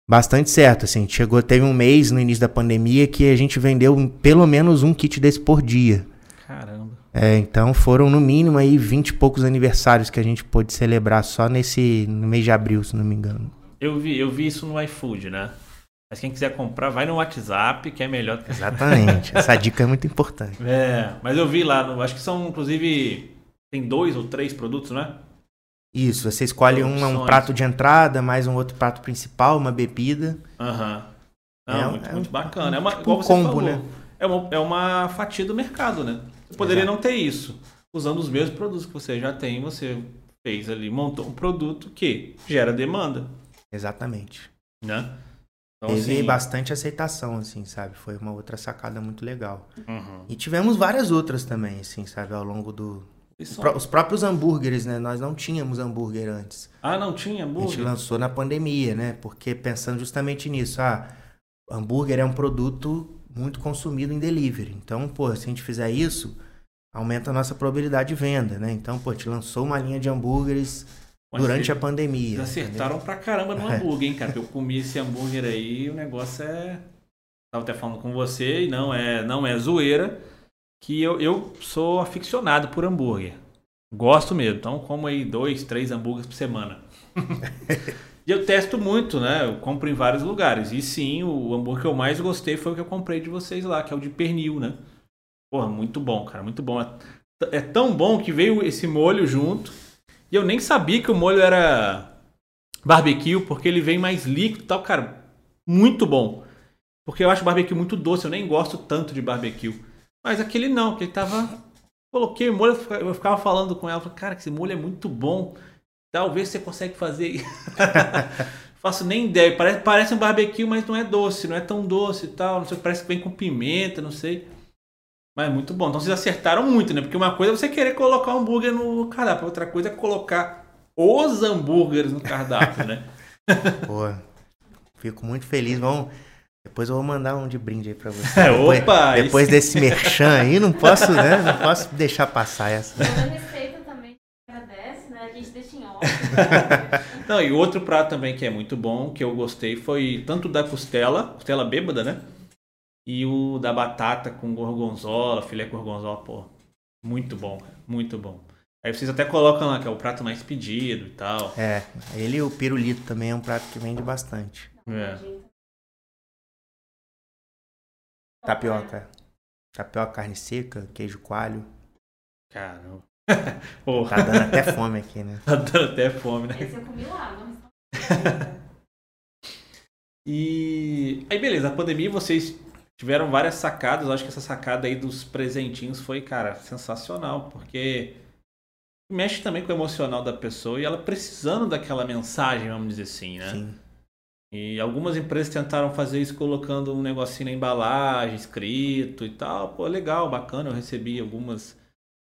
bastante certo, assim. Chegou, teve um mês no início da pandemia que a gente vendeu pelo menos um kit desse por dia. Caramba. É, então foram no mínimo aí 20 e poucos aniversários que a gente pôde celebrar só nesse no mês de abril, se não me engano. Eu vi, eu vi isso no iFood, né? Mas quem quiser comprar, vai no WhatsApp, que é melhor. Que... Exatamente. Essa dica é muito importante. É, mas eu vi lá, no, acho que são inclusive tem dois ou três produtos, né? Isso, você escolhe um, um prato de entrada, mais um outro prato principal, uma bebida. Aham. Uhum. é, muito, é muito bacana. É uma, tipo um combo, falou, né? É uma, é uma fatia do mercado, né? Você poderia Exato. não ter isso. Usando os mesmos produtos que você já tem, você fez ali, montou um produto que gera demanda. Exatamente. Né? Então, Teve assim... bastante aceitação, assim, sabe? Foi uma outra sacada muito legal. Uhum. E tivemos várias outras também, assim, sabe? Ao longo do, os próprios hambúrgueres, né? Nós não tínhamos hambúrguer antes. Ah, não tinha hambúrguer? A gente lançou na pandemia, né? Porque pensando justamente nisso, ah, hambúrguer é um produto muito consumido em delivery. Então, pô, se a gente fizer isso, aumenta a nossa probabilidade de venda, né? Então, pô, a gente lançou uma linha de hambúrgueres Mas durante a pandemia. Acertaram entendeu? pra caramba no hambúrguer, hein, cara? eu comi esse hambúrguer aí, o negócio é. Tava até falando com você, e não é, não é zoeira que eu, eu sou aficionado por hambúrguer. Gosto mesmo. Então, como aí dois, três hambúrgueres por semana. e eu testo muito, né? Eu compro em vários lugares. E sim, o hambúrguer que eu mais gostei foi o que eu comprei de vocês lá, que é o de pernil, né? Porra, muito bom, cara. Muito bom. É tão bom que veio esse molho junto. E eu nem sabia que o molho era barbecue, porque ele vem mais líquido e tal, cara. Muito bom. Porque eu acho barbecue muito doce. Eu nem gosto tanto de barbecue. Mas aquele não, que ele tava. Coloquei molho, eu ficava falando com ela, cara, esse molho é muito bom. Talvez você consegue fazer. Faço nem ideia. Parece, parece um barbecue, mas não é doce, não é tão doce e tal. Não sei, parece que vem com pimenta, não sei. Mas é muito bom. Então vocês acertaram muito, né? Porque uma coisa é você querer colocar hambúrguer no cardápio, outra coisa é colocar os hambúrgueres no cardápio, né? Pô, fico muito feliz. Vamos depois eu vou mandar um de brinde aí pra você. É, opa! Depois, depois desse merchan aí, não posso, né? Não posso deixar passar essa. Receita também agradece, né? A gente deixa em ordem. não, e outro prato também que é muito bom, que eu gostei, foi tanto da costela, costela bêbada, né? E o da batata com gorgonzola, filé gorgonzola, pô. Muito bom, muito bom. Aí vocês até colocam lá que é o prato mais pedido e tal. É, ele e o pirulito também é um prato que vende bastante. É. Tapioca. Tapioca, carne seca, queijo coalho. Caramba. Tá dando até fome aqui, né? Tá dando até fome, né? Esse eu comi lá, não E aí, beleza, a pandemia vocês tiveram várias sacadas. Eu acho que essa sacada aí dos presentinhos foi, cara, sensacional, porque mexe também com o emocional da pessoa e ela precisando daquela mensagem, vamos dizer assim, né? Sim. E algumas empresas tentaram fazer isso colocando um negocinho na embalagem, escrito e tal. Pô, legal, bacana, eu recebi algumas.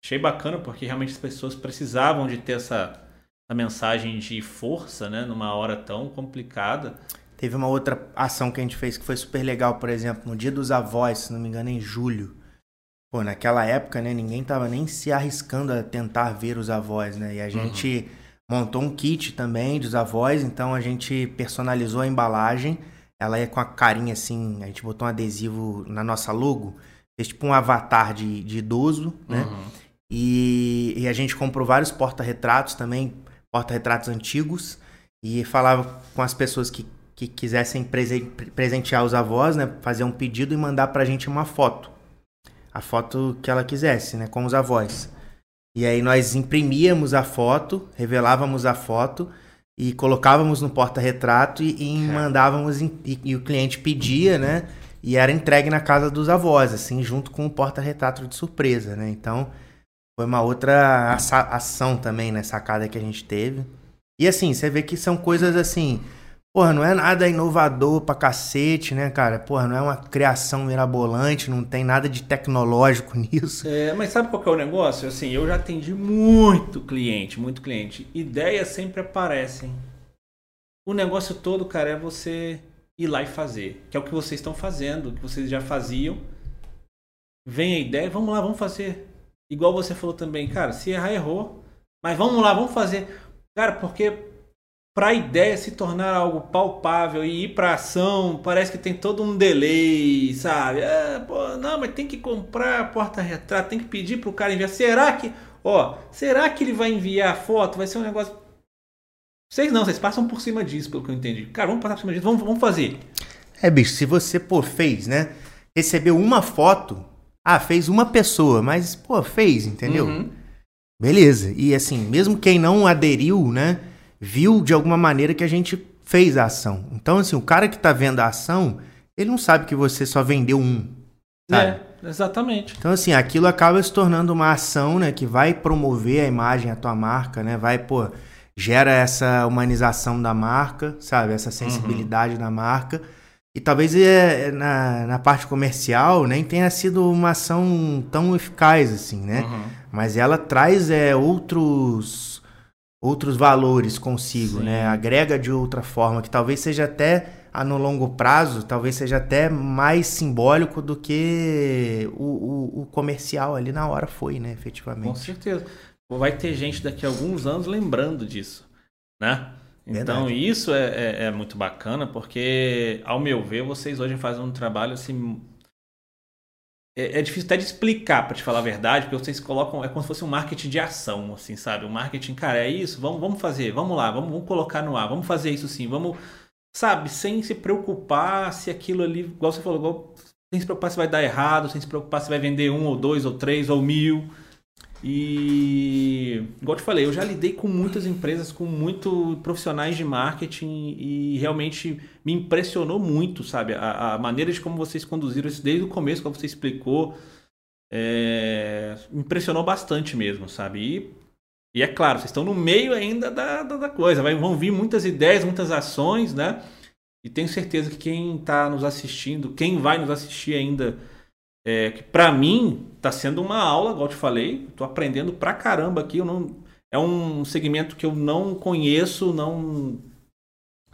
Achei bacana porque realmente as pessoas precisavam de ter essa, essa mensagem de força, né, numa hora tão complicada. Teve uma outra ação que a gente fez que foi super legal, por exemplo, no Dia dos Avós, se não me engano, em julho. Pô, naquela época, né, ninguém tava nem se arriscando a tentar ver os avós, né? E a gente montou um kit também dos avós, então a gente personalizou a embalagem. Ela é com a carinha assim, a gente botou um adesivo na nossa logo, fez tipo um avatar de, de idoso, né? Uhum. E, e a gente comprou vários porta-retratos também, porta-retratos antigos, e falava com as pessoas que, que quisessem presen- presentear os avós, né? Fazer um pedido e mandar pra gente uma foto. A foto que ela quisesse, né? Com os avós. E aí nós imprimíamos a foto, revelávamos a foto e colocávamos no porta-retrato e, e mandávamos em- e, e o cliente pedia, né? E era entregue na casa dos avós, assim, junto com o porta-retrato de surpresa, né? Então, foi uma outra ação também, né? Sacada que a gente teve. E assim, você vê que são coisas assim. Porra, não é nada inovador pra cacete, né, cara? Porra, não é uma criação mirabolante, não tem nada de tecnológico nisso. É, mas sabe qual que é o negócio? Assim, eu já atendi muito cliente, muito cliente. Ideias sempre aparecem. O negócio todo, cara, é você ir lá e fazer. Que é o que vocês estão fazendo, que vocês já faziam. Vem a ideia, vamos lá, vamos fazer. Igual você falou também, cara, se errar, errou. Mas vamos lá, vamos fazer. Cara, porque para a ideia se tornar algo palpável e ir para ação, parece que tem todo um delay, sabe? É, pô, não, mas tem que comprar porta-retrato, tem que pedir pro cara enviar. Será que, ó, será que ele vai enviar a foto? Vai ser um negócio. Vocês não, vocês passam por cima disso, pelo que eu entendi. Cara, vamos passar por cima disso, vamos, vamos fazer. É, bicho, se você, pô, fez, né? Recebeu uma foto, ah, fez uma pessoa, mas, pô, fez, entendeu? Uhum. Beleza. E assim, mesmo quem não aderiu, né, viu de alguma maneira que a gente fez a ação. Então, assim, o cara que tá vendo a ação, ele não sabe que você só vendeu um. Sabe? É, exatamente. Então, assim, aquilo acaba se tornando uma ação, né, que vai promover a imagem, a tua marca, né? Vai, pô, gera essa humanização da marca, sabe? Essa sensibilidade da marca. E talvez é, na, na parte comercial nem tenha sido uma ação tão eficaz, assim, né? Uhum. Mas ela traz é, outros outros valores consigo, Sim. né? Agrega de outra forma, que talvez seja até a no longo prazo, talvez seja até mais simbólico do que o, o, o comercial ali na hora foi, né? Com Efetivamente. certeza. Vai ter gente daqui a alguns anos lembrando disso, né? Então Verdade. isso é, é- é muito bacana porque, ao meu ver, vocês hoje fazem um trabalho assim. É, é difícil até de explicar, para te falar a verdade, porque vocês colocam. É como se fosse um marketing de ação, assim, sabe? O marketing, cara, é isso, vamos, vamos fazer, vamos lá, vamos, vamos colocar no ar, vamos fazer isso sim, vamos. Sabe, sem se preocupar se aquilo ali, igual você falou, igual, sem se preocupar se vai dar errado, sem se preocupar se vai vender um ou dois ou três ou mil. E, igual te falei, eu já lidei com muitas empresas, com muitos profissionais de marketing e realmente me impressionou muito, sabe? A, a maneira de como vocês conduziram isso desde o começo, como você explicou, é, impressionou bastante mesmo, sabe? E, e é claro, vocês estão no meio ainda da, da, da coisa, vai, vão vir muitas ideias, muitas ações, né? E tenho certeza que quem está nos assistindo, quem vai nos assistir ainda é, que para mim tá sendo uma aula, igual eu te falei, tô aprendendo pra caramba aqui, eu não é um segmento que eu não conheço, não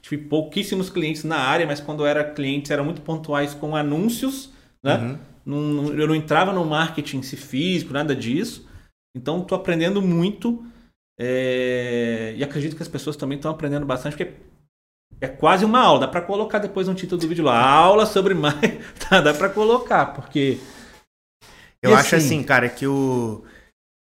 tive pouquíssimos clientes na área, mas quando eu era cliente eram muito pontuais com anúncios, né? Uhum. Não- eu não entrava no marketing si físico, nada disso. Então tô aprendendo muito é, e acredito que as pessoas também estão aprendendo bastante, porque é quase uma aula. Dá pra colocar depois no título do vídeo lá, aula sobre mais. Tá, dá pra colocar, porque Eu E acho assim- assim, cara, que o.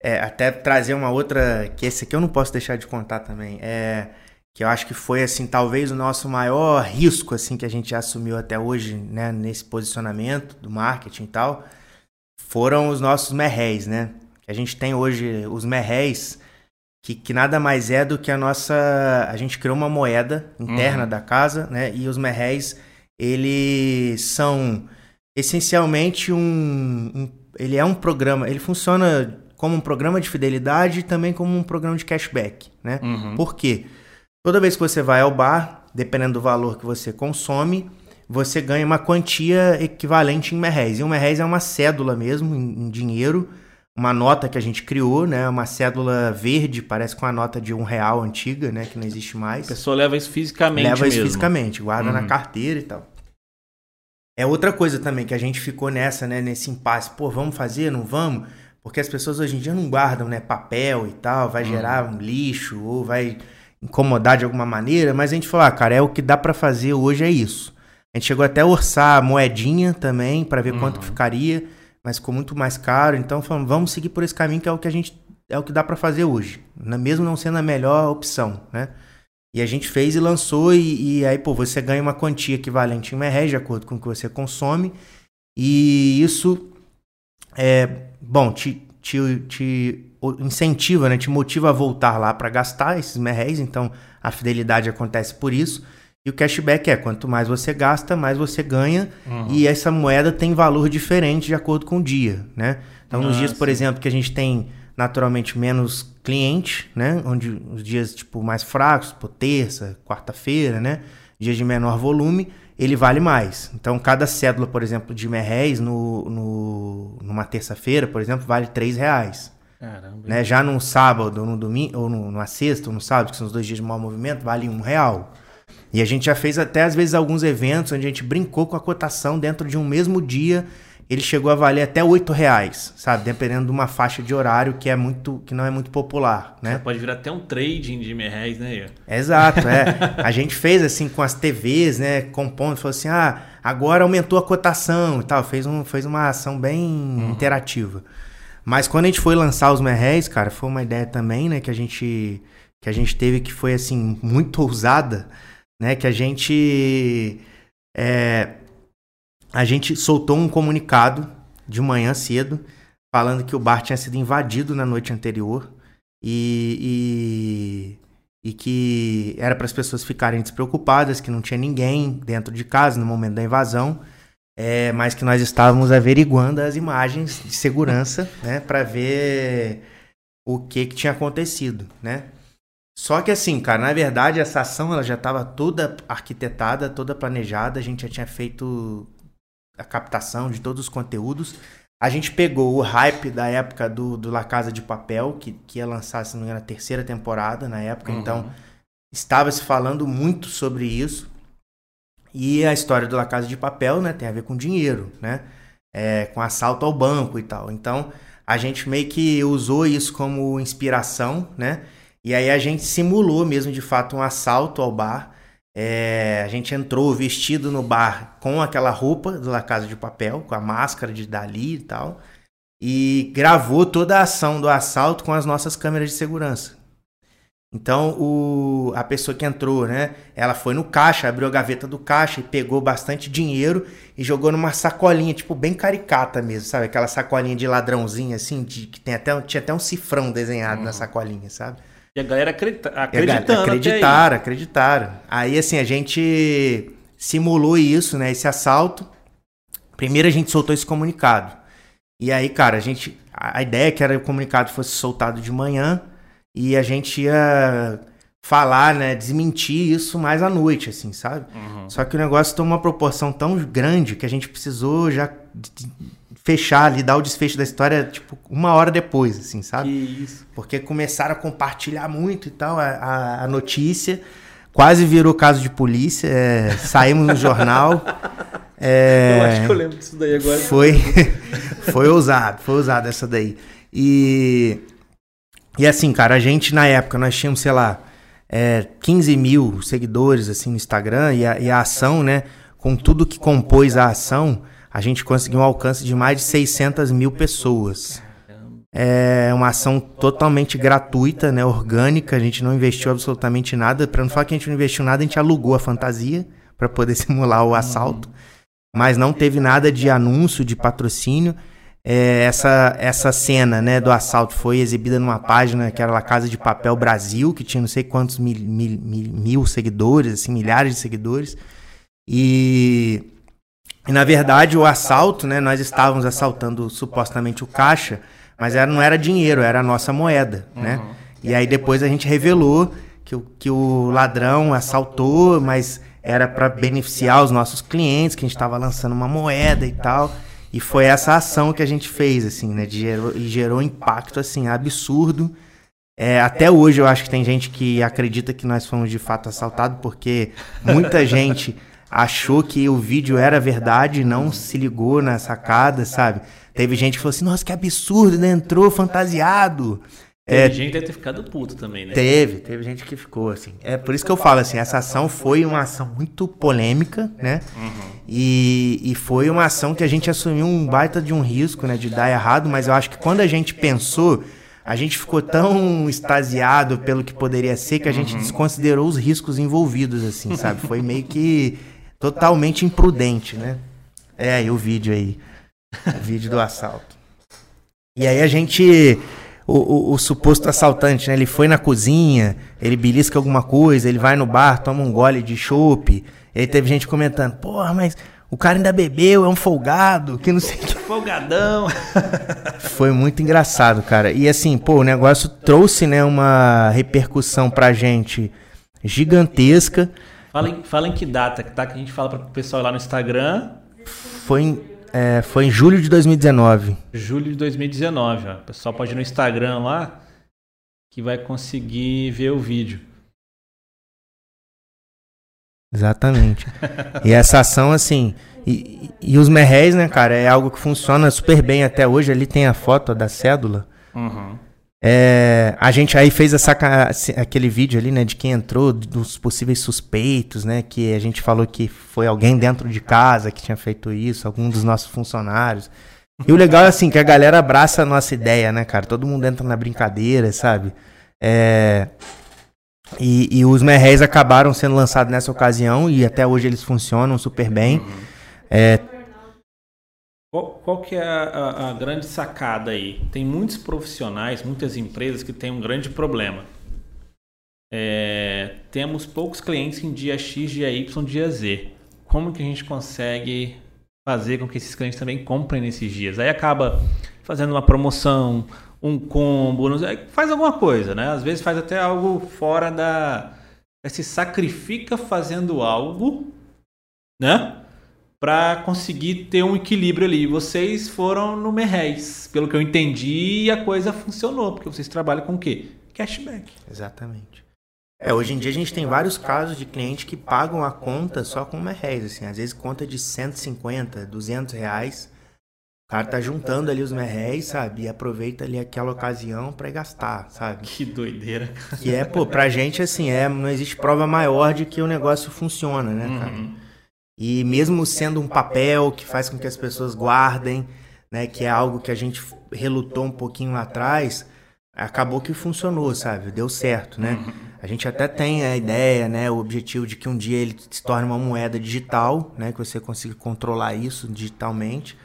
é, até trazer uma outra. Que esse aqui eu não posso deixar de contar também. É. Que eu acho que foi, assim, talvez o nosso maior risco, assim, que a gente assumiu até hoje, né, nesse posicionamento do marketing e tal, foram os nossos merréis, né? Que a gente tem hoje os merréis, que, que nada mais é do que a nossa. A gente criou uma moeda interna Uhum. da casa, né? E os merréis, eles são essencialmente um, um- Ele é um programa, ele funciona como um programa de fidelidade e também como um programa de cashback, né? Uhum. Por quê? Toda vez que você vai ao bar, dependendo do valor que você consome, você ganha uma quantia equivalente em merréis. E um merréis é uma cédula mesmo, em, em dinheiro, uma nota que a gente criou, né? Uma cédula verde, parece com a nota de um real antiga, né? Que não existe mais. A pessoa leva isso fisicamente Leva isso mesmo. fisicamente, guarda na Uhum. carteira e tal. É outra coisa também que a gente ficou nessa, né? Nesse impasse. Pô, vamos fazer, não vamos? Porque as pessoas hoje em dia não guardam, né? Papel e tal, vai gerar um lixo ou vai incomodar de alguma maneira. Mas a gente falou, ah, cara, é o que dá pra fazer hoje é isso. A gente chegou até a orçar moedinha também pra ver quanto que ficaria, mas ficou muito mais caro. Então falamos, vamos seguir por esse caminho que é o que a gente é o que dá pra fazer hoje, mesmo não sendo a melhor opção, né? E a gente fez e lançou, e, e aí, pô, você ganha uma quantia equivalente em merréis, de acordo com o que você consome. E isso, é, bom, te, te, te incentiva, né? Te motiva a voltar lá para gastar esses merréis. Então, a fidelidade acontece por isso. E o cashback é, quanto mais você gasta, mais você ganha. E essa moeda tem valor diferente de acordo com o dia, né? Então, nos Ah, dias, por sim. exemplo, que a gente tem naturalmente menos cliente, né? Onde os dias tipo mais fracos, por terça, quarta-feira, né? Dias de menor volume, ele vale mais. Então, cada cédula, por exemplo, de merréis no, no, numa terça-feira, por exemplo, vale três reais. Caramba. Né? Já num sábado, ou no domingo, ou no- numa sexta, ou no sábado, que são os dois dias de maior movimento, vale um real. E a gente já fez até, às vezes, alguns eventos onde a gente brincou com a cotação dentro de um mesmo dia. Ele chegou a valer até oito reais, sabe? Dependendo de uma faixa de horário que é muito, que não é muito popular, né? Pode virar até um trading de merréis, né? Exato, é. A gente fez assim com as TVs, né? Compondo, falou assim: ah, agora aumentou a cotação e tal. Fez, um, fez uma ação bem interativa. Mas quando a gente foi lançar os merréis, cara, foi uma ideia também, né? Que a gente, que a gente teve que foi assim, muito ousada, né? Que a gente. é, a gente soltou um comunicado de manhã cedo falando que o bar tinha sido invadido na noite anterior e, e, e que era para as pessoas ficarem despreocupadas, que não tinha ninguém dentro de casa no momento da invasão, é, mas que nós estávamos averiguando as imagens de segurança, né, para ver o que, que tinha acontecido, né? Só que assim, cara, na verdade essa ação ela já estava toda arquitetada, toda planejada, a gente já tinha feito a captação de todos os conteúdos. A gente pegou o hype da época do, do La Casa de Papel, que, que ia lançar, se não me engano, a terceira temporada na época, Uhum. então estava se falando muito sobre isso. E a história do La Casa de Papel, né, tem a ver com dinheiro, né? É, com assalto ao banco e tal. Então, a gente meio que usou isso como inspiração, né? E aí a gente simulou mesmo de fato um assalto ao bar. É, a gente entrou vestido no bar com aquela roupa do La Casa de Papel, com a máscara de Dali e tal, e gravou toda a ação do assalto com as nossas câmeras de segurança. Então, o, a pessoa que entrou, né? Ela foi no caixa, abriu a gaveta do caixa e pegou bastante dinheiro e jogou numa sacolinha, tipo, bem caricata mesmo, sabe? Aquela sacolinha de ladrãozinho, assim, de, que tem até, tinha até um cifrão desenhado na sacolinha, sabe? E a galera acredita, a acreditando. aí. acreditaram, acreditaram. Aí, assim, a gente simulou isso, né? Esse assalto. Primeiro a gente soltou esse comunicado. E aí, cara, a gente. A a ideia é que era que o comunicado fosse soltado de manhã e a gente ia falar, né? Desmentir isso mais à noite, assim, sabe? Uhum. Só que o negócio tomou uma proporção tão grande que a gente precisou já fechar ali, dar o desfecho da história, tipo, uma hora depois, assim, Que sabe? isso. Porque começaram a compartilhar muito e tal a, a- a notícia. Quase virou caso de polícia. é, saímos no jornal. é, Eu acho que eu lembro disso daí agora. foi, foi ousado, foi ousado essa daí. E, e assim, cara, a gente na época, nós tínhamos, sei lá, é, 15 mil seguidores assim no Instagram e a, e a ação, né, com tudo que compôs a ação, a gente conseguiu um alcance de mais de 600 mil pessoas. É uma ação totalmente gratuita, né, orgânica, a gente não investiu absolutamente nada. Para não falar que a gente não investiu nada, a gente alugou a fantasia para poder simular o assalto mas não teve nada de anúncio, de patrocínio. É, essa, essa cena né, do assalto foi exibida numa página que era a Casa de Papel Brasil, que tinha não sei quantos mil, mil, mil- mil seguidores, assim, milhares de seguidores. E, e, na verdade o assalto, né, nós estávamos assaltando supostamente o caixa, mas era, não era dinheiro, era a nossa moeda. Né? E aí depois a gente revelou que que, o- que o ladrão assaltou, mas era para beneficiar os nossos clientes, que a gente estava lançando uma moeda e tal. E foi essa ação que a gente fez, assim, né? de gerou, e gerou impacto, assim, absurdo. É, até hoje eu acho que tem gente que acredita que nós fomos de fato assaltados, porque muita gente achou que o vídeo era verdade e não se ligou na sacada, sabe? Teve gente que falou assim, nossa, que absurdo, né? Entrou fantasiado. É, Teve gente que deve ter ficado puto também, né? Teve, teve gente que ficou assim. É por isso que eu falo assim, essa ação foi uma ação muito polêmica, né? E, e foi uma ação que a gente assumiu um baita de um risco, né? De dar errado, mas eu acho que quando a gente pensou, a gente ficou tão extasiado pelo que poderia ser que a gente desconsiderou os riscos envolvidos, assim, sabe? Foi meio que totalmente imprudente, né? É aí o vídeo aí. O vídeo do assalto. E aí a gente. O, o- o suposto assaltante, né? Ele foi na cozinha, ele belisca alguma coisa, ele vai no bar, toma um gole de chopp. E aí teve gente comentando, porra, mas o cara ainda bebeu, é um folgado, que não sei que. Folgadão. Foi muito engraçado, cara. E assim, pô, o negócio trouxe, né, uma repercussão pra gente gigantesca. Fala em, fala em que data que tá, que a gente fala para o pessoal lá no Instagram. Foi em, é, foi em julho de 2019. Julho de 2019, ó. O pessoal pode ir no Instagram lá que vai conseguir ver o vídeo. Exatamente. e essa ação, assim. E, e os merréis, né, cara, é algo que funciona super bem até hoje. Ali tem a foto da cédula. Uhum. É, a gente aí fez essa, aquele vídeo ali, né, de quem entrou, dos possíveis suspeitos, né, que a gente falou que foi alguém dentro de casa que tinha feito isso, algum dos nossos funcionários. E o legal é assim, que a galera abraça a nossa ideia, né, cara? Todo mundo entra na brincadeira, sabe? É, e, e os merréis acabaram sendo lançados nessa ocasião e até hoje eles funcionam super bem. É, Qual, qual que é a, a- a grande sacada aí? Tem muitos profissionais, muitas empresas que têm um grande problema. É, temos poucos clientes em dia X, dia Y, dia Z. Como que a gente consegue fazer com que esses clientes também comprem nesses dias? Aí acaba fazendo uma promoção, um combo, sei, faz alguma coisa, né? Às vezes faz até algo fora da... Se sacrifica fazendo algo, né? Para conseguir ter um equilíbrio ali. Vocês foram no Merréis, pelo que eu entendi, e a coisa funcionou, porque vocês trabalham com o quê? Cashback. Exatamente. É, hoje em dia a gente tem vários casos de clientes que pagam a conta só com merréis, assim, às vezes conta de 150, 200 reais. O cara tá juntando ali os merréis, sabe? E aproveita ali aquela ocasião para gastar, sabe? Que doideira. Que é, pô, pra gente, assim, é, não existe prova maior de que o negócio funciona, né, cara? Uhum. E mesmo sendo um papel que faz com que as pessoas guardem, né, que é algo que a gente relutou um pouquinho lá atrás, acabou que funcionou, sabe? Deu certo, né? A gente até tem a ideia, né, o objetivo de que um dia ele se torne uma moeda digital, né, que você consiga controlar isso digitalmente.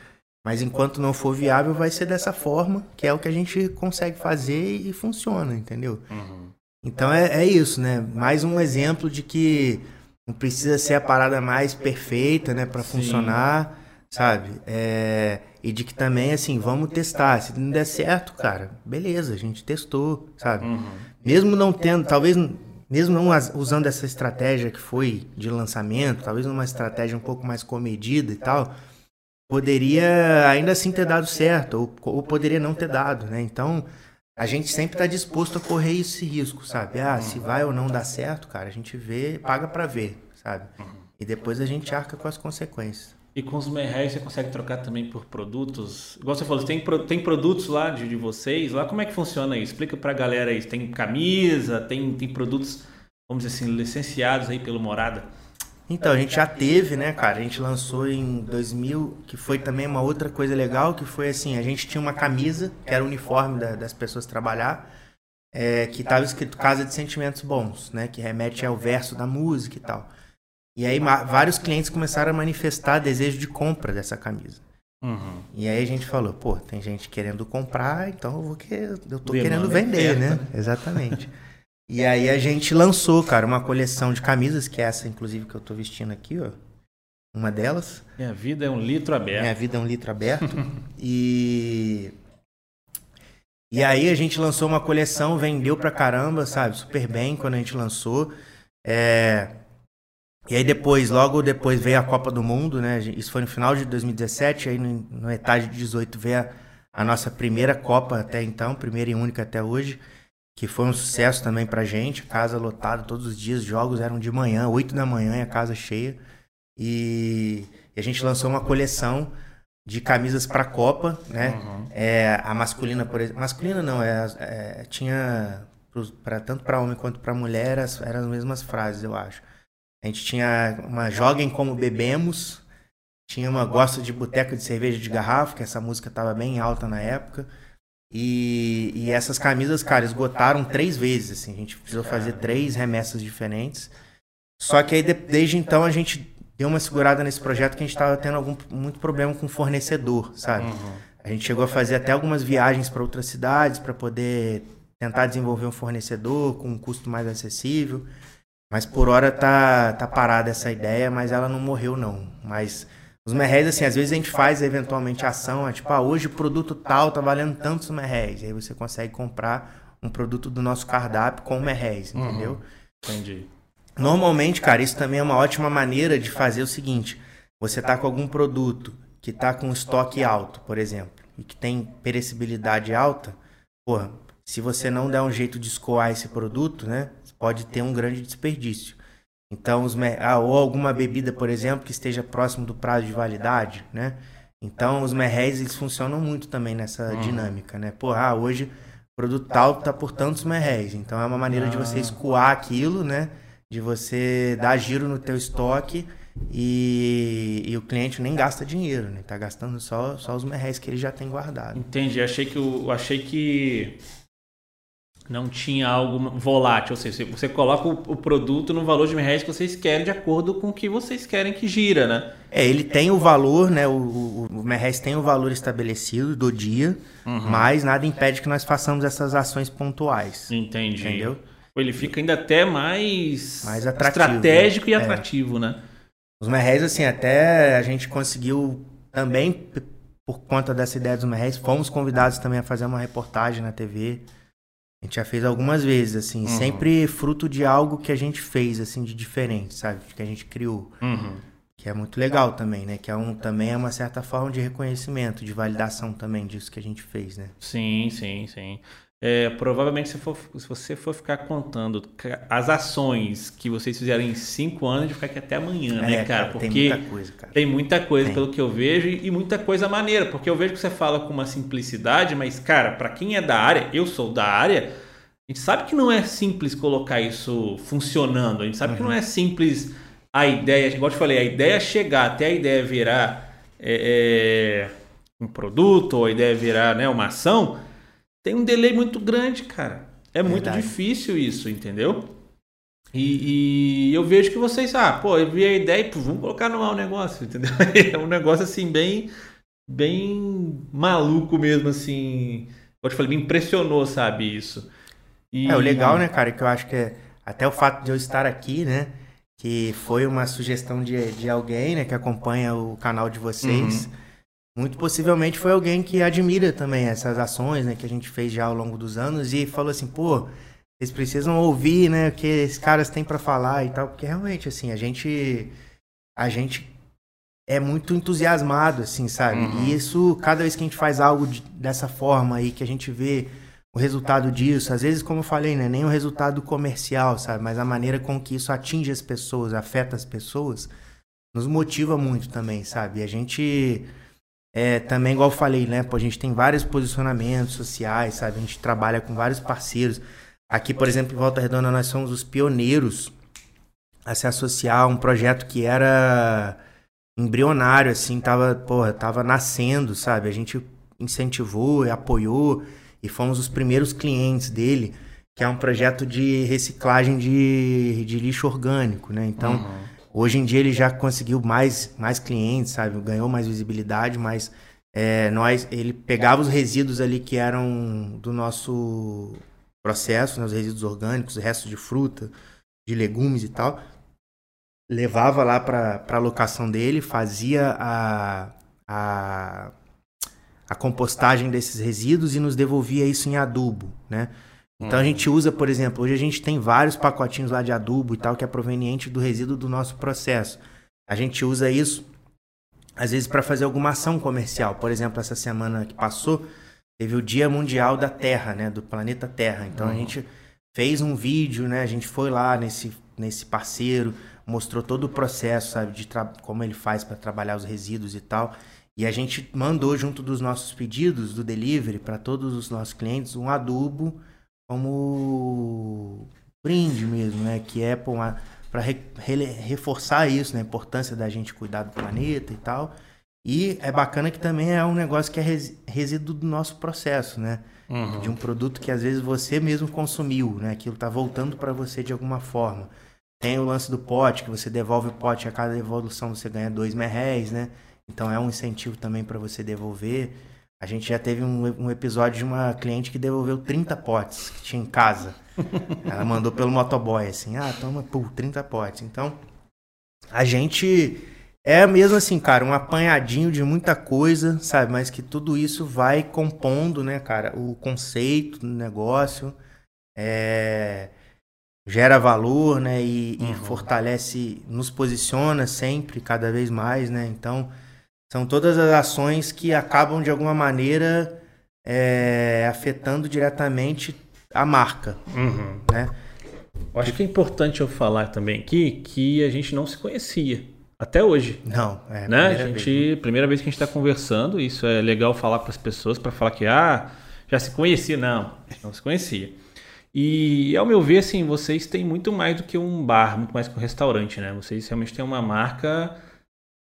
Mas enquanto não for viável, vai ser dessa forma, que é o que a gente consegue fazer e funciona, entendeu? Uhum. Então é, é isso, né? Mais um exemplo de que não precisa ser a parada mais perfeita, né, para funcionar, sabe? É, e de que também, assim, vamos testar. Se não der certo, cara, beleza, a gente testou, sabe? Uhum. Mesmo não tendo, talvez, mesmo não usando essa estratégia que foi de lançamento, talvez numa estratégia um pouco mais comedida e tal, poderia ainda assim ter dado certo, ou, ou poderia não ter dado, né? Então, a gente sempre está disposto a correr esse risco, sabe? Ah, se vai ou não dar certo, cara, a gente vê, paga para ver, sabe? E depois a gente arca com as consequências. E com os Merréis você consegue trocar também por produtos? Igual você falou, tem, tem produtos lá de, de vocês? Lá como é que funciona isso? Explica pra galera aí. Tem camisa, tem, tem produtos, vamos dizer assim, licenciados aí pelo Morada? Então, a gente já teve, né, cara? A gente lançou em 2000, que foi também uma outra coisa legal, que foi assim, a gente tinha uma camisa, que era o uniforme da- das pessoas trabalhar, é, que estava escrito Casa de Sentimentos Bons, né? Que remete ao verso da música e tal. E aí vários clientes começaram a manifestar desejo de compra dessa camisa. Uhum. E aí a gente falou, pô, tem gente querendo comprar, então eu vou que eu tô Demanda querendo vender, oferta, né? Exatamente. E aí a gente lançou, cara, uma coleção de camisas, que é essa, inclusive, que eu tô vestindo aqui, ó. Uma delas. Minha vida é um litro aberto. Minha vida é um litro aberto. e. E aí a gente lançou uma coleção, vendeu pra caramba, sabe? Super bem quando a gente lançou. É... E aí depois, logo depois veio a Copa do Mundo, né? Isso foi no final de 2017, aí no, no metade de 18 veio a, a nossa primeira Copa até então, primeira e única até hoje, que foi um sucesso também pra gente, casa lotada todos os dias, jogos eram de manhã, 8 da manhã e a casa cheia. E, a gente lançou uma coleção de camisas para a Copa, né? Uhum. É, a masculina, por exemplo, masculina não, é, é tinha para tanto para homem quanto para mulher as, eram as mesmas frases, eu acho. A gente tinha uma joguem como bebemos, tinha uma gosto de boteca de cerveja de garrafa, que essa música estava bem alta na época. E, e essas camisas, cara, esgotaram três vezes, assim. A gente precisou fazer três remessas diferentes. Só que aí, desde então, a gente deu uma segurada nesse projeto que a gente estava tendo algum, muito problema com fornecedor, sabe? Uhum. A gente chegou a fazer até algumas viagens para outras cidades para poder tentar desenvolver um fornecedor com um custo mais acessível. Mas por hora tá, tá parada essa ideia, mas ela não morreu não. Mas os merréis, assim, às vezes a gente faz eventualmente ação, é tipo, ah, hoje o produto tal tá valendo tantos merréis. Aí você consegue comprar um produto do nosso cardápio com merréis, uhum. entendeu? Uhum. Entendi. Normalmente, cara, isso também é uma ótima maneira de fazer o seguinte: você tá com algum produto que tá com estoque alto, por exemplo, e que tem perecibilidade alta, porra, se você não der um jeito de escoar esse produto, né, pode ter um grande desperdício. Então, os, ah, ou alguma bebida, por exemplo, que esteja próximo do prazo de validade, né? Então, os merréis, eles funcionam muito também nessa uhum. dinâmica, né? Pô, ah, hoje o produto tal tá por tantos merréis. Então, é uma maneira de você ah. escoar aquilo, né? de você dar giro no teu estoque e, e o cliente nem gasta dinheiro, né? Tá gastando só, só os merréis que ele já tem guardado. Entendi. Achei que eu achei que não tinha algo volátil, ou seja, você coloca o, produto no valor de merréis que vocês querem de acordo com o que vocês querem que gira, né? É, ele tem o valor, né? O, o, o tem o valor estabelecido do dia, uhum. mas nada impede que nós façamos essas ações pontuais. Entendi. Entendeu? Ele fica ainda até mais, mais atrativo, estratégico né? e é. atrativo, é. né? Os merréis, assim, até a gente conseguiu também, por conta dessa ideia dos merréis, fomos convidados também a fazer uma reportagem na TV. A gente já fez algumas vezes, assim, uhum. sempre fruto de algo que a gente fez, assim, de diferente, sabe? Que a gente criou. Uhum. Que é muito legal também, né? Que é um, também é uma certa forma de reconhecimento, de validação também disso que a gente fez, né? Sim, sim, sim. É, provavelmente se, for, se, você for ficar contando as ações que vocês fizeram em cinco anos, gente ficar aqui até amanhã, né, é, cara? Porque tem muita coisa, cara. Tem muita coisa, tem. pelo que eu vejo, e muita coisa maneira. Porque eu vejo que você fala com uma simplicidade, mas, cara, para quem é da área, eu sou da área, a gente sabe que não é simples colocar isso funcionando. A gente sabe uhum. que não é simples a ideia, igual eu te falei, a ideia é chegar até a ideia virar é, é, um produto, ou a ideia virar né, uma ação tem um delay muito grande, cara. É muito Verdade. difícil isso, entendeu? E, e, eu vejo que vocês, ah, pô, eu vi a ideia e pô, vamos colocar no ar o negócio, entendeu? É um negócio assim, bem, bem maluco mesmo, assim. Eu te falei, me impressionou, sabe, isso. E... É, o legal, né, cara, que eu acho que é até o fato de eu estar aqui, né, que foi uma sugestão de, de alguém, né, que acompanha o canal de vocês. Uhum muito possivelmente foi alguém que admira também essas ações, né, que a gente fez já ao longo dos anos e falou assim, pô, vocês precisam ouvir, né, o que esses caras têm para falar e tal, porque realmente assim, a gente a gente é muito entusiasmado assim, sabe? Uhum. E isso cada vez que a gente faz algo de, dessa forma aí que a gente vê o resultado disso, às vezes como eu falei, né, nem o resultado comercial, sabe, mas a maneira com que isso atinge as pessoas, afeta as pessoas, nos motiva muito também, sabe? E a gente é, também, igual eu falei, né? Pô, a gente tem vários posicionamentos sociais, sabe? A gente trabalha com vários parceiros. Aqui, por exemplo, em Volta Redonda, nós somos os pioneiros a se associar a um projeto que era embrionário, assim, tava, porra, tava nascendo, sabe? A gente incentivou e apoiou e fomos os primeiros clientes dele, que é um projeto de reciclagem de, de lixo orgânico, né? Então, uhum Hoje em dia ele já conseguiu mais, mais clientes, sabe? Ganhou mais visibilidade, mas é, nós, ele pegava os resíduos ali que eram do nosso processo, né? os resíduos orgânicos, restos de fruta, de legumes e tal, levava lá para a locação dele, fazia a, a, a compostagem desses resíduos e nos devolvia isso em adubo, né? Então a gente usa, por exemplo, hoje a gente tem vários pacotinhos lá de adubo e tal que é proveniente do resíduo do nosso processo. A gente usa isso às vezes para fazer alguma ação comercial. Por exemplo, essa semana que passou, teve o Dia Mundial da Terra, né, do planeta Terra. Então uhum. a gente fez um vídeo, né, a gente foi lá nesse nesse parceiro, mostrou todo o processo, sabe, de como ele faz para trabalhar os resíduos e tal. E a gente mandou junto dos nossos pedidos do delivery para todos os nossos clientes um adubo como brinde mesmo, né, que é para re, re, reforçar isso, né, a importância da gente cuidar do planeta e tal. E é bacana que também é um negócio que é resíduo do nosso processo, né? Uhum. De um produto que às vezes você mesmo consumiu, né? Aquilo tá voltando para você de alguma forma. Tem o lance do pote, que você devolve o pote a cada devolução você ganha dois merréis, né? Então é um incentivo também para você devolver. A gente já teve um, um, episódio de uma cliente que devolveu 30 potes que tinha em casa. Ela mandou pelo motoboy assim: ah, toma, pô, 30 potes. Então, a gente é mesmo assim, cara, um apanhadinho de muita coisa, sabe? Mas que tudo isso vai compondo, né, cara, o conceito do negócio. É gera valor, né? E, uhum. e, fortalece, nos posiciona sempre, cada vez mais, né? Então, são todas as ações que acabam de alguma maneira é, afetando diretamente a marca, uhum. né? Eu acho que é importante eu falar também aqui que a gente não se conhecia até hoje. Não, é. Né? A gente, vez, né? primeira vez que a gente está conversando, isso é legal falar para as pessoas para falar que ah, já se conhecia, não, não se conhecia. E ao meu ver, assim, vocês têm muito mais do que um bar, muito mais que um restaurante, né? Vocês realmente têm uma marca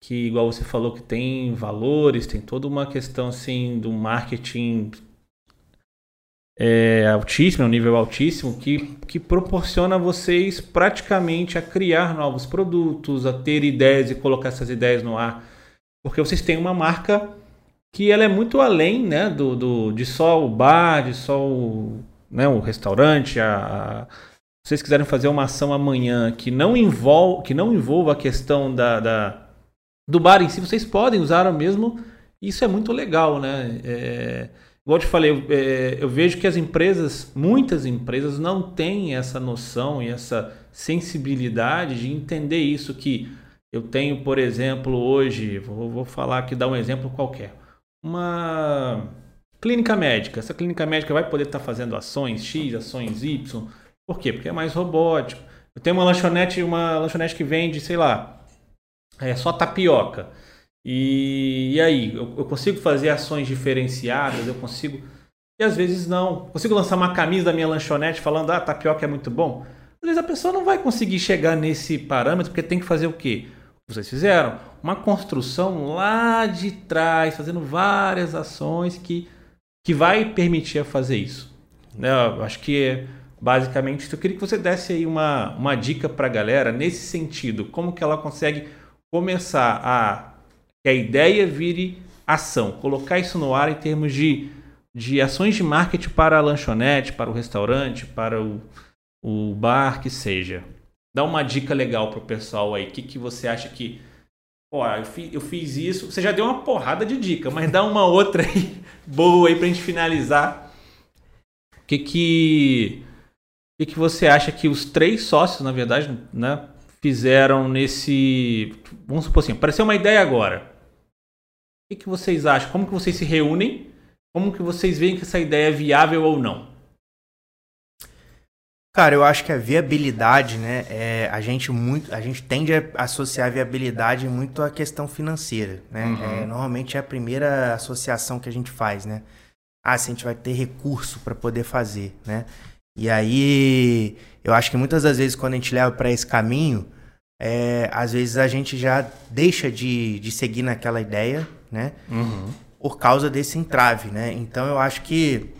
que, igual você falou, que tem valores, tem toda uma questão assim do marketing é, altíssimo, um nível altíssimo, que, que proporciona vocês praticamente a criar novos produtos, a ter ideias e colocar essas ideias no ar. Porque vocês têm uma marca que ela é muito além né, do, do, de só o bar, de só o né, o restaurante, a, a, se vocês quiserem fazer uma ação amanhã que não envolva, que não envolva a questão da, da, do bar em si, vocês podem usar o mesmo. Isso é muito legal, né? É, igual eu te falei, eu, é, eu vejo que as empresas, muitas empresas, não têm essa noção e essa sensibilidade de entender isso que eu tenho, por exemplo, hoje, vou, vou falar aqui, dar um exemplo qualquer. Uma Clínica médica. Essa clínica médica vai poder estar fazendo ações X, ações Y. Por quê? Porque é mais robótico. Eu tenho uma lanchonete, uma lanchonete que vende, sei lá, é só tapioca. E, e aí, eu, eu, consigo fazer ações diferenciadas, eu consigo. E às vezes não. Consigo lançar uma camisa da minha lanchonete falando, ah, tapioca é muito bom. Às vezes a pessoa não vai conseguir chegar nesse parâmetro, porque tem que fazer o quê? Vocês fizeram uma construção lá de trás, fazendo várias ações que que vai permitir fazer isso. Né? Eu acho que é basicamente Eu queria que você desse aí uma, uma dica para a galera nesse sentido. Como que ela consegue começar a... Que a ideia vire ação. Colocar isso no ar em termos de, de ações de marketing para a lanchonete, para o restaurante, para o, o bar, que seja. Dá uma dica legal para o pessoal aí. O que, que você acha que Ó, eu fiz, eu fiz isso. Você já deu uma porrada de dica, mas dá uma outra aí boa aí pra gente finalizar. O que que, que que você acha que os três sócios, na verdade, né, fizeram nesse... Vamos supor assim, apareceu uma ideia agora. O que, que vocês acham? Como que vocês se reúnem? Como que vocês veem que essa ideia é viável ou não? Cara, eu acho que a viabilidade, né, é, a gente muito, a gente tende a associar a viabilidade muito à questão financeira, né? Uhum. É, normalmente é a primeira associação que a gente faz, né? Ah, se a gente vai ter recurso para poder fazer, né? E aí, eu acho que muitas das vezes quando a gente leva para esse caminho, é, às vezes a gente já deixa de, de seguir naquela ideia, né? Uhum. Por causa desse entrave, né? Então eu acho que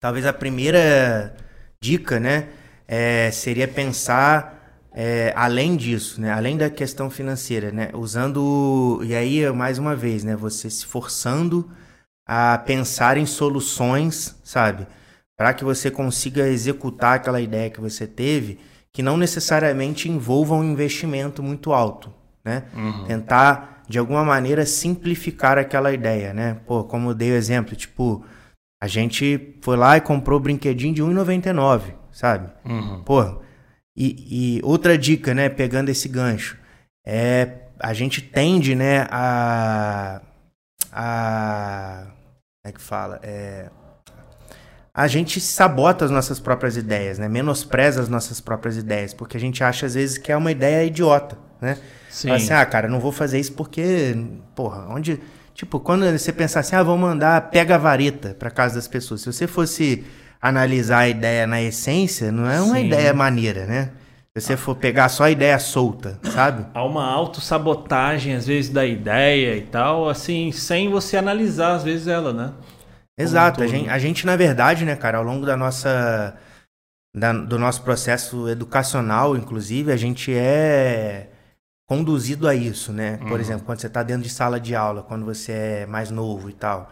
talvez a primeira dica, né, é, seria pensar é, além disso, né, além da questão financeira, né, usando e aí mais uma vez, né, você se forçando a pensar em soluções, sabe, para que você consiga executar aquela ideia que você teve, que não necessariamente envolva um investimento muito alto, né, uhum. tentar de alguma maneira, simplificar aquela ideia, né? Pô, como eu dei o exemplo, tipo, a gente foi lá e comprou o brinquedinho de R$1,99, sabe? Uhum. Pô, e, e outra dica, né, pegando esse gancho, é a gente tende, né, a. a como é que fala? É, a gente sabota as nossas próprias ideias, né? Menospreza as nossas próprias ideias, porque a gente acha às vezes que é uma ideia idiota, né? Sim. Fala assim, ah, cara, não vou fazer isso porque, porra, onde. Tipo, quando você pensar assim, ah, vou mandar pega a vareta para casa das pessoas. Se você fosse analisar a ideia na essência, não é uma Sim. ideia maneira, né? Se você for pegar só a ideia solta, sabe? Há uma autossabotagem, às vezes, da ideia e tal, assim, sem você analisar, às vezes, ela, né? Exato. A gente, a gente, na verdade, né, cara, ao longo da nossa. da- do nosso processo educacional, inclusive, a gente é conduzido a isso, né? Por Uhum. exemplo, quando você tá dentro de sala de aula, quando você é mais novo e tal.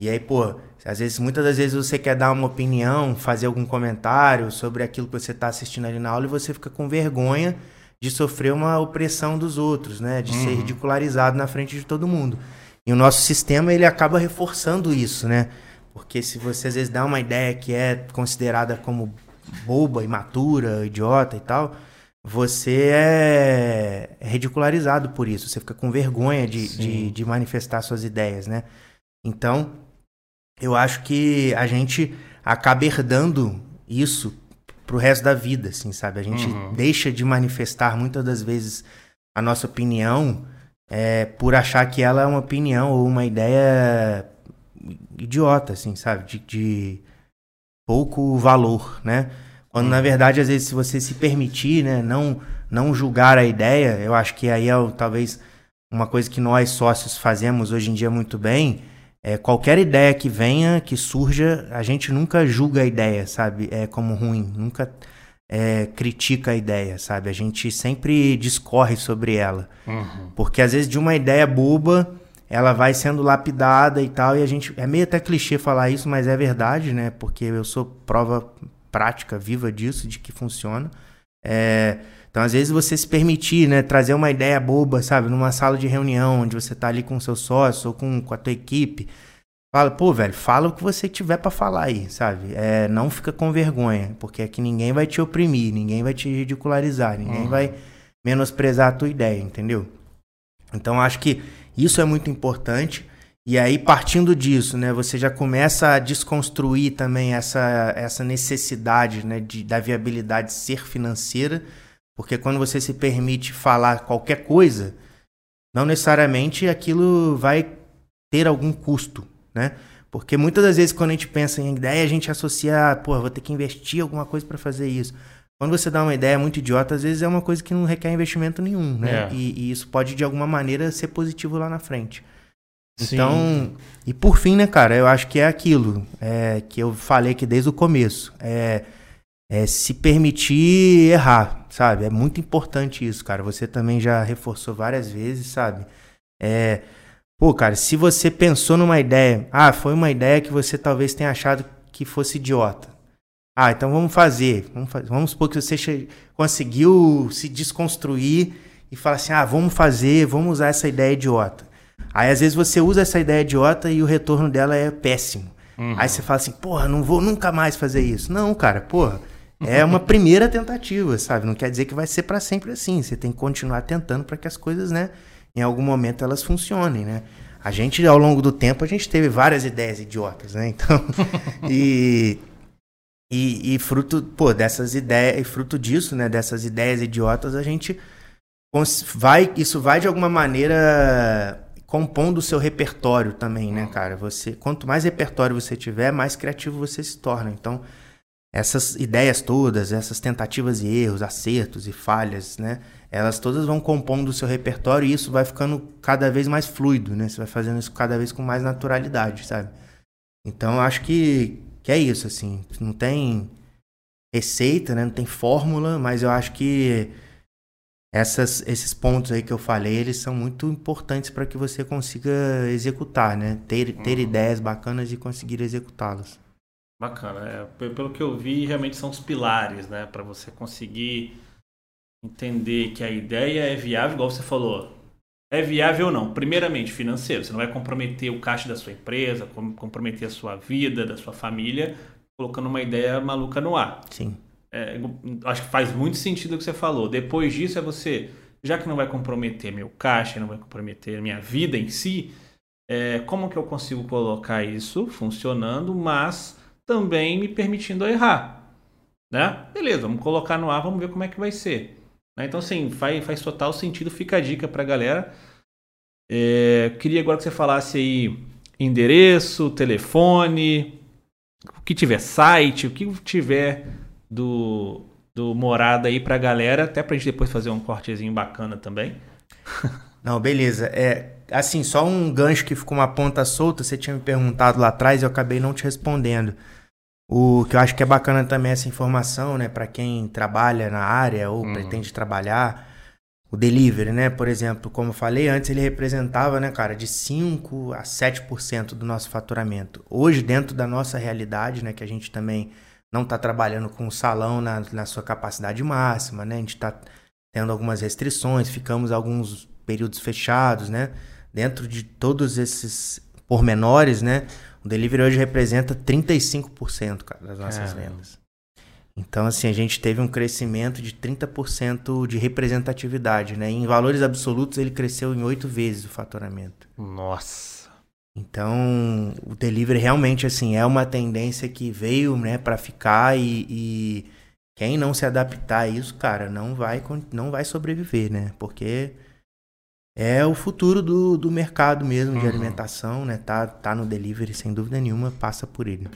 E aí, pô, às vezes, muitas das vezes você quer dar uma opinião, fazer algum comentário sobre aquilo que você tá assistindo ali na aula e você fica com vergonha de sofrer uma opressão dos outros, né? De ser Uhum. ridicularizado na frente de todo mundo. E o nosso sistema, ele acaba reforçando isso, né? Porque se você às vezes dá uma ideia que é considerada como boba, imatura, idiota e tal, você é ridicularizado por isso. Você fica com vergonha de, de, de manifestar suas ideias, né? Então, eu acho que a gente acaba herdando isso pro resto da vida, assim, sabe? A gente Uhum. deixa de manifestar muitas das vezes a nossa opinião é, por achar que ela é uma opinião ou uma ideia idiota, assim, sabe? De, de pouco valor, né? Quando na verdade, às vezes, se você se permitir, né, não, não julgar a ideia, eu acho que aí é talvez uma coisa que nós sócios fazemos hoje em dia muito bem. É, qualquer ideia que venha, que surja, a gente nunca julga a ideia, sabe? É como ruim, nunca é, critica a ideia, sabe? A gente sempre discorre sobre ela. Uhum. Porque às vezes de uma ideia boba, ela vai sendo lapidada e tal, e a gente. É meio até clichê falar isso, mas é verdade, né? Porque eu sou prova prática, viva disso, de que funciona. É, então, às vezes, você se permitir, né, trazer uma ideia boba, sabe, numa sala de reunião, onde você tá ali com o seu sócio ou com, com a tua equipe. Fala, pô, velho, fala o que você tiver pra falar aí, sabe? É, não fica com vergonha, porque aqui ninguém vai te oprimir, ninguém vai te ridicularizar, ninguém Uhum. vai menosprezar a tua ideia, entendeu? Então acho que isso é muito importante. E aí, partindo disso, né, você já começa a desconstruir também essa, essa necessidade né, de, da viabilidade ser financeira, porque quando você se permite falar qualquer coisa, não necessariamente aquilo vai ter algum custo, né? Porque muitas das vezes quando a gente pensa em ideia, a gente associa, ah, pô, vou ter que investir alguma coisa para fazer isso. Quando você dá uma ideia muito idiota, às vezes é uma coisa que não requer investimento nenhum, né? É. E, e isso pode, de alguma maneira, ser positivo lá na frente. Sim. Então, e por fim, né, cara, eu acho que é aquilo é, que eu falei aqui desde o começo. É, é se permitir errar, sabe? É muito importante isso, cara. Você também já reforçou várias vezes, sabe? É, pô, cara, se você pensou numa ideia, ah, foi uma ideia que você talvez tenha achado que fosse idiota. Ah, então vamos fazer. Vamos, fa- vamos supor que você conseguiu se desconstruir e falar assim: ah, vamos fazer, vamos usar essa ideia idiota. Aí às vezes você usa essa ideia idiota e o retorno dela é péssimo. Uhum. Aí você fala assim: porra, não vou nunca mais fazer isso. Não, cara, porra. É uma primeira tentativa, sabe? Não quer dizer que vai ser pra sempre assim. Você tem que continuar tentando para que as coisas, né, em algum momento elas funcionem, né? A gente, ao longo do tempo, a gente teve várias ideias idiotas, né? Então, e, e, e fruto, pô, dessas ideias, e fruto disso, né, dessas ideias idiotas, a gente vai, isso vai de alguma maneira compondo o seu repertório também, né, cara? Você, quanto mais repertório você tiver, mais criativo você se torna. Então, essas ideias todas, essas tentativas e erros, acertos e falhas, né? Elas todas vão compondo o seu repertório e isso vai ficando cada vez mais fluido, né? Você vai fazendo isso cada vez com mais naturalidade, sabe? Então, acho que, que é isso, assim. Não tem receita, né? Não tem fórmula, mas eu acho que essas, esses pontos aí que eu falei, eles são muito importantes para que você consiga executar, né? Ter, ter Uhum. ideias bacanas e conseguir executá-las. Bacana. É, pe- pelo que eu vi, realmente são os pilares, né? Para você conseguir entender que a ideia é viável, igual você falou. É viável ou não? Primeiramente, financeiro. Você não vai comprometer o caixa da sua empresa, comprometer a sua vida, da sua família, colocando uma ideia maluca no ar. Sim. É, acho que faz muito sentido o que você falou. Depois disso é você, já que não vai comprometer meu caixa, não vai comprometer minha vida em si, é, como que eu consigo colocar isso funcionando, mas também me permitindo errar? Né? Beleza, vamos colocar no ar, vamos ver como é que vai ser. Né? Então, assim, faz, faz total sentido, fica a dica pra galera. É, queria agora que você falasse aí endereço, telefone, o que tiver site, o que tiver do, do Morada aí pra galera, até pra gente depois fazer um cortezinho bacana também. Não, beleza. É, assim, só um gancho que ficou uma ponta solta, você tinha me perguntado lá atrás e eu acabei não te respondendo. O que eu acho que é bacana também essa informação, né, para quem trabalha na área ou uhum. pretende trabalhar, o delivery, né, por exemplo, como eu falei antes, ele representava, né, cara, de 5 a 7% do nosso faturamento. Hoje, dentro da nossa realidade, né, que a gente também não está trabalhando com o salão na, na sua capacidade máxima, né, a gente está tendo algumas restrições, ficamos alguns períodos fechados, né, dentro de todos esses pormenores, né, o delivery hoje representa 35% cara, das nossas vendas. Então, assim, a gente teve um crescimento de 30% de representatividade, né? Em valores absolutos, ele cresceu em oito vezes o faturamento. Nossa! Então, o delivery realmente, assim, é uma tendência que veio, né, para ficar e, e, quem não se adaptar a isso, cara, não vai, não vai sobreviver, né? Porque é o futuro do, do mercado mesmo de uhum. alimentação, né? Tá, tá no delivery, sem dúvida nenhuma, passa por ele.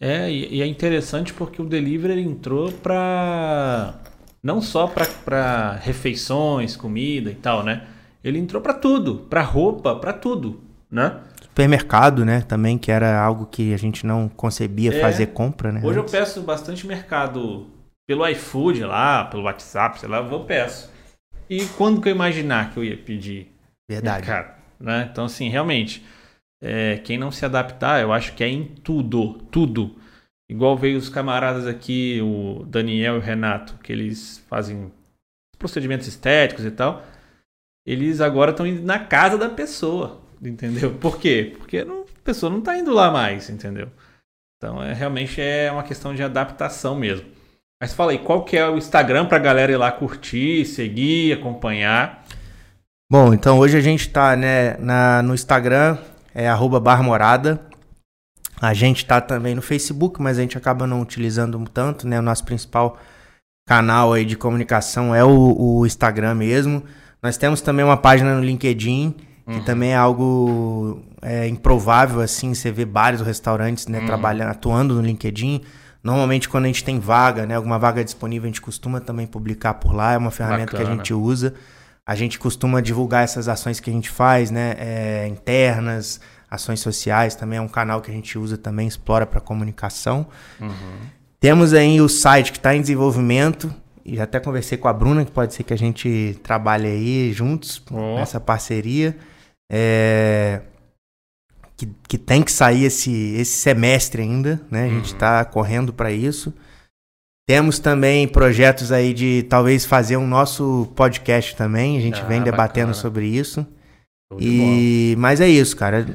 É, e, e é interessante porque o delivery entrou para não só para refeições, comida e tal, né? Ele entrou para tudo, para roupa, para tudo, né? Supermercado, né? Também que era algo que a gente não concebia é, fazer compra, né? Hoje antes. eu peço bastante mercado pelo iFood lá, pelo WhatsApp, sei lá, eu peço. E quando que eu imaginar que eu ia pedir? Verdade. Cara, né? Então, assim, realmente, é, quem não se adaptar, eu acho que é em tudo, tudo. Igual veio os camaradas aqui, o Daniel e o Renato, que eles fazem procedimentos estéticos e tal. Eles agora estão indo na casa da pessoa, entendeu? Por quê? Porque não, a pessoa não está indo lá mais, entendeu? Então, é, realmente é uma questão de adaptação mesmo. Mas fala aí, qual que é o Instagram pra galera ir lá curtir, seguir, acompanhar? Bom, então hoje a gente tá né, na, no Instagram, é barmorada. A gente tá também no Facebook, mas a gente acaba não utilizando tanto, né? O nosso principal canal aí de comunicação é o, o Instagram mesmo. Nós temos também uma página no LinkedIn, que uhum. também é algo é, improvável, assim, você vê vários restaurantes, né, uhum. trabalhando, atuando no LinkedIn. Normalmente, quando a gente tem vaga, né, alguma vaga disponível, a gente costuma também publicar por lá. É uma ferramenta Bacana. que a gente usa. A gente costuma divulgar essas ações que a gente faz, né, é, internas, ações sociais. Também é um canal que a gente usa também, explora para comunicação. Uhum. Temos aí o site que está em desenvolvimento. E até conversei com a Bruna, que pode ser que a gente trabalhe aí juntos oh. nessa parceria. É, que, que tem que sair esse, esse semestre ainda, né? A gente está uhum. correndo para isso. Temos também projetos aí de talvez fazer um nosso podcast também. A gente ah, vem debatendo bacana. sobre isso. E mas é isso, cara.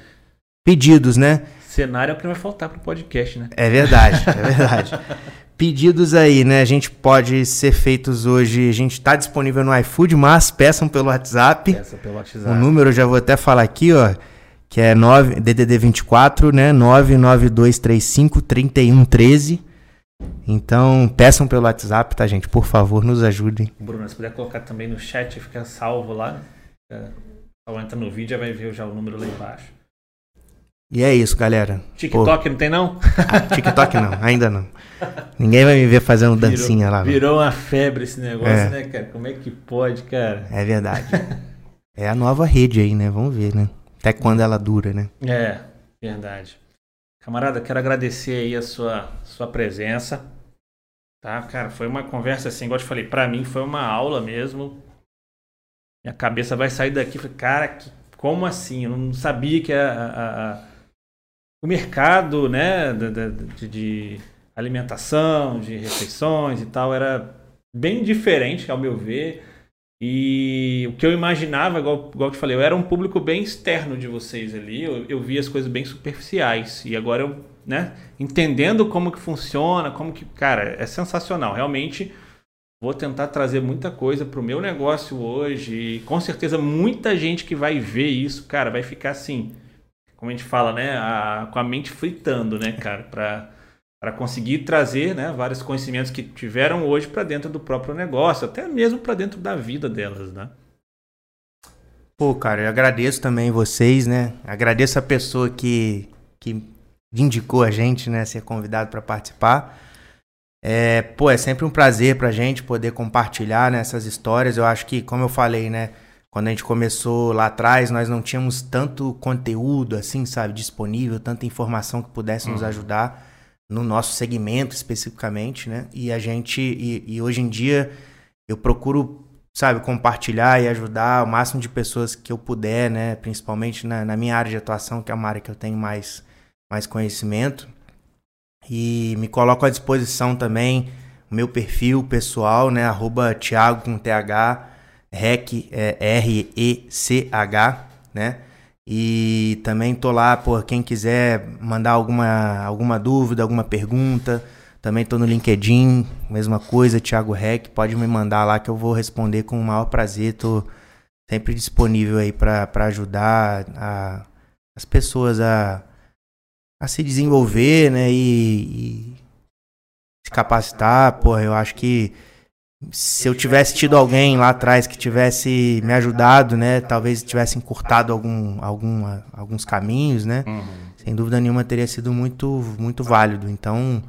Pedidos, né? Cenário é o que não vai faltar pro podcast, né? É verdade, é verdade. Pedidos aí, né? A gente pode ser feitos hoje. A gente está disponível no iFood, mas peçam pelo WhatsApp. Peça pelo WhatsApp. O número eu já vou até falar aqui, ó que é 9, DDD 24, né? 99235 3113. Então, peçam pelo WhatsApp, tá, gente? Por favor, nos ajudem. Bruno, se puder colocar também no chat, fica salvo lá. É, entra no vídeo, já vai ver já o número lá embaixo. E é isso, galera. TikTok Pô. não tem, não? Ah, TikTok não, ainda não. Ninguém vai me ver fazendo virou, dancinha lá. Não. Virou uma febre esse negócio, é. né, cara? Como é que pode, cara? É verdade. é a nova rede aí, né? Vamos ver, né? Até quando ela dura, né? É, verdade. Camarada, quero agradecer aí a sua, sua presença. Tá, cara, foi uma conversa assim, igual eu te falei, pra mim foi uma aula mesmo. Minha cabeça vai sair daqui. Cara, que, como assim? Eu não sabia que a, a, a o mercado, né, de, de alimentação, de refeições e tal, era bem diferente, ao meu ver. E o que eu imaginava, igual, igual eu te falei, eu era um público bem externo de vocês ali, eu, eu via as coisas bem superficiais. E agora eu, né, entendendo como que funciona, como que. Cara, é sensacional. Realmente vou tentar trazer muita coisa para o meu negócio hoje. E com certeza muita gente que vai ver isso, cara, vai ficar assim, como a gente fala, né, a, com a mente fritando, né, cara, para para conseguir trazer né, vários conhecimentos que tiveram hoje para dentro do próprio negócio, até mesmo para dentro da vida delas, né? Pô, cara, eu agradeço também vocês, né? Agradeço a pessoa que, que indicou a gente, né, ser convidado para participar. É, pô, é sempre um prazer pra gente poder compartilhar né, histórias. Eu acho que, como eu falei, né, quando a gente começou lá atrás, nós não tínhamos tanto conteúdo assim, sabe, disponível, tanta informação que pudesse nos uhum. ajudar no nosso segmento especificamente, né? E a gente, e, e, hoje em dia, eu procuro, sabe, compartilhar e ajudar o máximo de pessoas que eu puder, né? Principalmente na, na minha área de atuação, que é uma área que eu tenho mais, mais conhecimento. E me coloco à disposição também o meu perfil pessoal, né? Arroba Thiago com TH, REC, é, R-E-C-H, né? E também tô lá, por quem quiser mandar alguma, alguma dúvida, alguma pergunta. Também tô no LinkedIn, mesma coisa, Thiago Rec, pode me mandar lá que eu vou responder com o maior prazer. Tô sempre disponível aí para ajudar a, as pessoas a, a se desenvolver, né? E, e se capacitar. Porra, eu acho que se eu tivesse tido alguém lá atrás que tivesse me ajudado, né, talvez tivesse encurtado algum, algum, alguns caminhos, né, uhum. sem dúvida nenhuma teria sido muito, muito válido. Então,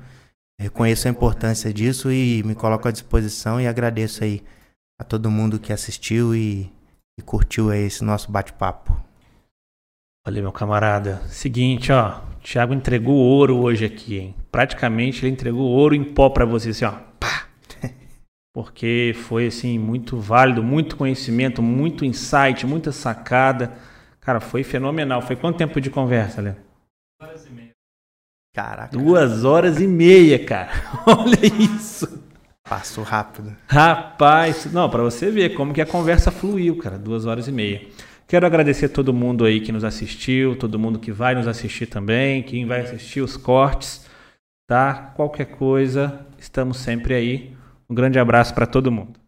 reconheço a importância disso e me coloco à disposição e agradeço aí a todo mundo que assistiu e, e curtiu aí esse nosso bate-papo. Olha, meu camarada, seguinte, ó, o Thiago entregou ouro hoje aqui, hein? Praticamente ele entregou ouro em pó para você, assim, ó, pá, porque foi assim muito válido, muito conhecimento, muito insight, muita sacada. Cara, foi fenomenal. Foi quanto tempo de conversa, Léo? Duas horas e meia. Caraca. Duas horas e meia, cara. Olha isso. Passou rápido. Rapaz, não, para você ver como que a conversa fluiu, cara. Duas horas e meia. Quero agradecer a todo mundo aí que nos assistiu, todo mundo que vai nos assistir também, quem vai assistir os cortes, tá? Qualquer coisa, estamos sempre aí. Um grande abraço para todo mundo.